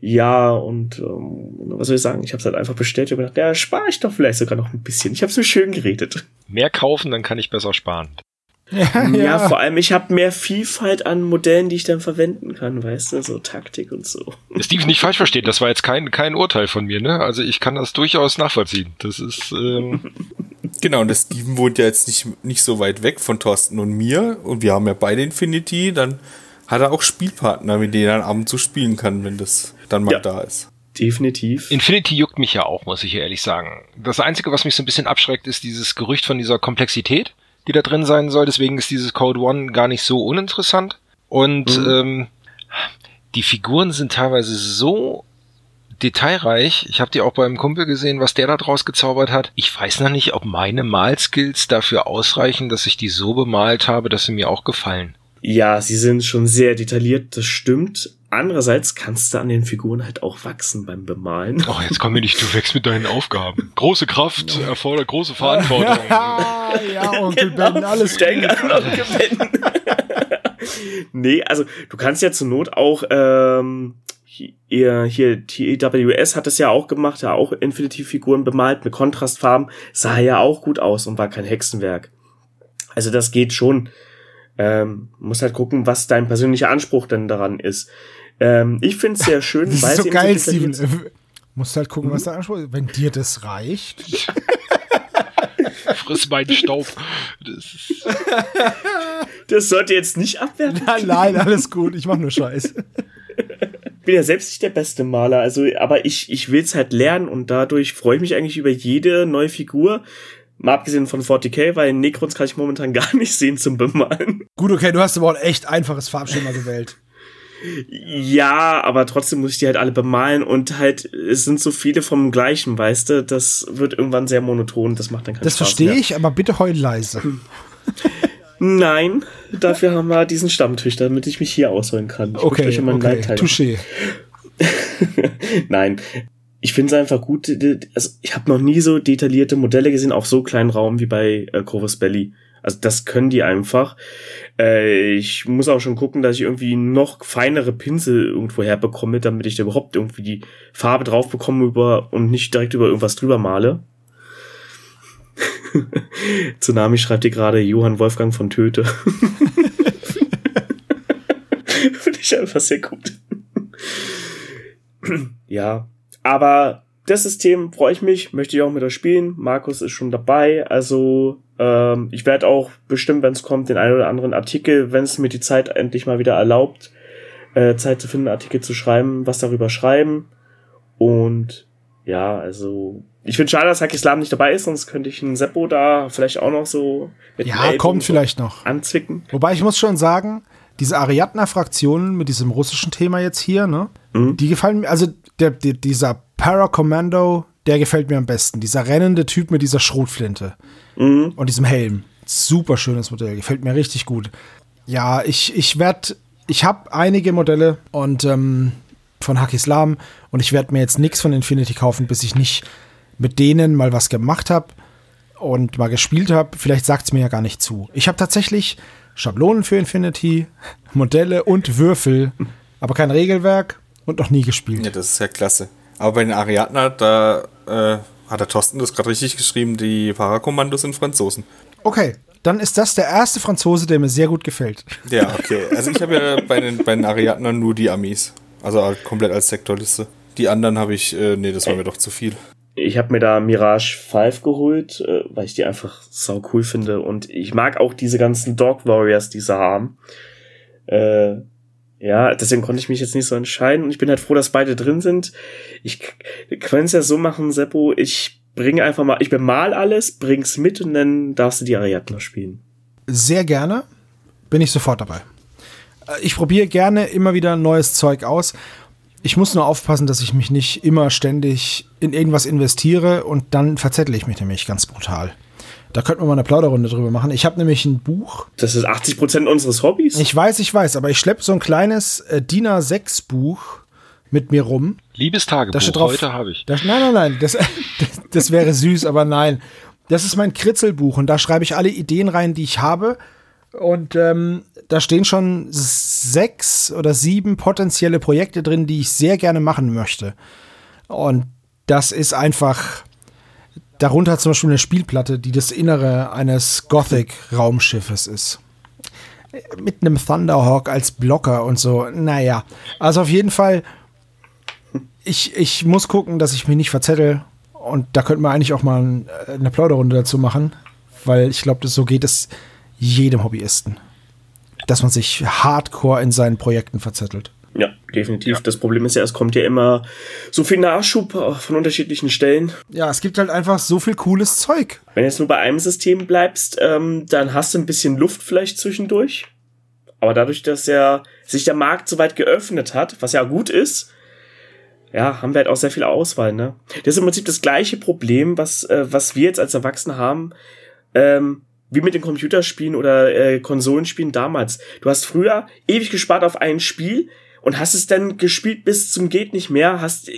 ja, und ähm, was soll ich sagen? Ich habe es halt einfach bestellt und gedacht, ja, spare ich doch vielleicht sogar noch ein bisschen. Ich habe so schön geredet. Mehr kaufen, dann kann ich besser sparen. Ja, ja. ja, vor allem, ich habe mehr Vielfalt an Modellen, die ich dann verwenden kann, weißt du, so Taktik und so. Steve, nicht falsch verstehen, das war jetzt kein, kein Urteil von mir, ne? Also ich kann das durchaus nachvollziehen. Das ist. Ähm genau, und der Steven wohnt ja jetzt nicht, nicht so weit weg von Thorsten und mir und wir haben ja beide Infinity, dann hat er auch Spielpartner, mit denen er am Abend so spielen kann, wenn das dann mal ja. da ist. Definitiv. Infinity juckt mich ja auch, muss ich ehrlich sagen. Das Einzige, was mich so ein bisschen abschreckt, ist dieses Gerücht von dieser Komplexität die da drin sein soll. Deswegen ist dieses Code One gar nicht so uninteressant. Und mhm. ähm, die Figuren sind teilweise so detailreich. Ich habe die auch beim Kumpel gesehen, was der da draus gezaubert hat. Ich weiß noch nicht, ob meine Malskills dafür ausreichen, dass ich die so bemalt habe, dass sie mir auch gefallen. Ja, sie sind schon sehr detailliert, das stimmt. Andererseits kannst du an den Figuren halt auch wachsen beim Bemalen. Oh, jetzt komm mir nicht, du wächst mit deinen Aufgaben. Große Kraft erfordert große Verantwortung. ja, Onkel genau. Ben, alles Denk an Onkel Ben. nee, also du kannst ja zur Not auch ähm, hier, hier TEWS hat es ja auch gemacht, ja auch Infinity-Figuren bemalt mit Kontrastfarben, sah ja auch gut aus und war kein Hexenwerk. Also das geht schon. Ähm, muss halt gucken, was dein persönlicher Anspruch denn daran ist. Ähm, ich finde es sehr schön, das weil ist so geil, Steven. Musst halt gucken, mhm. was der Anspruch ist. Wenn dir das reicht. Friss meinen Staub. Das, das sollte jetzt nicht abwerten. Nein, nein, alles gut. Ich mach nur Scheiß. Ich bin ja selbst nicht der beste Maler, also, aber ich, ich will's halt lernen und dadurch freue ich mich eigentlich über jede neue Figur. Mal abgesehen von 40k, weil Necrons kann ich momentan gar nicht sehen zum Bemalen. Gut, okay, du hast aber auch ein echt einfaches Farbschema gewählt. Ja, aber trotzdem muss ich die halt alle bemalen und halt, es sind so viele vom gleichen, weißt du, das wird irgendwann sehr monoton, das macht dann keinen das Spaß Das verstehe ich, aber bitte heul leise. Nein, dafür haben wir diesen Stammtisch, damit ich mich hier ausholen kann. Ich okay, euch immer okay. touché. Nein, ich finde es einfach gut, also ich habe noch nie so detaillierte Modelle gesehen auf so kleinen Raum wie bei äh, Corvus Belly. Also das können die einfach. Äh, ich muss auch schon gucken, dass ich irgendwie noch feinere Pinsel irgendwo herbekomme, damit ich da überhaupt irgendwie die Farbe drauf bekomme über und nicht direkt über irgendwas drüber male. Tsunami schreibt dir gerade Johann Wolfgang von Töte. Finde ich einfach sehr gut. ja, aber das System freue ich mich, möchte ich auch mit euch spielen. Markus ist schon dabei, also ähm, ich werde auch bestimmt, wenn es kommt, den einen oder anderen Artikel, wenn es mir die Zeit endlich mal wieder erlaubt, äh, Zeit zu finden, Artikel zu schreiben, was darüber schreiben. Und ja, also ich finde schade, dass Haki Islam nicht dabei ist, sonst könnte ich einen Seppo da vielleicht auch noch so mit Ja, kommt vielleicht noch. Anzwicken. Wobei ich muss schon sagen, diese Ariadna-Fraktionen mit diesem russischen Thema jetzt hier, ne? Mhm. Die gefallen mir, also der, der, dieser Paracommando, der gefällt mir am besten. Dieser rennende Typ mit dieser Schrotflinte mhm. und diesem Helm. Super schönes Modell, gefällt mir richtig gut. Ja, ich, ich werde, ich habe einige Modelle und ähm, von Hakislam und ich werde mir jetzt nichts von Infinity kaufen, bis ich nicht mit denen mal was gemacht habe und mal gespielt habe. Vielleicht sagt es mir ja gar nicht zu. Ich habe tatsächlich Schablonen für Infinity, Modelle und Würfel, aber kein Regelwerk und noch nie gespielt. Ja, das ist ja klasse. Aber bei den Ariadna, da äh, hat der Thorsten das gerade richtig geschrieben, die Parakommandos sind Franzosen. Okay, dann ist das der erste Franzose, der mir sehr gut gefällt. Ja, okay. Also ich habe ja bei den, bei den Ariadna nur die Amis. Also halt komplett als Sektorliste. Die anderen habe ich, äh, nee, das war mir doch zu viel. Ich habe mir da Mirage 5 geholt, äh, weil ich die einfach sau cool finde. Und ich mag auch diese ganzen Dog Warriors, die sie haben. Äh, ja, deswegen konnte ich mich jetzt nicht so entscheiden. Und ich bin halt froh, dass beide drin sind. Ich kann es ja so machen, Seppo, ich bringe einfach mal, ich bemal alles, bring's mit und dann darfst du die Ariadne spielen. Sehr gerne. Bin ich sofort dabei. Äh, ich probiere gerne immer wieder neues Zeug aus. Ich muss nur aufpassen, dass ich mich nicht immer ständig in irgendwas investiere und dann verzettel ich mich nämlich ganz brutal. Da könnten wir mal eine Plauderrunde drüber machen. Ich habe nämlich ein Buch. Das ist 80 Prozent unseres Hobbys. Ich weiß, ich weiß, aber ich schleppe so ein kleines äh, DIN A6 Buch mit mir rum. Liebestagebuch, drauf, heute habe ich. Da, nein, nein, nein, das, das, das wäre süß, aber nein. Das ist mein Kritzelbuch und da schreibe ich alle Ideen rein, die ich habe. Und ähm, da stehen schon sechs oder sieben potenzielle Projekte drin, die ich sehr gerne machen möchte. Und das ist einfach darunter zum Beispiel eine Spielplatte, die das Innere eines Gothic-Raumschiffes ist. Mit einem Thunderhawk als Blocker und so. Naja, also auf jeden Fall, ich, ich muss gucken, dass ich mich nicht verzettel. Und da könnten wir eigentlich auch mal eine Plauderrunde dazu machen, weil ich glaube, so geht es jedem Hobbyisten dass man sich hardcore in seinen Projekten verzettelt. Ja, definitiv. Ja. Das Problem ist ja, es kommt ja immer so viel Nachschub von unterschiedlichen Stellen. Ja, es gibt halt einfach so viel cooles Zeug. Wenn du jetzt nur bei einem System bleibst, ähm, dann hast du ein bisschen Luft vielleicht zwischendurch. Aber dadurch, dass ja sich der Markt so weit geöffnet hat, was ja gut ist, ja, haben wir halt auch sehr viel Auswahl, ne? Das ist im Prinzip das gleiche Problem, was, äh, was wir jetzt als Erwachsene haben. Ähm, wie mit den Computerspielen oder äh, Konsolenspielen damals. Du hast früher ewig gespart auf ein Spiel und hast es dann gespielt bis zum geht nicht mehr, hast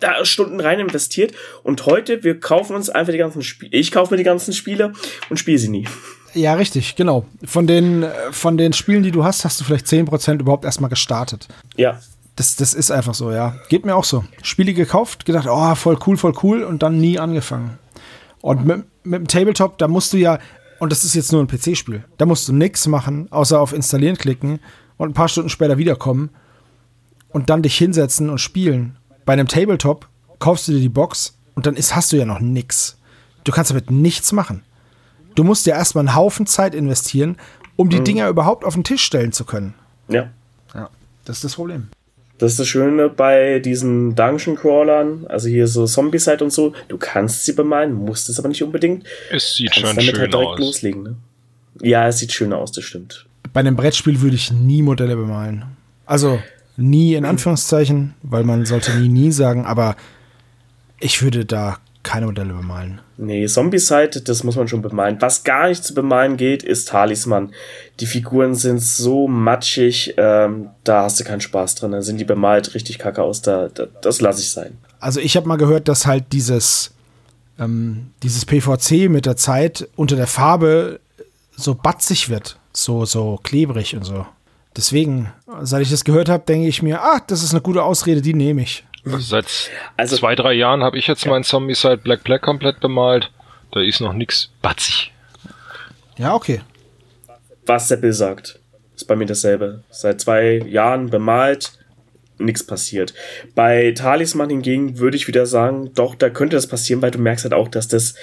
da Stunden rein investiert und heute wir kaufen uns einfach die ganzen Spiele. Ich kaufe mir die ganzen Spiele und spiele sie nie. Ja, richtig, genau. Von den, von den Spielen, die du hast, hast du vielleicht 10% überhaupt erstmal gestartet. Ja. Das, das ist einfach so, ja. Geht mir auch so. Spiele gekauft, gedacht, oh, voll cool, voll cool und dann nie angefangen. Und mit, mit dem Tabletop, da musst du ja, und das ist jetzt nur ein PC-Spiel. Da musst du nichts machen, außer auf Installieren klicken und ein paar Stunden später wiederkommen und dann dich hinsetzen und spielen. Bei einem Tabletop kaufst du dir die Box und dann ist, hast du ja noch nichts. Du kannst damit nichts machen. Du musst ja erstmal einen Haufen Zeit investieren, um die mhm. Dinger überhaupt auf den Tisch stellen zu können. Ja. Ja, das ist das Problem. Das ist das Schöne bei diesen Dungeon Crawlern, also hier so Zombie-Side und so. Du kannst sie bemalen, musst es aber nicht unbedingt. Es sieht kannst schon damit schön halt direkt aus. loslegen. Ne? Ja, es sieht schön aus, das stimmt. Bei einem Brettspiel würde ich nie Modelle bemalen. Also nie in Anführungszeichen, weil man sollte nie nie sagen, aber ich würde da keine Modelle bemalen. Nee, Zombie-Side, das muss man schon bemalen. Was gar nicht zu bemalen geht, ist Talisman. Die Figuren sind so matschig, ähm, da hast du keinen Spaß drin. Da sind die bemalt richtig kacke aus, da, da das lasse ich sein. Also ich habe mal gehört, dass halt dieses, ähm, dieses PVC mit der Zeit unter der Farbe so batzig wird. So, so klebrig und so. Deswegen, seit ich das gehört habe, denke ich mir, ah, das ist eine gute Ausrede, die nehme ich. Seit also, zwei, drei Jahren habe ich jetzt ja. mein Zombie-Side Black Black komplett bemalt. Da ist noch nichts batzig. Ja, okay. Was Seppel sagt, ist bei mir dasselbe. Seit zwei Jahren bemalt, nichts passiert. Bei Talisman hingegen würde ich wieder sagen, doch, da könnte das passieren, weil du merkst halt auch, dass das,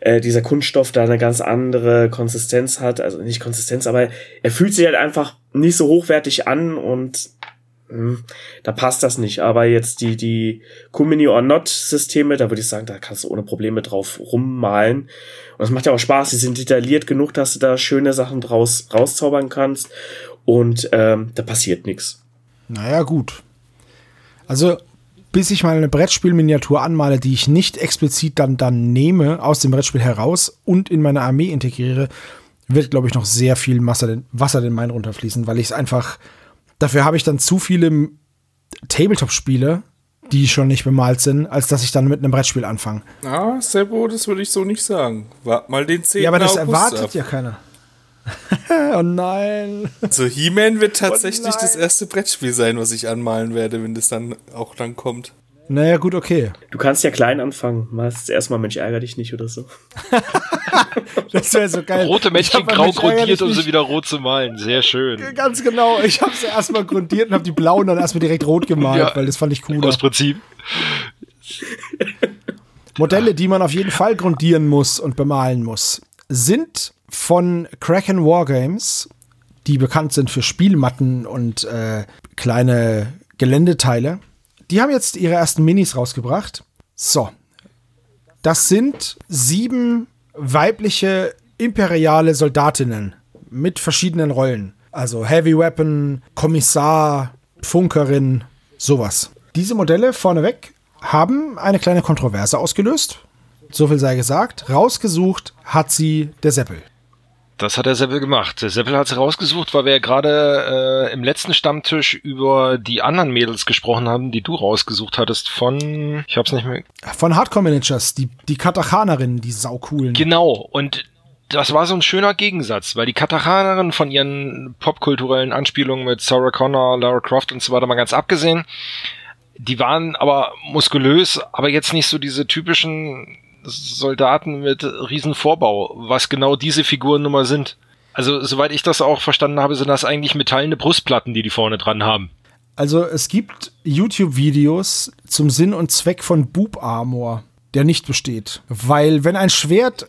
äh, dieser Kunststoff da eine ganz andere Konsistenz hat. Also nicht Konsistenz, aber er fühlt sich halt einfach nicht so hochwertig an und hm, da passt das nicht. Aber jetzt die, die Kumini or Not Systeme, da würde ich sagen, da kannst du ohne Probleme drauf rummalen. Und das macht ja auch Spaß. Die sind detailliert genug, dass du da schöne Sachen draus rauszaubern kannst. Und ähm, da passiert nichts. Naja, gut. Also, bis ich mal eine Brettspielminiatur anmale, die ich nicht explizit dann, dann nehme, aus dem Brettspiel heraus und in meine Armee integriere, wird, glaube ich, noch sehr viel Wasser den, Wasser den Main runterfließen, weil ich es einfach Dafür habe ich dann zu viele Tabletop-Spiele, die schon nicht bemalt sind, als dass ich dann mit einem Brettspiel anfange. Ah, Sebo, das würde ich so nicht sagen. Wart mal den 10. Ja, aber das August erwartet ab. ja keiner. oh nein. Also He-Man wird oh tatsächlich oh das erste Brettspiel sein, was ich anmalen werde, wenn das dann auch dann kommt. Naja, gut, okay. Du kannst ja klein anfangen. Machst erstmal, Mensch, ärger dich nicht oder so. das wäre so geil. Rote Männchen grau grundiert, um sie wieder rot zu malen. Sehr schön. Ganz genau. Ich habe sie erstmal grundiert und habe die blauen dann erstmal direkt rot gemalt, ja, weil das fand ich cool. Aus Prinzip. Modelle, die man auf jeden Fall grundieren muss und bemalen muss, sind von Kraken Wargames, die bekannt sind für Spielmatten und äh, kleine Geländeteile. Die haben jetzt ihre ersten Minis rausgebracht. So. Das sind sieben weibliche imperiale Soldatinnen mit verschiedenen Rollen. Also Heavy Weapon, Kommissar, Funkerin, sowas. Diese Modelle vorneweg haben eine kleine Kontroverse ausgelöst. So viel sei gesagt. Rausgesucht hat sie der Seppel. Das hat der Seppel gemacht. Der Seppel hat es rausgesucht, weil wir ja gerade äh, im letzten Stammtisch über die anderen Mädels gesprochen haben, die du rausgesucht hattest von, ich hab's nicht mehr. Von Hardcore Managers, die, die Katachanerinnen, die saucoolen. Genau, und das war so ein schöner Gegensatz, weil die Katachanerinnen von ihren popkulturellen Anspielungen mit Sarah Connor, Lara Croft und so weiter mal ganz abgesehen, die waren aber muskulös, aber jetzt nicht so diese typischen Soldaten mit Riesenvorbau, was genau diese Figuren nun mal sind. Also, soweit ich das auch verstanden habe, sind das eigentlich metallene Brustplatten, die die vorne dran haben. Also, es gibt YouTube-Videos zum Sinn und Zweck von Boob Armor, der nicht besteht. Weil, wenn ein Schwert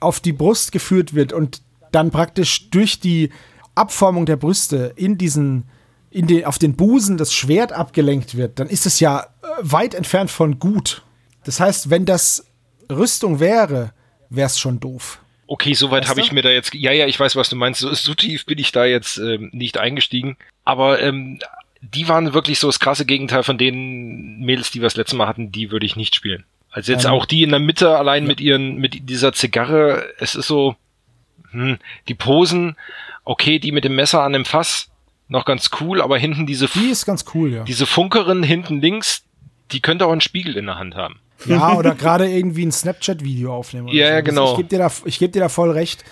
auf die Brust geführt wird und dann praktisch durch die Abformung der Brüste in diesen, in den, auf den Busen das Schwert abgelenkt wird, dann ist es ja äh, weit entfernt von gut. Das heißt, wenn das Rüstung wäre, wäre es schon doof. Okay, soweit habe ich mir da jetzt. Ja, ja, ich weiß, was du meinst. So, so tief bin ich da jetzt ähm, nicht eingestiegen. Aber ähm, die waren wirklich so das krasse Gegenteil von den Mädels, die wir das letzte Mal hatten. Die würde ich nicht spielen. Also jetzt ähm, auch die in der Mitte allein ja. mit ihren, mit dieser Zigarre. Es ist so, hm, die Posen. Okay, die mit dem Messer an dem Fass noch ganz cool, aber hinten diese. Die ist ganz cool, ja. Diese Funkerin hinten links, die könnte auch einen Spiegel in der Hand haben. Ja, oder gerade irgendwie ein Snapchat-Video aufnehmen. Ja, so. ja, genau. Ich gebe dir, da, geb dir da voll recht.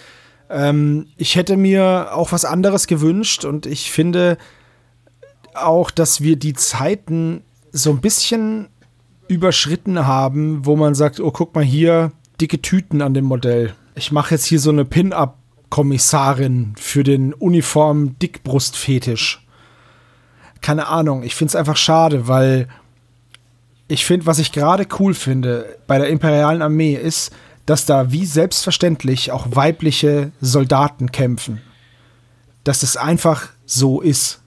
Ähm, ich hätte mir auch was anderes gewünscht und ich finde auch, dass wir die Zeiten so ein bisschen überschritten haben, wo man sagt, oh, guck mal hier, dicke Tüten an dem Modell. Ich mache jetzt hier so eine Pin-Up-Kommissarin für den Uniform-Dickbrust-Fetisch. Keine Ahnung, ich finde es einfach schade, weil ich finde, was ich gerade cool finde bei der imperialen Armee ist, dass da wie selbstverständlich auch weibliche Soldaten kämpfen. Dass das einfach so ist.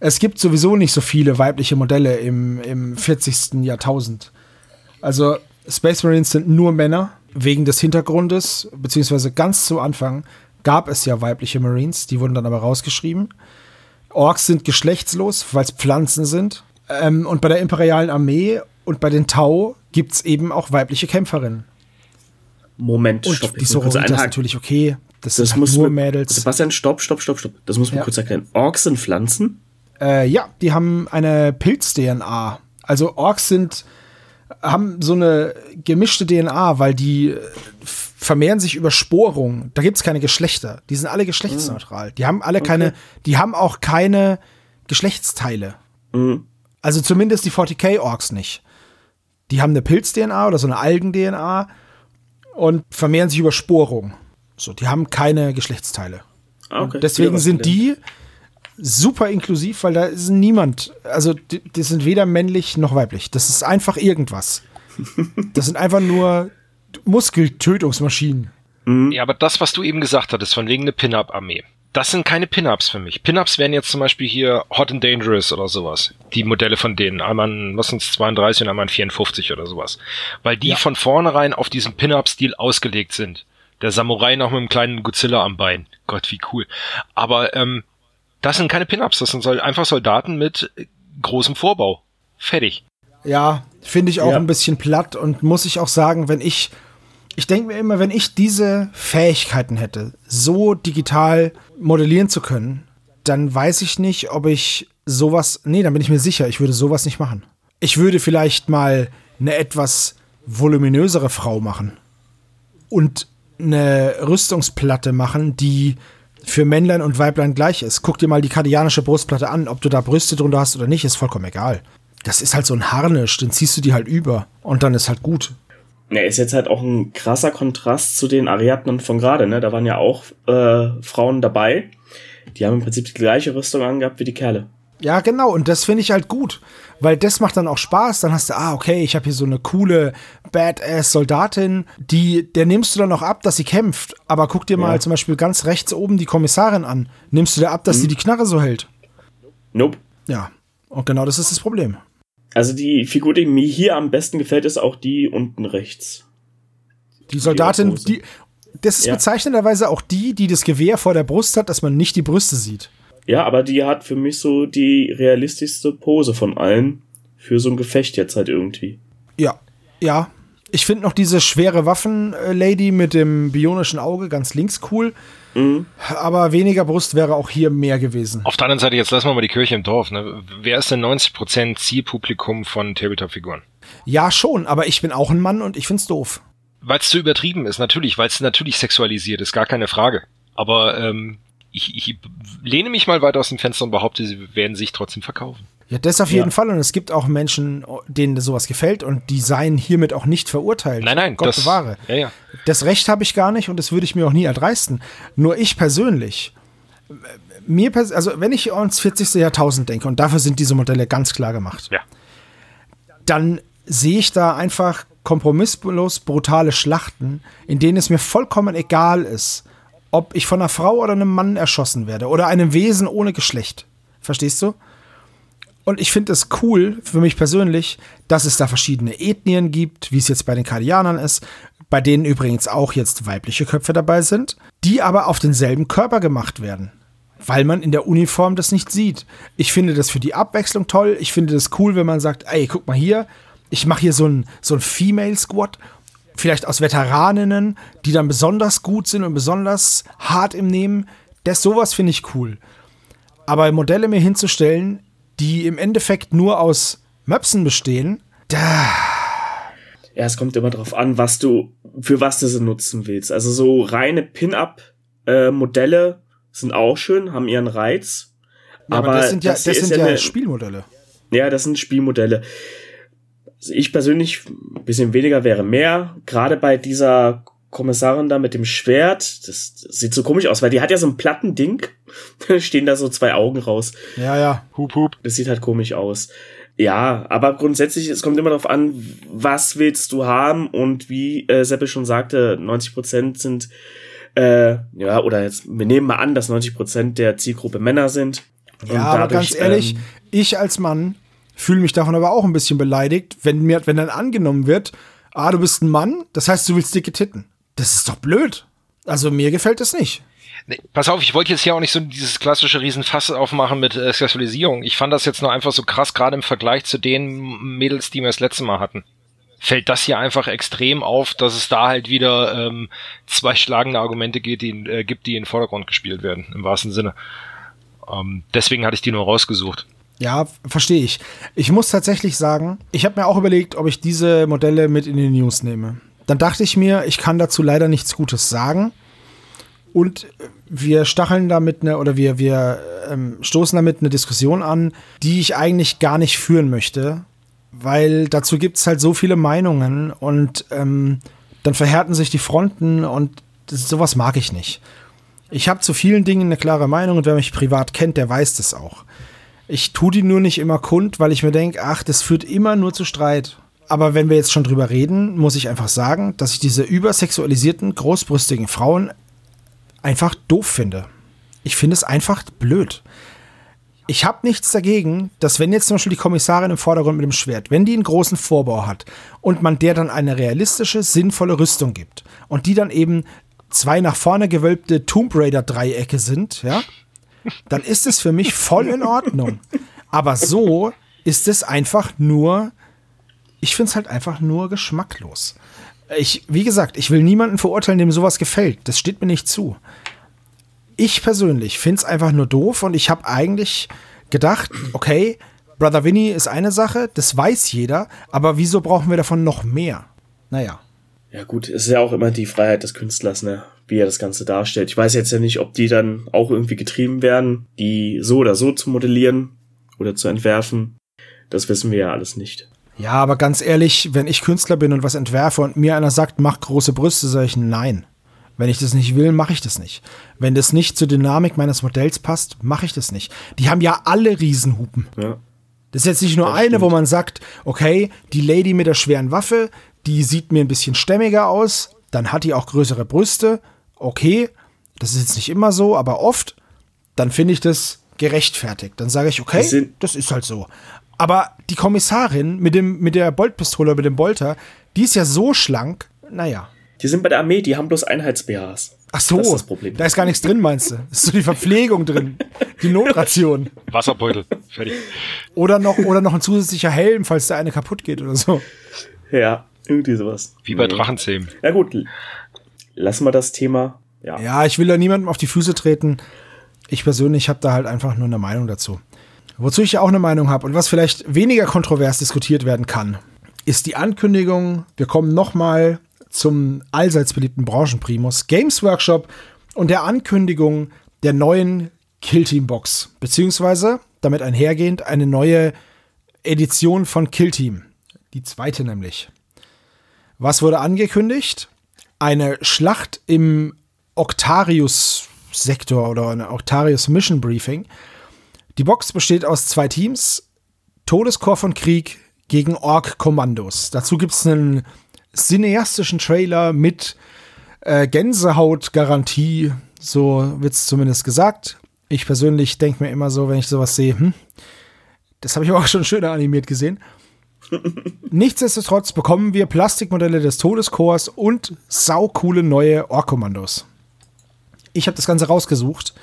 Es gibt sowieso nicht so viele weibliche Modelle im, im 40. Jahrtausend. Also Space Marines sind nur Männer, wegen des Hintergrundes, beziehungsweise ganz zu Anfang gab es ja weibliche Marines, die wurden dann aber rausgeschrieben. Orks sind geschlechtslos, weil es Pflanzen sind. Ähm, und bei der imperialen Armee und bei den Tau gibt es eben auch weibliche Kämpferinnen. Moment, und stopp. Die Sororita ist natürlich okay. Das, das sind halt nur Mädels. Sebastian, stopp, stopp, stopp, stopp. Das muss man ja. kurz erklären. Orks sind Pflanzen? Äh, ja, die haben eine Pilz-DNA. Also Orks sind haben so eine gemischte DNA, weil die vermehren sich über Sporung. Da gibt es keine Geschlechter. Die sind alle geschlechtsneutral. Die haben alle okay. keine, die haben auch keine Geschlechtsteile. Mhm. Also zumindest die 40k-Orks nicht. Die haben eine Pilz-DNA oder so eine Algen-DNA und vermehren sich über Sporung. So, die haben keine Geschlechtsteile. Ah, okay. deswegen sind die super inklusiv, weil da ist niemand, also die, die sind weder männlich noch weiblich. Das ist einfach irgendwas. Das sind einfach nur Muskeltötungsmaschinen. Mhm. Ja, aber das, was du eben gesagt hattest, von wegen eine Pin-Up-Armee, das sind keine Pin-Ups für mich. Pin-Ups wären jetzt zum Beispiel hier Hot and Dangerous oder sowas. Die Modelle von denen. Einmal ein, was sind's, 32 und einmal ein 54 oder sowas. Weil die ja. von vornherein auf diesen Pin-Up-Stil ausgelegt sind. Der Samurai noch mit einem kleinen Godzilla am Bein. Gott, wie cool. Aber ähm, das sind keine Pin-Ups, das sind einfach Soldaten mit großem Vorbau. Fertig. Ja, finde ich auch ja. ein bisschen platt und muss ich auch sagen, wenn ich, ich denke mir immer, wenn ich diese Fähigkeiten hätte, so digital modellieren zu können, dann weiß ich nicht, ob ich sowas, nee, dann bin ich mir sicher, ich würde sowas nicht machen. Ich würde vielleicht mal eine etwas voluminösere Frau machen und eine Rüstungsplatte machen, die für Männlein und Weiblein gleich ist. Guck dir mal die kardianische Brustplatte an, ob du da Brüste drunter hast oder nicht, ist vollkommen egal. Das ist halt so ein Harnisch, den ziehst du dir halt über und dann ist halt gut. Ja, ist jetzt halt auch ein krasser Kontrast zu den Ariadnen von gerade, ne? Da waren ja auch äh, Frauen dabei. Die haben im Prinzip die gleiche Rüstung angehabt wie die Kerle. Ja, genau, und das finde ich halt gut, weil das macht dann auch Spaß. Dann hast du, ah, okay, ich habe hier so eine coole Badass-Soldatin, die, der nimmst du dann auch ab, dass sie kämpft. Aber guck dir ja. mal zum Beispiel ganz rechts oben die Kommissarin an. Nimmst du dir ab, dass sie die Knarre so hält? Nope. Ja, und genau das ist das Problem. Also die Figur, die mir hier am besten gefällt, ist auch die unten rechts. Die Soldatin, die, das ist ja. bezeichnenderweise auch die, die das Gewehr vor der Brust hat, dass man nicht die Brüste sieht. Ja, aber die hat für mich so die realistischste Pose von allen für so ein Gefecht jetzt halt irgendwie. Ja, ja. Ich finde noch diese schwere Waffen-Lady mit dem bionischen Auge ganz links cool. Mhm. Aber weniger Brust wäre auch hier mehr gewesen. Auf der anderen Seite, jetzt lassen wir mal die Kirche im Dorf. Ne? Wer ist denn 90% Zielpublikum von Tabletop-Figuren? Ja, schon, aber ich bin auch ein Mann und ich find's doof. Weil es zu übertrieben ist, natürlich, weil es natürlich sexualisiert ist, gar keine Frage. Aber ähm, ich, ich lehne mich mal weiter aus dem Fenster und behaupte, sie werden sich trotzdem verkaufen. Ja, das auf jeden ja. Fall. Und es gibt auch Menschen, denen sowas gefällt und die seien hiermit auch nicht verurteilt. Nein, nein, Gott das, bewahre. Ja, ja. Das Recht habe ich gar nicht und das würde ich mir auch nie erdreisten. Nur ich persönlich, mir pers also wenn ich ans 40. Jahrtausend denke, und dafür sind diese Modelle ganz klar gemacht, ja. dann sehe ich da einfach kompromisslos brutale Schlachten, in denen es mir vollkommen egal ist, ob ich von einer Frau oder einem Mann erschossen werde oder einem Wesen ohne Geschlecht. Verstehst du? Und ich finde es cool, für mich persönlich, dass es da verschiedene Ethnien gibt, wie es jetzt bei den Kardianern ist, bei denen übrigens auch jetzt weibliche Köpfe dabei sind, die aber auf denselben Körper gemacht werden. Weil man in der Uniform das nicht sieht. Ich finde das für die Abwechslung toll. Ich finde das cool, wenn man sagt, ey, guck mal hier, ich mache hier so ein, so ein Female Squad vielleicht aus Veteraninnen, die dann besonders gut sind und besonders hart im Nehmen. Das sowas finde ich cool. Aber Modelle mir hinzustellen, die im Endeffekt nur aus Möpsen bestehen, da. Ja, es kommt immer drauf an, was du, für was du sie nutzen willst. Also so reine Pin-Up-Modelle sind auch schön, haben ihren Reiz. Ja, aber, aber, das sind ja, das, das sind ja, ja Spielmodelle. Ja, das sind Spielmodelle. Also ich persönlich, ein bisschen weniger wäre mehr. Gerade bei dieser Kommissarin da mit dem Schwert, das, das sieht so komisch aus, weil die hat ja so ein Plattending. stehen da so zwei Augen raus. Ja, ja. Hup, hup. Das sieht halt komisch aus. Ja, aber grundsätzlich, es kommt immer darauf an, was willst du haben und wie äh, Seppel schon sagte, 90 Prozent sind, äh, ja, oder jetzt, wir nehmen mal an, dass 90 Prozent der Zielgruppe Männer sind. Ja, aber ganz ehrlich, ähm, ich als Mann fühle mich davon aber auch ein bisschen beleidigt, wenn mir, wenn dann angenommen wird, ah, du bist ein Mann, das heißt, du willst dicke Titten. Das ist doch blöd. Also mir gefällt das nicht. Nee, pass auf, ich wollte jetzt hier auch nicht so dieses klassische Riesenfass aufmachen mit äh, Sexualisierung. Ich fand das jetzt nur einfach so krass, gerade im Vergleich zu den Mädels, die wir das letzte Mal hatten. Fällt das hier einfach extrem auf, dass es da halt wieder ähm, zwei schlagende Argumente geht, die, äh, gibt, die in den Vordergrund gespielt werden, im wahrsten Sinne. Ähm, deswegen hatte ich die nur rausgesucht. Ja, verstehe ich. Ich muss tatsächlich sagen, ich habe mir auch überlegt, ob ich diese Modelle mit in die News nehme. Dann dachte ich mir, ich kann dazu leider nichts Gutes sagen. Und wir stacheln damit eine, oder wir, wir ähm, stoßen damit eine Diskussion an, die ich eigentlich gar nicht führen möchte, weil dazu gibt es halt so viele Meinungen und ähm, dann verhärten sich die Fronten und das, sowas mag ich nicht. Ich habe zu vielen Dingen eine klare Meinung und wer mich privat kennt, der weiß das auch. Ich tue die nur nicht immer kund, weil ich mir denke, ach, das führt immer nur zu Streit. Aber wenn wir jetzt schon drüber reden, muss ich einfach sagen, dass ich diese übersexualisierten, großbrüstigen Frauen einfach doof finde. Ich finde es einfach blöd. Ich habe nichts dagegen, dass wenn jetzt zum Beispiel die Kommissarin im Vordergrund mit dem Schwert, wenn die einen großen Vorbau hat und man der dann eine realistische, sinnvolle Rüstung gibt und die dann eben zwei nach vorne gewölbte Tomb Raider Dreiecke sind, ja, dann ist es für mich voll in Ordnung. Aber so ist es einfach nur, ich finde es halt einfach nur geschmacklos. Ich, wie gesagt, ich will niemanden verurteilen, dem sowas gefällt. Das steht mir nicht zu ich persönlich finde es einfach nur doof und ich habe eigentlich gedacht, okay, Brother Winnie ist eine Sache, das weiß jeder, aber wieso brauchen wir davon noch mehr? Naja. Ja gut, es ist ja auch immer die Freiheit des Künstlers, ne? wie er das Ganze darstellt. Ich weiß jetzt ja nicht, ob die dann auch irgendwie getrieben werden, die so oder so zu modellieren oder zu entwerfen. Das wissen wir ja alles nicht. Ja, aber ganz ehrlich, wenn ich Künstler bin und was entwerfe und mir einer sagt, mach große Brüste, sage ich nein. Wenn ich das nicht will, mache ich das nicht. Wenn das nicht zur Dynamik meines Modells passt, mache ich das nicht. Die haben ja alle Riesenhupen. Ja. Das ist jetzt nicht nur das eine, stimmt. wo man sagt, okay, die Lady mit der schweren Waffe, die sieht mir ein bisschen stämmiger aus, dann hat die auch größere Brüste. Okay, das ist jetzt nicht immer so, aber oft, dann finde ich das gerechtfertigt. Dann sage ich, okay, das ist halt so. Aber die Kommissarin mit, dem, mit der Boltpistole, mit dem Bolter, die ist ja so schlank, naja. Die sind bei der Armee, die haben bloß Einheits-BHs. Ach so, das ist das Problem. da ist gar nichts drin, meinst du? Das ist so die Verpflegung drin, die Notration. Wasserbeutel, fertig. Oder noch, oder noch ein zusätzlicher Helm, falls der eine kaputt geht oder so. Ja, irgendwie sowas. Wie bei Drachenzähmen. Ja gut, lassen wir das Thema. Ja. ja, ich will da niemandem auf die Füße treten. Ich persönlich habe da halt einfach nur eine Meinung dazu. Wozu ich ja auch eine Meinung habe und was vielleicht weniger kontrovers diskutiert werden kann, ist die Ankündigung, wir kommen nochmal zum allseits beliebten Branchenprimus Games Workshop und der Ankündigung der neuen Kill Team Box, beziehungsweise damit einhergehend eine neue Edition von Kill Team, die zweite nämlich. Was wurde angekündigt? Eine Schlacht im Octarius-Sektor oder eine Octarius Mission Briefing. Die Box besteht aus zwei Teams: Todeskorps von Krieg gegen Ork-Kommandos. Dazu gibt es einen cineastischen Trailer mit äh, Gänsehaut-Garantie. So wird es zumindest gesagt. Ich persönlich denke mir immer so, wenn ich sowas sehe, hm, das habe ich aber auch schon schöner animiert gesehen. Nichtsdestotrotz bekommen wir Plastikmodelle des Todeskorps und saukoole neue Orkommandos. Ich habe das Ganze rausgesucht.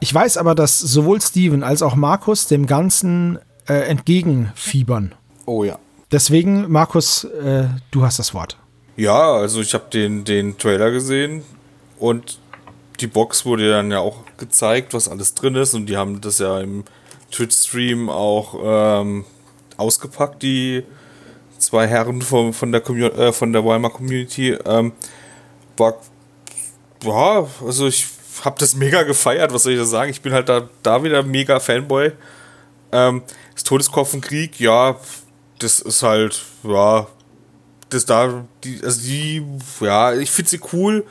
Ich weiß aber, dass sowohl Steven als auch Markus dem Ganzen äh, entgegenfiebern. Oh ja. Deswegen, Markus, äh, du hast das Wort. Ja, also ich habe den, den Trailer gesehen und die Box wurde dann ja auch gezeigt, was alles drin ist und die haben das ja im Twitch-Stream auch ähm, ausgepackt, die zwei Herren von, von der, äh, von der Weimar Community. Ähm, war, ja, also ich habe das mega gefeiert, was soll ich da sagen? Ich bin halt da, da wieder mega Fanboy. Ähm, das Todeskopfenkrieg, ja, das ist halt, ja, das da, die, also die, ja, ich finde sie cool.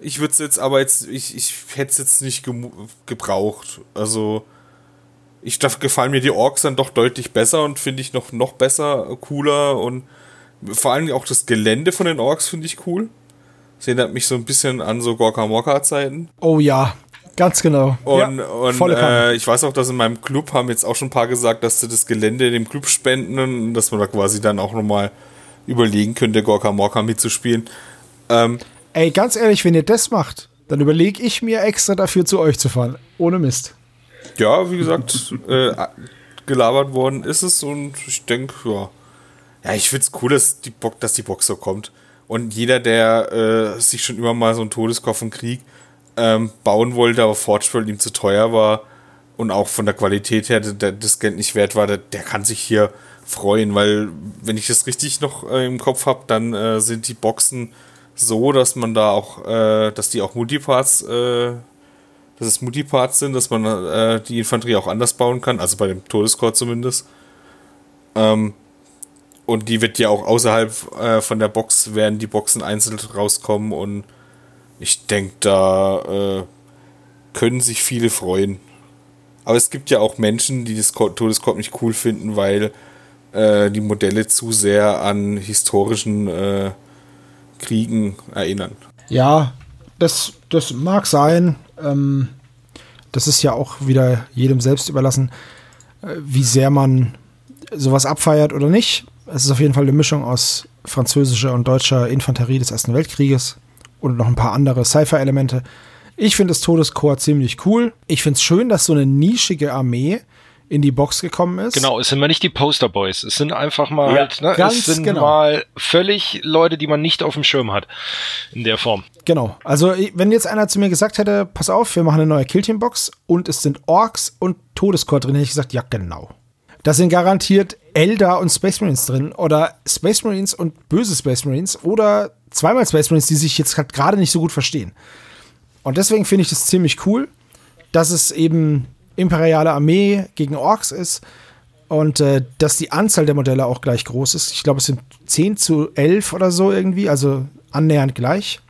Ich würde es jetzt aber jetzt, ich, ich hätte es jetzt nicht gebraucht. Also, ich da gefallen mir die Orks dann doch deutlich besser und finde ich noch, noch besser, cooler und vor allem auch das Gelände von den Orks finde ich cool. Das erinnert mich so ein bisschen an so Gorka Morka Zeiten. Oh ja, Ganz genau. Und, ja, und äh, ich weiß auch, dass in meinem Club haben jetzt auch schon ein paar gesagt, dass sie das Gelände dem Club spenden und dass man da quasi dann auch nochmal überlegen könnte, Gorka Morka mitzuspielen. Ähm, Ey, ganz ehrlich, wenn ihr das macht, dann überlege ich mir extra dafür zu euch zu fahren. Ohne Mist. Ja, wie gesagt, äh, gelabert worden ist es und ich denke, ja. Ja, ich finde es cool, dass die, Bo dass die Box so kommt. Und jeder, der äh, sich schon immer mal so einen Todeskopf Krieg ähm, bauen wollte, aber Forge ihm zu teuer war und auch von der Qualität her der, das Geld nicht wert war, der, der, kann sich hier freuen, weil wenn ich das richtig noch äh, im Kopf habe, dann äh, sind die Boxen so, dass man da auch, äh, dass die auch Multiparts, äh, dass es Multiparts sind, dass man äh, die Infanterie auch anders bauen kann, also bei dem Todescore zumindest. Ähm, und die wird ja auch außerhalb äh, von der Box, werden die Boxen einzeln rauskommen und Ich denke, da äh, können sich viele freuen. Aber es gibt ja auch Menschen, die das Todeskorb nicht cool finden, weil äh, die Modelle zu sehr an historischen äh, Kriegen erinnern. Ja, das, das mag sein. Ähm, das ist ja auch wieder jedem selbst überlassen, äh, wie sehr man sowas abfeiert oder nicht. Es ist auf jeden Fall eine Mischung aus französischer und deutscher Infanterie des Ersten Weltkrieges und noch ein paar andere Sci-Fi-Elemente. Ich finde das Todeskorps ziemlich cool. Ich finde es schön, dass so eine nischige Armee in die Box gekommen ist. Genau, es sind mal nicht die Posterboys. Es sind einfach mal Ja, halt, ne, ganz es sind genau. mal völlig Leute, die man nicht auf dem Schirm hat. In der Form. Genau. Also, wenn jetzt einer zu mir gesagt hätte, pass auf, wir machen eine neue Killteam-Box und es sind Orks und Todescore drin, hätte ich gesagt, ja, genau. Da sind garantiert Eldar und Space Marines drin oder Space Marines und böse Space Marines oder zweimal Space Marines, die sich jetzt gerade nicht so gut verstehen. Und deswegen finde ich das ziemlich cool, dass es eben imperiale Armee gegen Orks ist und äh, dass die Anzahl der Modelle auch gleich groß ist. Ich glaube, es sind 10 zu 11 oder so irgendwie, also annähernd gleich.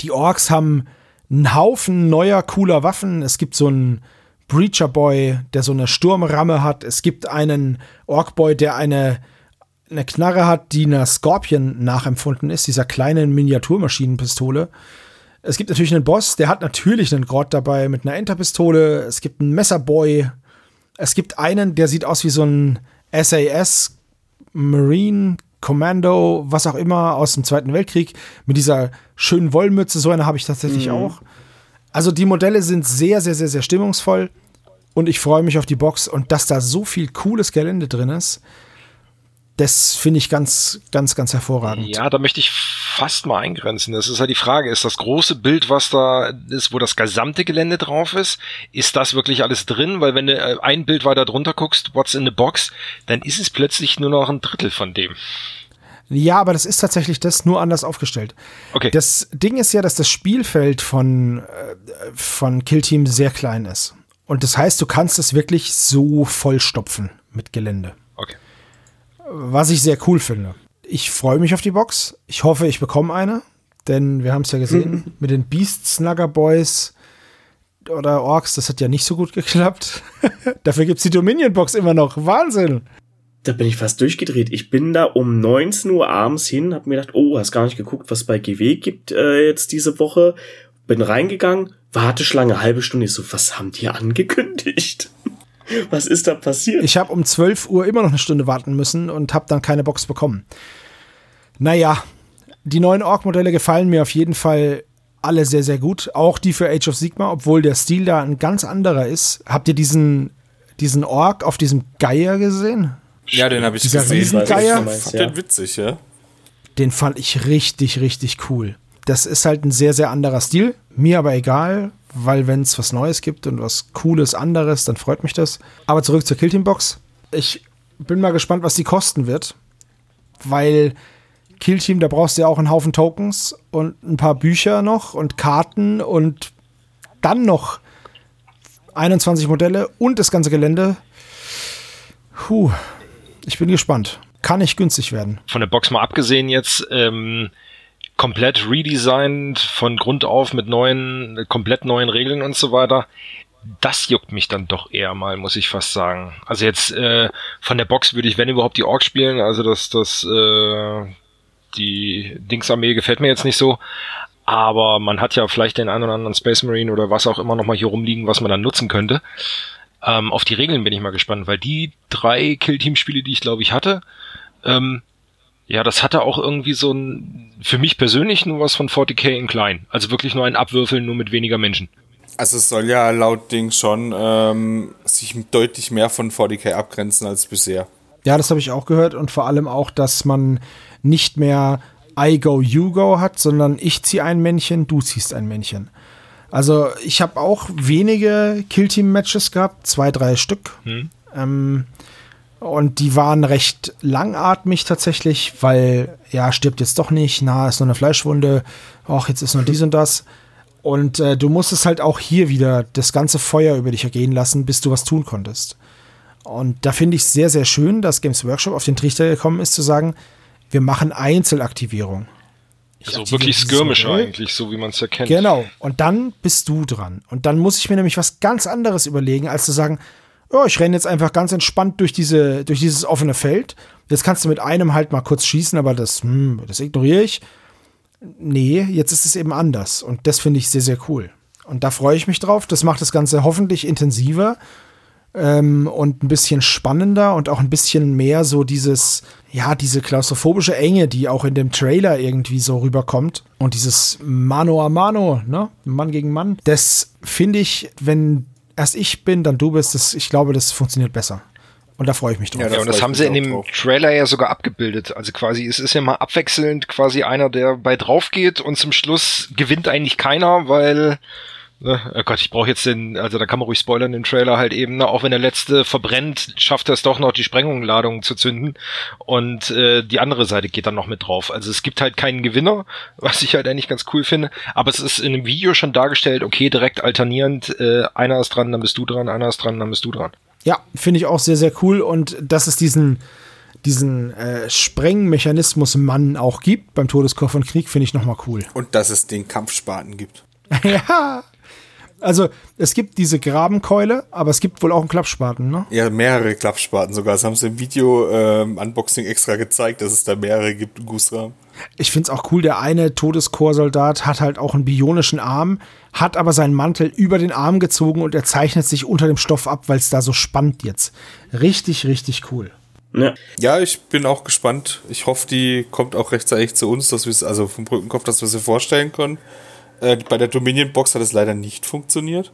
Die Orks haben einen Haufen neuer, cooler Waffen. Es gibt so einen Breacher Boy, der so eine Sturmramme hat. Es gibt einen Ork Boy, der eine, eine Knarre hat, die einer Scorpion nachempfunden ist, dieser kleinen Miniaturmaschinenpistole. Es gibt natürlich einen Boss, der hat natürlich einen Grott dabei mit einer Enterpistole. Es gibt einen Messerboy. Es gibt einen, der sieht aus wie so ein SAS Marine Commando, was auch immer aus dem Zweiten Weltkrieg mit dieser schönen Wollmütze. So eine habe ich tatsächlich auch. Also die Modelle sind sehr, sehr, sehr, sehr stimmungsvoll und ich freue mich auf die Box und dass da so viel cooles Gelände drin ist, das finde ich ganz, ganz, ganz hervorragend. Ja, da möchte ich fast mal eingrenzen. Das ist halt die Frage, ist das große Bild, was da ist, wo das gesamte Gelände drauf ist, ist das wirklich alles drin? Weil wenn du äh, ein Bild weiter drunter guckst, what's in the box, dann ist es plötzlich nur noch ein Drittel von dem. Ja, aber das ist tatsächlich das nur anders aufgestellt. Okay. Das Ding ist ja, dass das Spielfeld von, äh, von Killteam sehr klein ist. Und das heißt, du kannst es wirklich so vollstopfen mit Gelände. okay. Was ich sehr cool finde. Ich freue mich auf die Box. Ich hoffe, ich bekomme eine. Denn wir haben es ja gesehen mit den Beast Snugger Boys oder Orks. Das hat ja nicht so gut geklappt. Dafür gibt es die Dominion-Box immer noch. Wahnsinn. Da bin ich fast durchgedreht. Ich bin da um 19 Uhr abends hin, hab mir gedacht, oh, hast gar nicht geguckt, was bei GW gibt äh, jetzt diese Woche. Bin reingegangen, Warteschlange, halbe Stunde. Ich so, was haben die angekündigt? Was ist da passiert? Ich habe um 12 Uhr immer noch eine Stunde warten müssen und habe dann keine Box bekommen. Naja, die neuen Ork-Modelle gefallen mir auf jeden Fall alle sehr, sehr gut. Auch die für Age of Sigma, obwohl der Stil da ein ganz anderer ist. Habt ihr diesen, diesen Ork auf diesem Geier gesehen? Ja, den habe ich Dieser gesehen. Riesengeier? Ich fand den witzig, ja. Den fand ich richtig, richtig cool. Das ist halt ein sehr, sehr anderer Stil. Mir aber egal, weil wenn es was Neues gibt und was Cooles, anderes, dann freut mich das. Aber zurück zur Killteam-Box. Ich bin mal gespannt, was die kosten wird. Weil Killteam, da brauchst du ja auch einen Haufen Tokens und ein paar Bücher noch und Karten und dann noch 21 Modelle und das ganze Gelände. Puh, ich bin gespannt. Kann nicht günstig werden. Von der Box mal abgesehen jetzt, ähm, komplett redesigned von Grund auf mit neuen, komplett neuen Regeln und so weiter. Das juckt mich dann doch eher mal, muss ich fast sagen. Also jetzt äh, von der Box würde ich, wenn überhaupt, die Orks spielen. Also das, das, äh, die Dingsarmee gefällt mir jetzt nicht so. Aber man hat ja vielleicht den einen oder anderen Space Marine oder was auch immer nochmal hier rumliegen, was man dann nutzen könnte. Ähm, auf die Regeln bin ich mal gespannt, weil die drei Kill-Team-Spiele, die ich glaube ich hatte, ähm, ja, das hatte auch irgendwie so ein, für mich persönlich nur was von 40k in klein. Also wirklich nur ein Abwürfeln, nur mit weniger Menschen. Also es soll ja laut Ding schon ähm, sich deutlich mehr von 40k abgrenzen als bisher. Ja, das habe ich auch gehört und vor allem auch, dass man nicht mehr I go, you go hat, sondern ich ziehe ein Männchen, du ziehst ein Männchen. Also ich habe auch wenige Killteam-Matches gehabt, zwei, drei Stück. Ähm, und die waren recht langatmig tatsächlich, weil, ja, stirbt jetzt doch nicht, na, ist nur eine Fleischwunde, ach, jetzt ist nur dies und das. Und äh, du musstest halt auch hier wieder das ganze Feuer über dich ergehen lassen, bis du was tun konntest. Und da finde ich es sehr, sehr schön, dass Games Workshop auf den Trichter gekommen ist, zu sagen, wir machen Einzelaktivierung. Also wirklich Skirmisher eigentlich, so wie man es ja kennt. Genau. Und dann bist du dran. Und dann muss ich mir nämlich was ganz anderes überlegen, als zu sagen, oh, ich renne jetzt einfach ganz entspannt durch, diese, durch dieses offene Feld. Jetzt kannst du mit einem halt mal kurz schießen, aber das, hm, das ignoriere ich. Nee, jetzt ist es eben anders. Und das finde ich sehr, sehr cool. Und da freue ich mich drauf. Das macht das Ganze hoffentlich intensiver ähm, und ein bisschen spannender und auch ein bisschen mehr so dieses, ja, diese klaustrophobische Enge, die auch in dem Trailer irgendwie so rüberkommt. Und dieses Mano a Mano, ne? Mann gegen Mann. Das finde ich, wenn erst ich bin, dann du bist, das, ich glaube, das funktioniert besser. Und da freue ich mich drauf. Ja, Ja, Da und das haben sie in dem drauf. Trailer ja sogar abgebildet. Also quasi, es ist ja mal abwechselnd quasi einer, der bei drauf geht und zum Schluss gewinnt eigentlich keiner, weil, ne, oh Gott, ich brauche jetzt den, also da kann man ruhig spoilern, den Trailer halt eben, ne, auch wenn der letzte verbrennt, schafft er es doch noch, die Sprengungladung zu zünden und äh, die andere Seite geht dann noch mit drauf. Also es gibt halt keinen Gewinner, was ich halt eigentlich ganz cool finde, aber es ist in dem Video schon dargestellt, okay, direkt alternierend, äh, einer ist dran, dann bist du dran, einer ist dran, dann bist du dran. Ja, finde ich auch sehr, sehr cool. Und dass es diesen, diesen äh, Sprengmechanismus Mann auch gibt beim Todeskopf von Krieg, finde ich nochmal cool. Und dass es den Kampfspaten gibt. ja. Also, es gibt diese Grabenkeule, aber es gibt wohl auch einen Klappspaten, ne? Ja, mehrere Klappspaten sogar. Das haben sie im Video ähm, Unboxing extra gezeigt, dass es da mehrere gibt in Gusram. Ich finde es auch cool, der eine Todeschorsoldat hat halt auch einen bionischen Arm, hat aber seinen Mantel über den Arm gezogen und er zeichnet sich unter dem Stoff ab, weil es da so spannt jetzt. Richtig, richtig cool. Ja. Ja, ich bin auch gespannt. Ich hoffe, die kommt auch rechtzeitig zu uns, dass wir es, also vom Brückenkopf, dass wir sie vorstellen können. Äh, bei der Dominion Box hat es leider nicht funktioniert.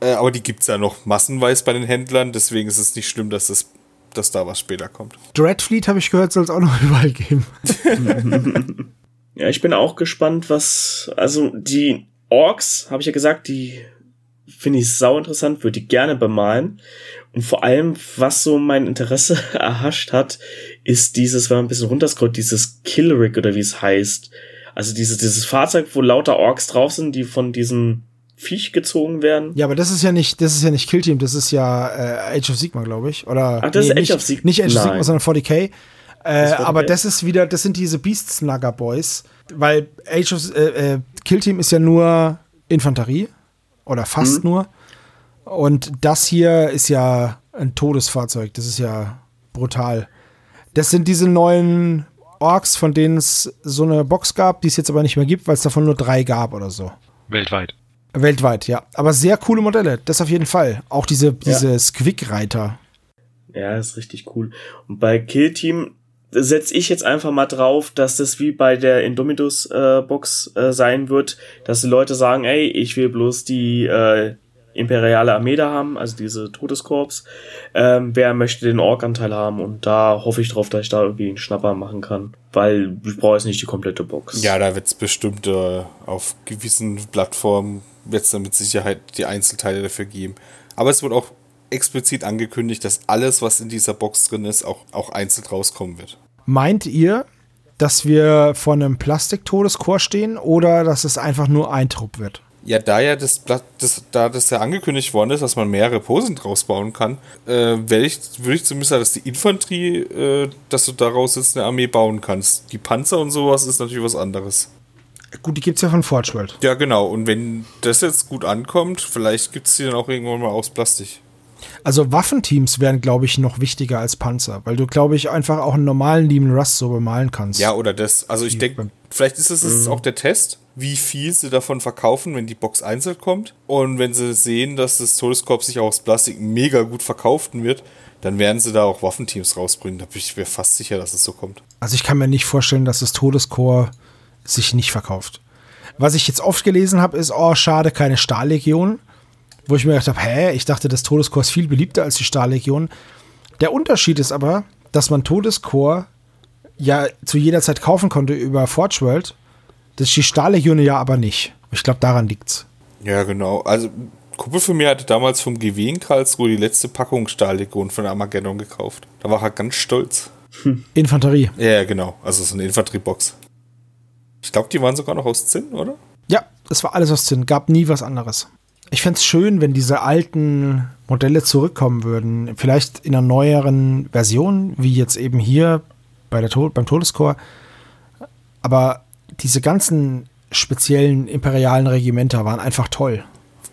Äh, aber die gibt es ja noch massenweise bei den Händlern, deswegen ist es nicht schlimm, dass, es, dass da was später kommt. Dreadfleet, habe ich gehört, soll es auch noch überall geben. Ja, ich bin auch gespannt, was, also die Orks, habe ich ja gesagt, die finde ich sau interessant, würde die gerne bemalen. Und vor allem, was so mein Interesse erhascht hat, ist dieses, wenn man ein bisschen runterscrollt, dieses Killrig oder wie es heißt. Also dieses, dieses Fahrzeug, wo lauter Orks drauf sind, die von diesem Viech gezogen werden. Ja, aber das ist ja nicht, das ist ja nicht Kill Team, das ist ja äh, Age of Sigma, glaube ich. Oder Ach, das ist Age nicht, of Sigma. Nicht Age of Sigma, Nein. sondern 40k. Äh, 40K? aber das ist wieder, das sind diese Beast Snugger Boys, weil Age of äh, äh, Kill Team ist ja nur Infanterie oder fast Mhm. nur. Und das hier ist ja ein Todesfahrzeug. Das ist ja brutal. Das sind diese neuen Orks, von denen es so eine Box gab, die es jetzt aber nicht mehr gibt, weil es davon nur drei gab oder so. Weltweit. Weltweit, ja. Aber sehr coole Modelle, das auf jeden Fall. Auch diese, diese Squick-Reiter. Ja, ist richtig cool. Und bei Kill Team setze ich jetzt einfach mal drauf, dass das wie bei der Indomitus äh, Box äh, sein wird, dass die Leute sagen, ey, ich will bloß die äh, imperiale Armee da haben, also diese Todeskorps. Ähm, wer möchte den Ork-Anteil haben? Und da hoffe ich drauf, dass ich da irgendwie einen Schnapper machen kann, weil ich brauche jetzt nicht die komplette Box. Ja, da wird es bestimmt äh, auf gewissen Plattformen wird es dann mit Sicherheit die Einzelteile dafür geben. Aber es wird auch explizit angekündigt, dass alles, was in dieser Box drin ist, auch, auch einzeln rauskommen wird. Meint ihr, dass wir vor einem Plastik-Todeschor stehen oder dass es einfach nur ein Trupp wird? Ja, da ja das Blatt, das, da das ja angekündigt worden ist, dass man mehrere Posen draus bauen kann, äh, ich, würde ich zumindest sagen, dass die Infanterie, äh, dass du daraus jetzt eine Armee bauen kannst. Die Panzer und sowas ist natürlich was anderes. Gut, die gibt's ja von Forge World. Ja, genau. Und wenn das jetzt gut ankommt, vielleicht gibt es die dann auch irgendwann mal aus Plastik. Also Waffenteams wären, glaube ich, noch wichtiger als Panzer, weil du, glaube ich, einfach auch einen normalen Demon Rust so bemalen kannst. Ja, oder das. Also ich denke, vielleicht ist es jetzt auch der Test, wie viel sie davon verkaufen, wenn die Box einzeln kommt. Und wenn sie sehen, dass das Todeskorps sich auch aus Plastik mega gut verkaufen wird, dann werden sie da auch Waffenteams rausbringen. Da bin ich mir fast sicher, dass es so kommt. Also ich kann mir nicht vorstellen, dass das Todeskorps sich nicht verkauft. Was ich jetzt oft gelesen habe, ist, oh, schade, keine Stahllegion. Wo ich mir gedacht habe, hä, ich dachte, das Todeskorps ist viel beliebter als die Stahllegion. Der Unterschied ist aber, dass man Todeskorps ja zu jeder Zeit kaufen konnte über Forge World. Das ist die Stahllegion ja aber nicht. Ich glaube, daran liegt's. Ja, genau. Also, Kumpel von mir hatte damals vom GW in Karlsruhe die letzte Packung Stahllegion von Armageddon gekauft. Da war er ganz stolz. Infanterie. Ja, ja, genau. Also so eine Infanteriebox. Ich glaube, die waren sogar noch aus Zinn, oder? Ja, das war alles aus Zinn. Gab nie was anderes. Ich fände es schön, wenn diese alten Modelle zurückkommen würden. Vielleicht in einer neueren Version, wie jetzt eben hier bei der Tod beim Todescore. Aber diese ganzen speziellen imperialen Regimenter waren einfach toll.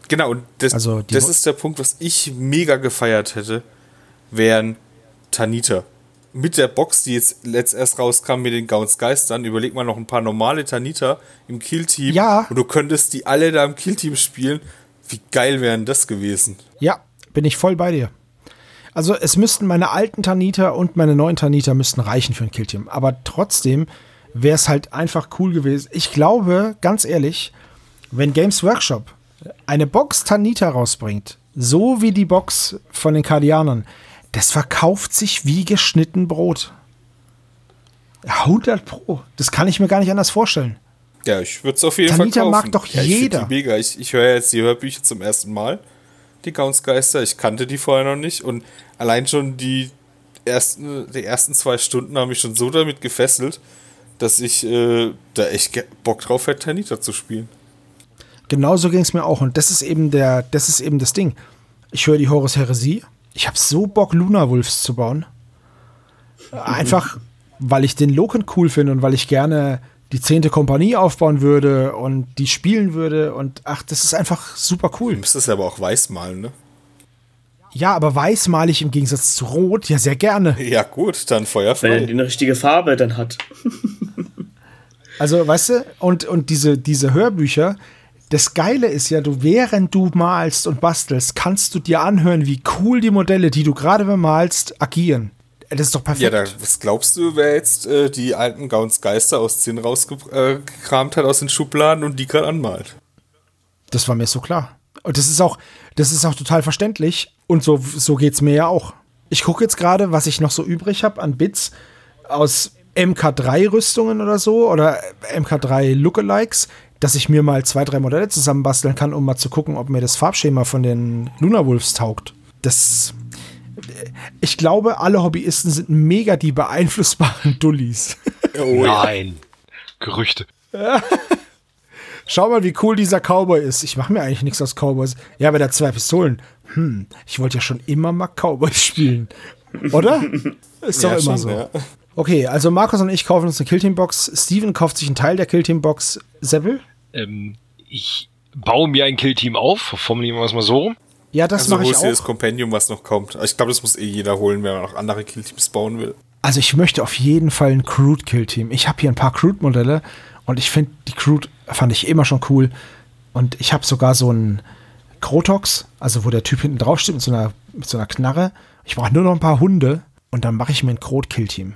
Genau, und das, Also das ist der Punkt, was ich mega gefeiert hätte, wären Taniter. Mit der Box, die jetzt letzt erst rauskam mit den Gauns Geistern, überleg mal noch ein paar normale Taniter im Killteam. Ja. Und du könntest die alle da im Killteam spielen. Wie geil wären das gewesen? Ja, bin ich voll bei dir. Also es müssten meine alten Taniter und meine neuen Taniter müssten reichen für ein Killteam. Aber trotzdem wäre es halt einfach cool gewesen. Ich glaube, ganz ehrlich, wenn Games Workshop eine Box Tanita rausbringt, so wie die Box von den Kardianern, das verkauft sich wie geschnitten Brot. 100 Pro. Das kann ich mir gar nicht anders vorstellen. Ja, ich würde es auf jeden Tanita Fall kaufen. mag doch ja, ich jeder. Die mega. Ich, ich höre jetzt die Hörbücher zum ersten Mal. Die Gaunsgeister. Ich kannte die vorher noch nicht. Und allein schon die ersten, die ersten zwei Stunden haben mich schon so damit gefesselt, dass ich äh, da echt Bock drauf hätte, Tanita zu spielen. Genauso ging es mir auch. Und das ist eben der, das ist eben das Ding. Ich höre die Horus Heresie. Ich habe so Bock, Luna Wolves zu bauen. Einfach, weil ich den Loken cool finde und weil ich gerne die zehnte Kompanie aufbauen würde und die spielen würde. Und ach, das ist einfach super cool. Du müsstest aber auch weiß malen, ne? Ja, aber weiß male ich im Gegensatz zu Rot ja sehr gerne. Ja, gut, dann Wenn er feuerfrei. die eine richtige Farbe dann hat. Also, weißt du, und, und diese, diese Hörbücher, das Geile ist ja, du, während du malst und bastelst, kannst du dir anhören, wie cool die Modelle, die du gerade bemalst, agieren. Das ist doch Ja, perfekt. da, was glaubst du, wer jetzt äh, die alten Gaunsgeister aus Zinn rausgekramt hat aus den Schubladen und die gerade anmalt? das war mir so klar. Und das ist auch, das ist auch total verständlich. Und so, so geht's mir ja auch. Ich gucke jetzt gerade, was ich noch so übrig habe an Bits aus MK3-Rüstungen oder so oder MK3 Lookalikes, dass ich mir mal zwei, drei Modelle zusammenbasteln kann, um mal zu gucken, ob mir das Farbschema von den Luna Wolves taugt. Das. Ich glaube, alle Hobbyisten sind mega die beeinflussbaren Dullis. Oh, Nein. Gerüchte. Schau mal, wie cool dieser Cowboy ist. Ich mache mir eigentlich nichts aus Cowboys. Ja, aber der hat zwei Pistolen. Hm, ich wollte ja schon immer mal Cowboys spielen. Oder? Ist doch Ja, immer schon, so. ja. Okay, also Markus und ich kaufen uns eine Killteam-Box. Steven kauft sich einen Teil der Killteam-Box. Seppel? Ähm, ich baue mir ein Killteam auf, formulieren wir es mal so rum. Ja, das Also mache ich holst dir das auch. Kompendium, was noch kommt. Ich glaube, das muss eh jeder holen, wenn man noch andere Killteams bauen will. Also ich möchte auf jeden Fall ein Crude-Kill-Team. Ich habe hier ein paar Crude-Modelle und ich finde, die Crude fand ich immer schon cool. Und ich habe sogar so einen Krotox, also wo der Typ hinten drauf steht mit so einer, mit so einer Knarre. Ich brauche nur noch ein paar Hunde und dann mache ich mir ein Krot-Kill-Team.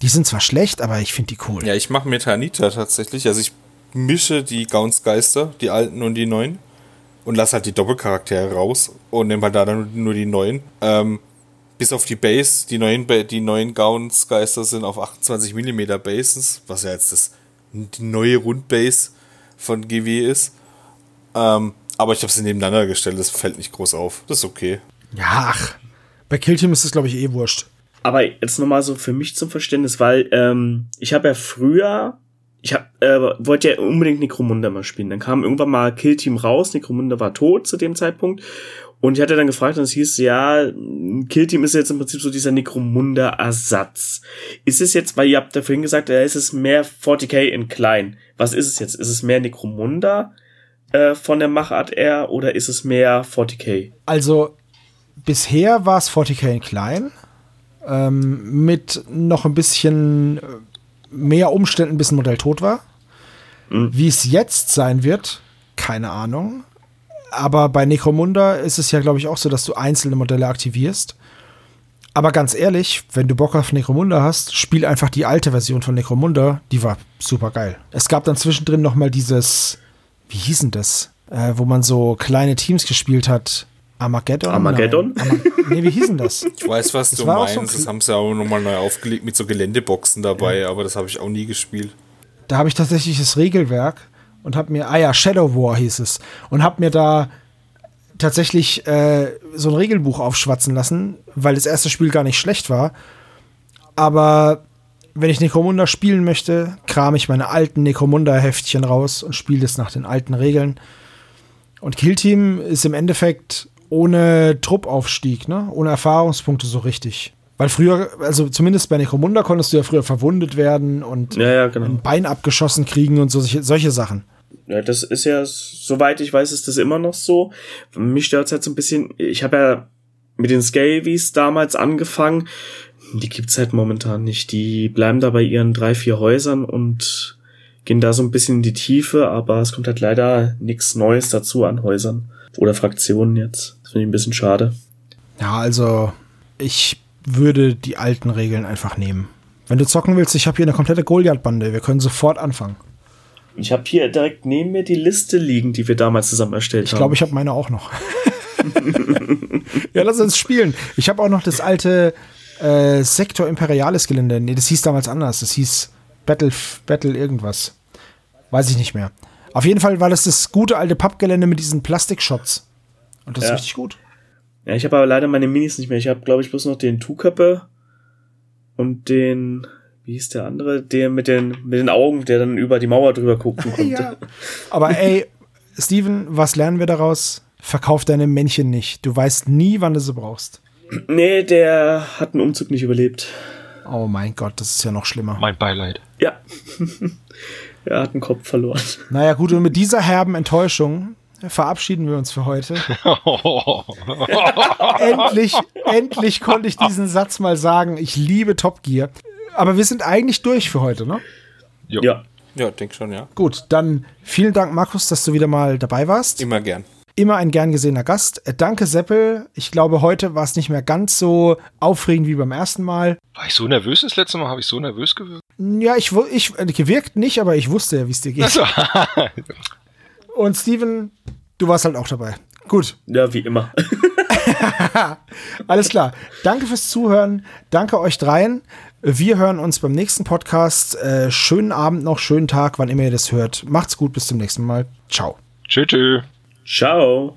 Die sind zwar schlecht, aber ich finde die cool. Ja, ich mache mir Tanita tatsächlich. Also ich mische die Gaunsgeister, die alten und die neuen. Und lasse halt die Doppelcharaktere raus und nehme halt da dann nur die neuen. Ähm, bis auf die Base, die neuen, Ba- die neuen Gaunsgeister sind auf 28 mm Bases, was ja jetzt das, die neue Rundbase von GW ist. Ähm, aber ich habe sie nebeneinander gestellt, das fällt nicht groß auf. Das ist okay. Ja, ach. Bei Killteam ist das, glaube ich, eh wurscht. Aber jetzt nochmal so für mich zum Verständnis, weil ähm, ich habe ja früher, ich hab, äh, wollte ja unbedingt Necromunda mal spielen. Dann kam irgendwann mal Killteam raus, Necromunda war tot zu dem Zeitpunkt. Und ich hatte dann gefragt und es hieß, ja, Killteam ist jetzt im Prinzip so dieser Necromunda-Ersatz. Ist es jetzt, weil ihr habt da vorhin gesagt, äh, ist es mehr 40k in klein. Was ist es jetzt? Ist es mehr Necromunda äh, von der Machart eher oder ist es mehr 40k? Also, bisher war es 40k in klein. Ähm, mit noch ein bisschen äh, mehr Umständen, bis ein Modell tot war. Wie es jetzt sein wird, keine Ahnung. Aber bei Necromunda ist es ja, glaube ich, auch so, dass du einzelne Modelle aktivierst. Aber ganz ehrlich, wenn du Bock auf Necromunda hast, spiel einfach die alte Version von Necromunda. Die war super geil. Es gab dann zwischendrin noch mal dieses, wie hieß denn das? Äh, wo man so kleine Teams gespielt hat. Armageddon? Armageddon? Nein. Ama nee, wie hieß denn das? Ich weiß, was Das du so meinst. ein das haben sie auch nochmal neu aufgelegt mit so Geländeboxen dabei, aber das habe ich auch nie gespielt. Da habe ich tatsächlich das Regelwerk und habe mir, ah ja, Shadow War hieß es, und habe mir da tatsächlich äh, so ein Regelbuch aufschwatzen lassen, weil das erste Spiel gar nicht schlecht war. Aber wenn ich Necromunda spielen möchte, kram ich meine alten Necromunda-Heftchen raus und spiele das nach den alten Regeln. Und Killteam ist im Endeffekt ohne Truppaufstieg, ne? ohne Erfahrungspunkte so richtig. Weil früher, also zumindest bei Necromunda konntest du ja früher verwundet werden und Ja, ja, genau. ein Bein abgeschossen kriegen und so, solche, solche Sachen. Ja, das ist ja, soweit ich weiß, ist das immer noch so. Mich stört's halt so ein bisschen, ich habe ja mit den Scavies damals angefangen. Die gibt's halt momentan nicht. Die bleiben da bei ihren drei, vier Häusern und gehen da so ein bisschen in die Tiefe, aber es kommt halt leider nichts Neues dazu an Häusern oder Fraktionen jetzt. Das finde ich ein bisschen schade. Ja, also ich würde die alten Regeln einfach nehmen. Wenn du zocken willst, ich habe hier eine komplette Goliath-Bande. Wir können sofort anfangen. Ich habe hier direkt neben mir die Liste liegen, die wir damals zusammen erstellt Ich haben. glaube, ich habe meine auch noch. ja, lass uns spielen. Ich habe auch noch das alte äh, Sektor Imperialis Gelände. Nee, das hieß damals anders. Das hieß Battle, Battle irgendwas. Weiß ich nicht mehr. Auf jeden Fall war das das gute alte Pappgelände mit diesen Plastikshots. Und das Ja. ist richtig gut. Ja, ich habe aber leider meine Minis nicht mehr. Ich habe, glaube ich, bloß noch den Tuköppe und den, wie hieß der andere, der mit den, mit den Augen, der dann über die Mauer drüber gucken konnte. Ja. Aber ey, Steven, was lernen wir daraus? Verkauf deine Männchen nicht. Du weißt nie, wann du sie brauchst. Nee, der hat einen Umzug nicht überlebt. Oh mein Gott, das ist ja noch schlimmer. Mein Beileid. Ja. er hat einen Kopf verloren. Naja, gut, und mit dieser herben Enttäuschung verabschieden wir uns für heute. endlich, endlich konnte ich diesen Satz mal sagen. Ich liebe Top Gear. Aber wir sind eigentlich durch für heute, ne? Jo. Ja. Ja, denk schon, ja. Gut, dann vielen Dank, Markus, dass du wieder mal dabei warst. Immer gern. Immer ein gern gesehener Gast. Äh, Danke, Seppel. Ich glaube, heute war es nicht mehr ganz so aufregend wie beim ersten Mal. War ich so nervös das letzte Mal? Habe ich so nervös gewirkt? Ja, ich, ich äh, gewirkt nicht, aber ich wusste ja, wie es dir geht. Also, Und Steven, du warst halt auch dabei. Gut, Ja, wie immer. alles klar. Danke fürs Zuhören. Danke euch dreien. Wir hören uns beim nächsten Podcast. Äh, schönen Abend noch, schönen Tag, wann immer ihr das hört. Macht's gut, bis zum nächsten Mal. Ciao. tschö. Ciao.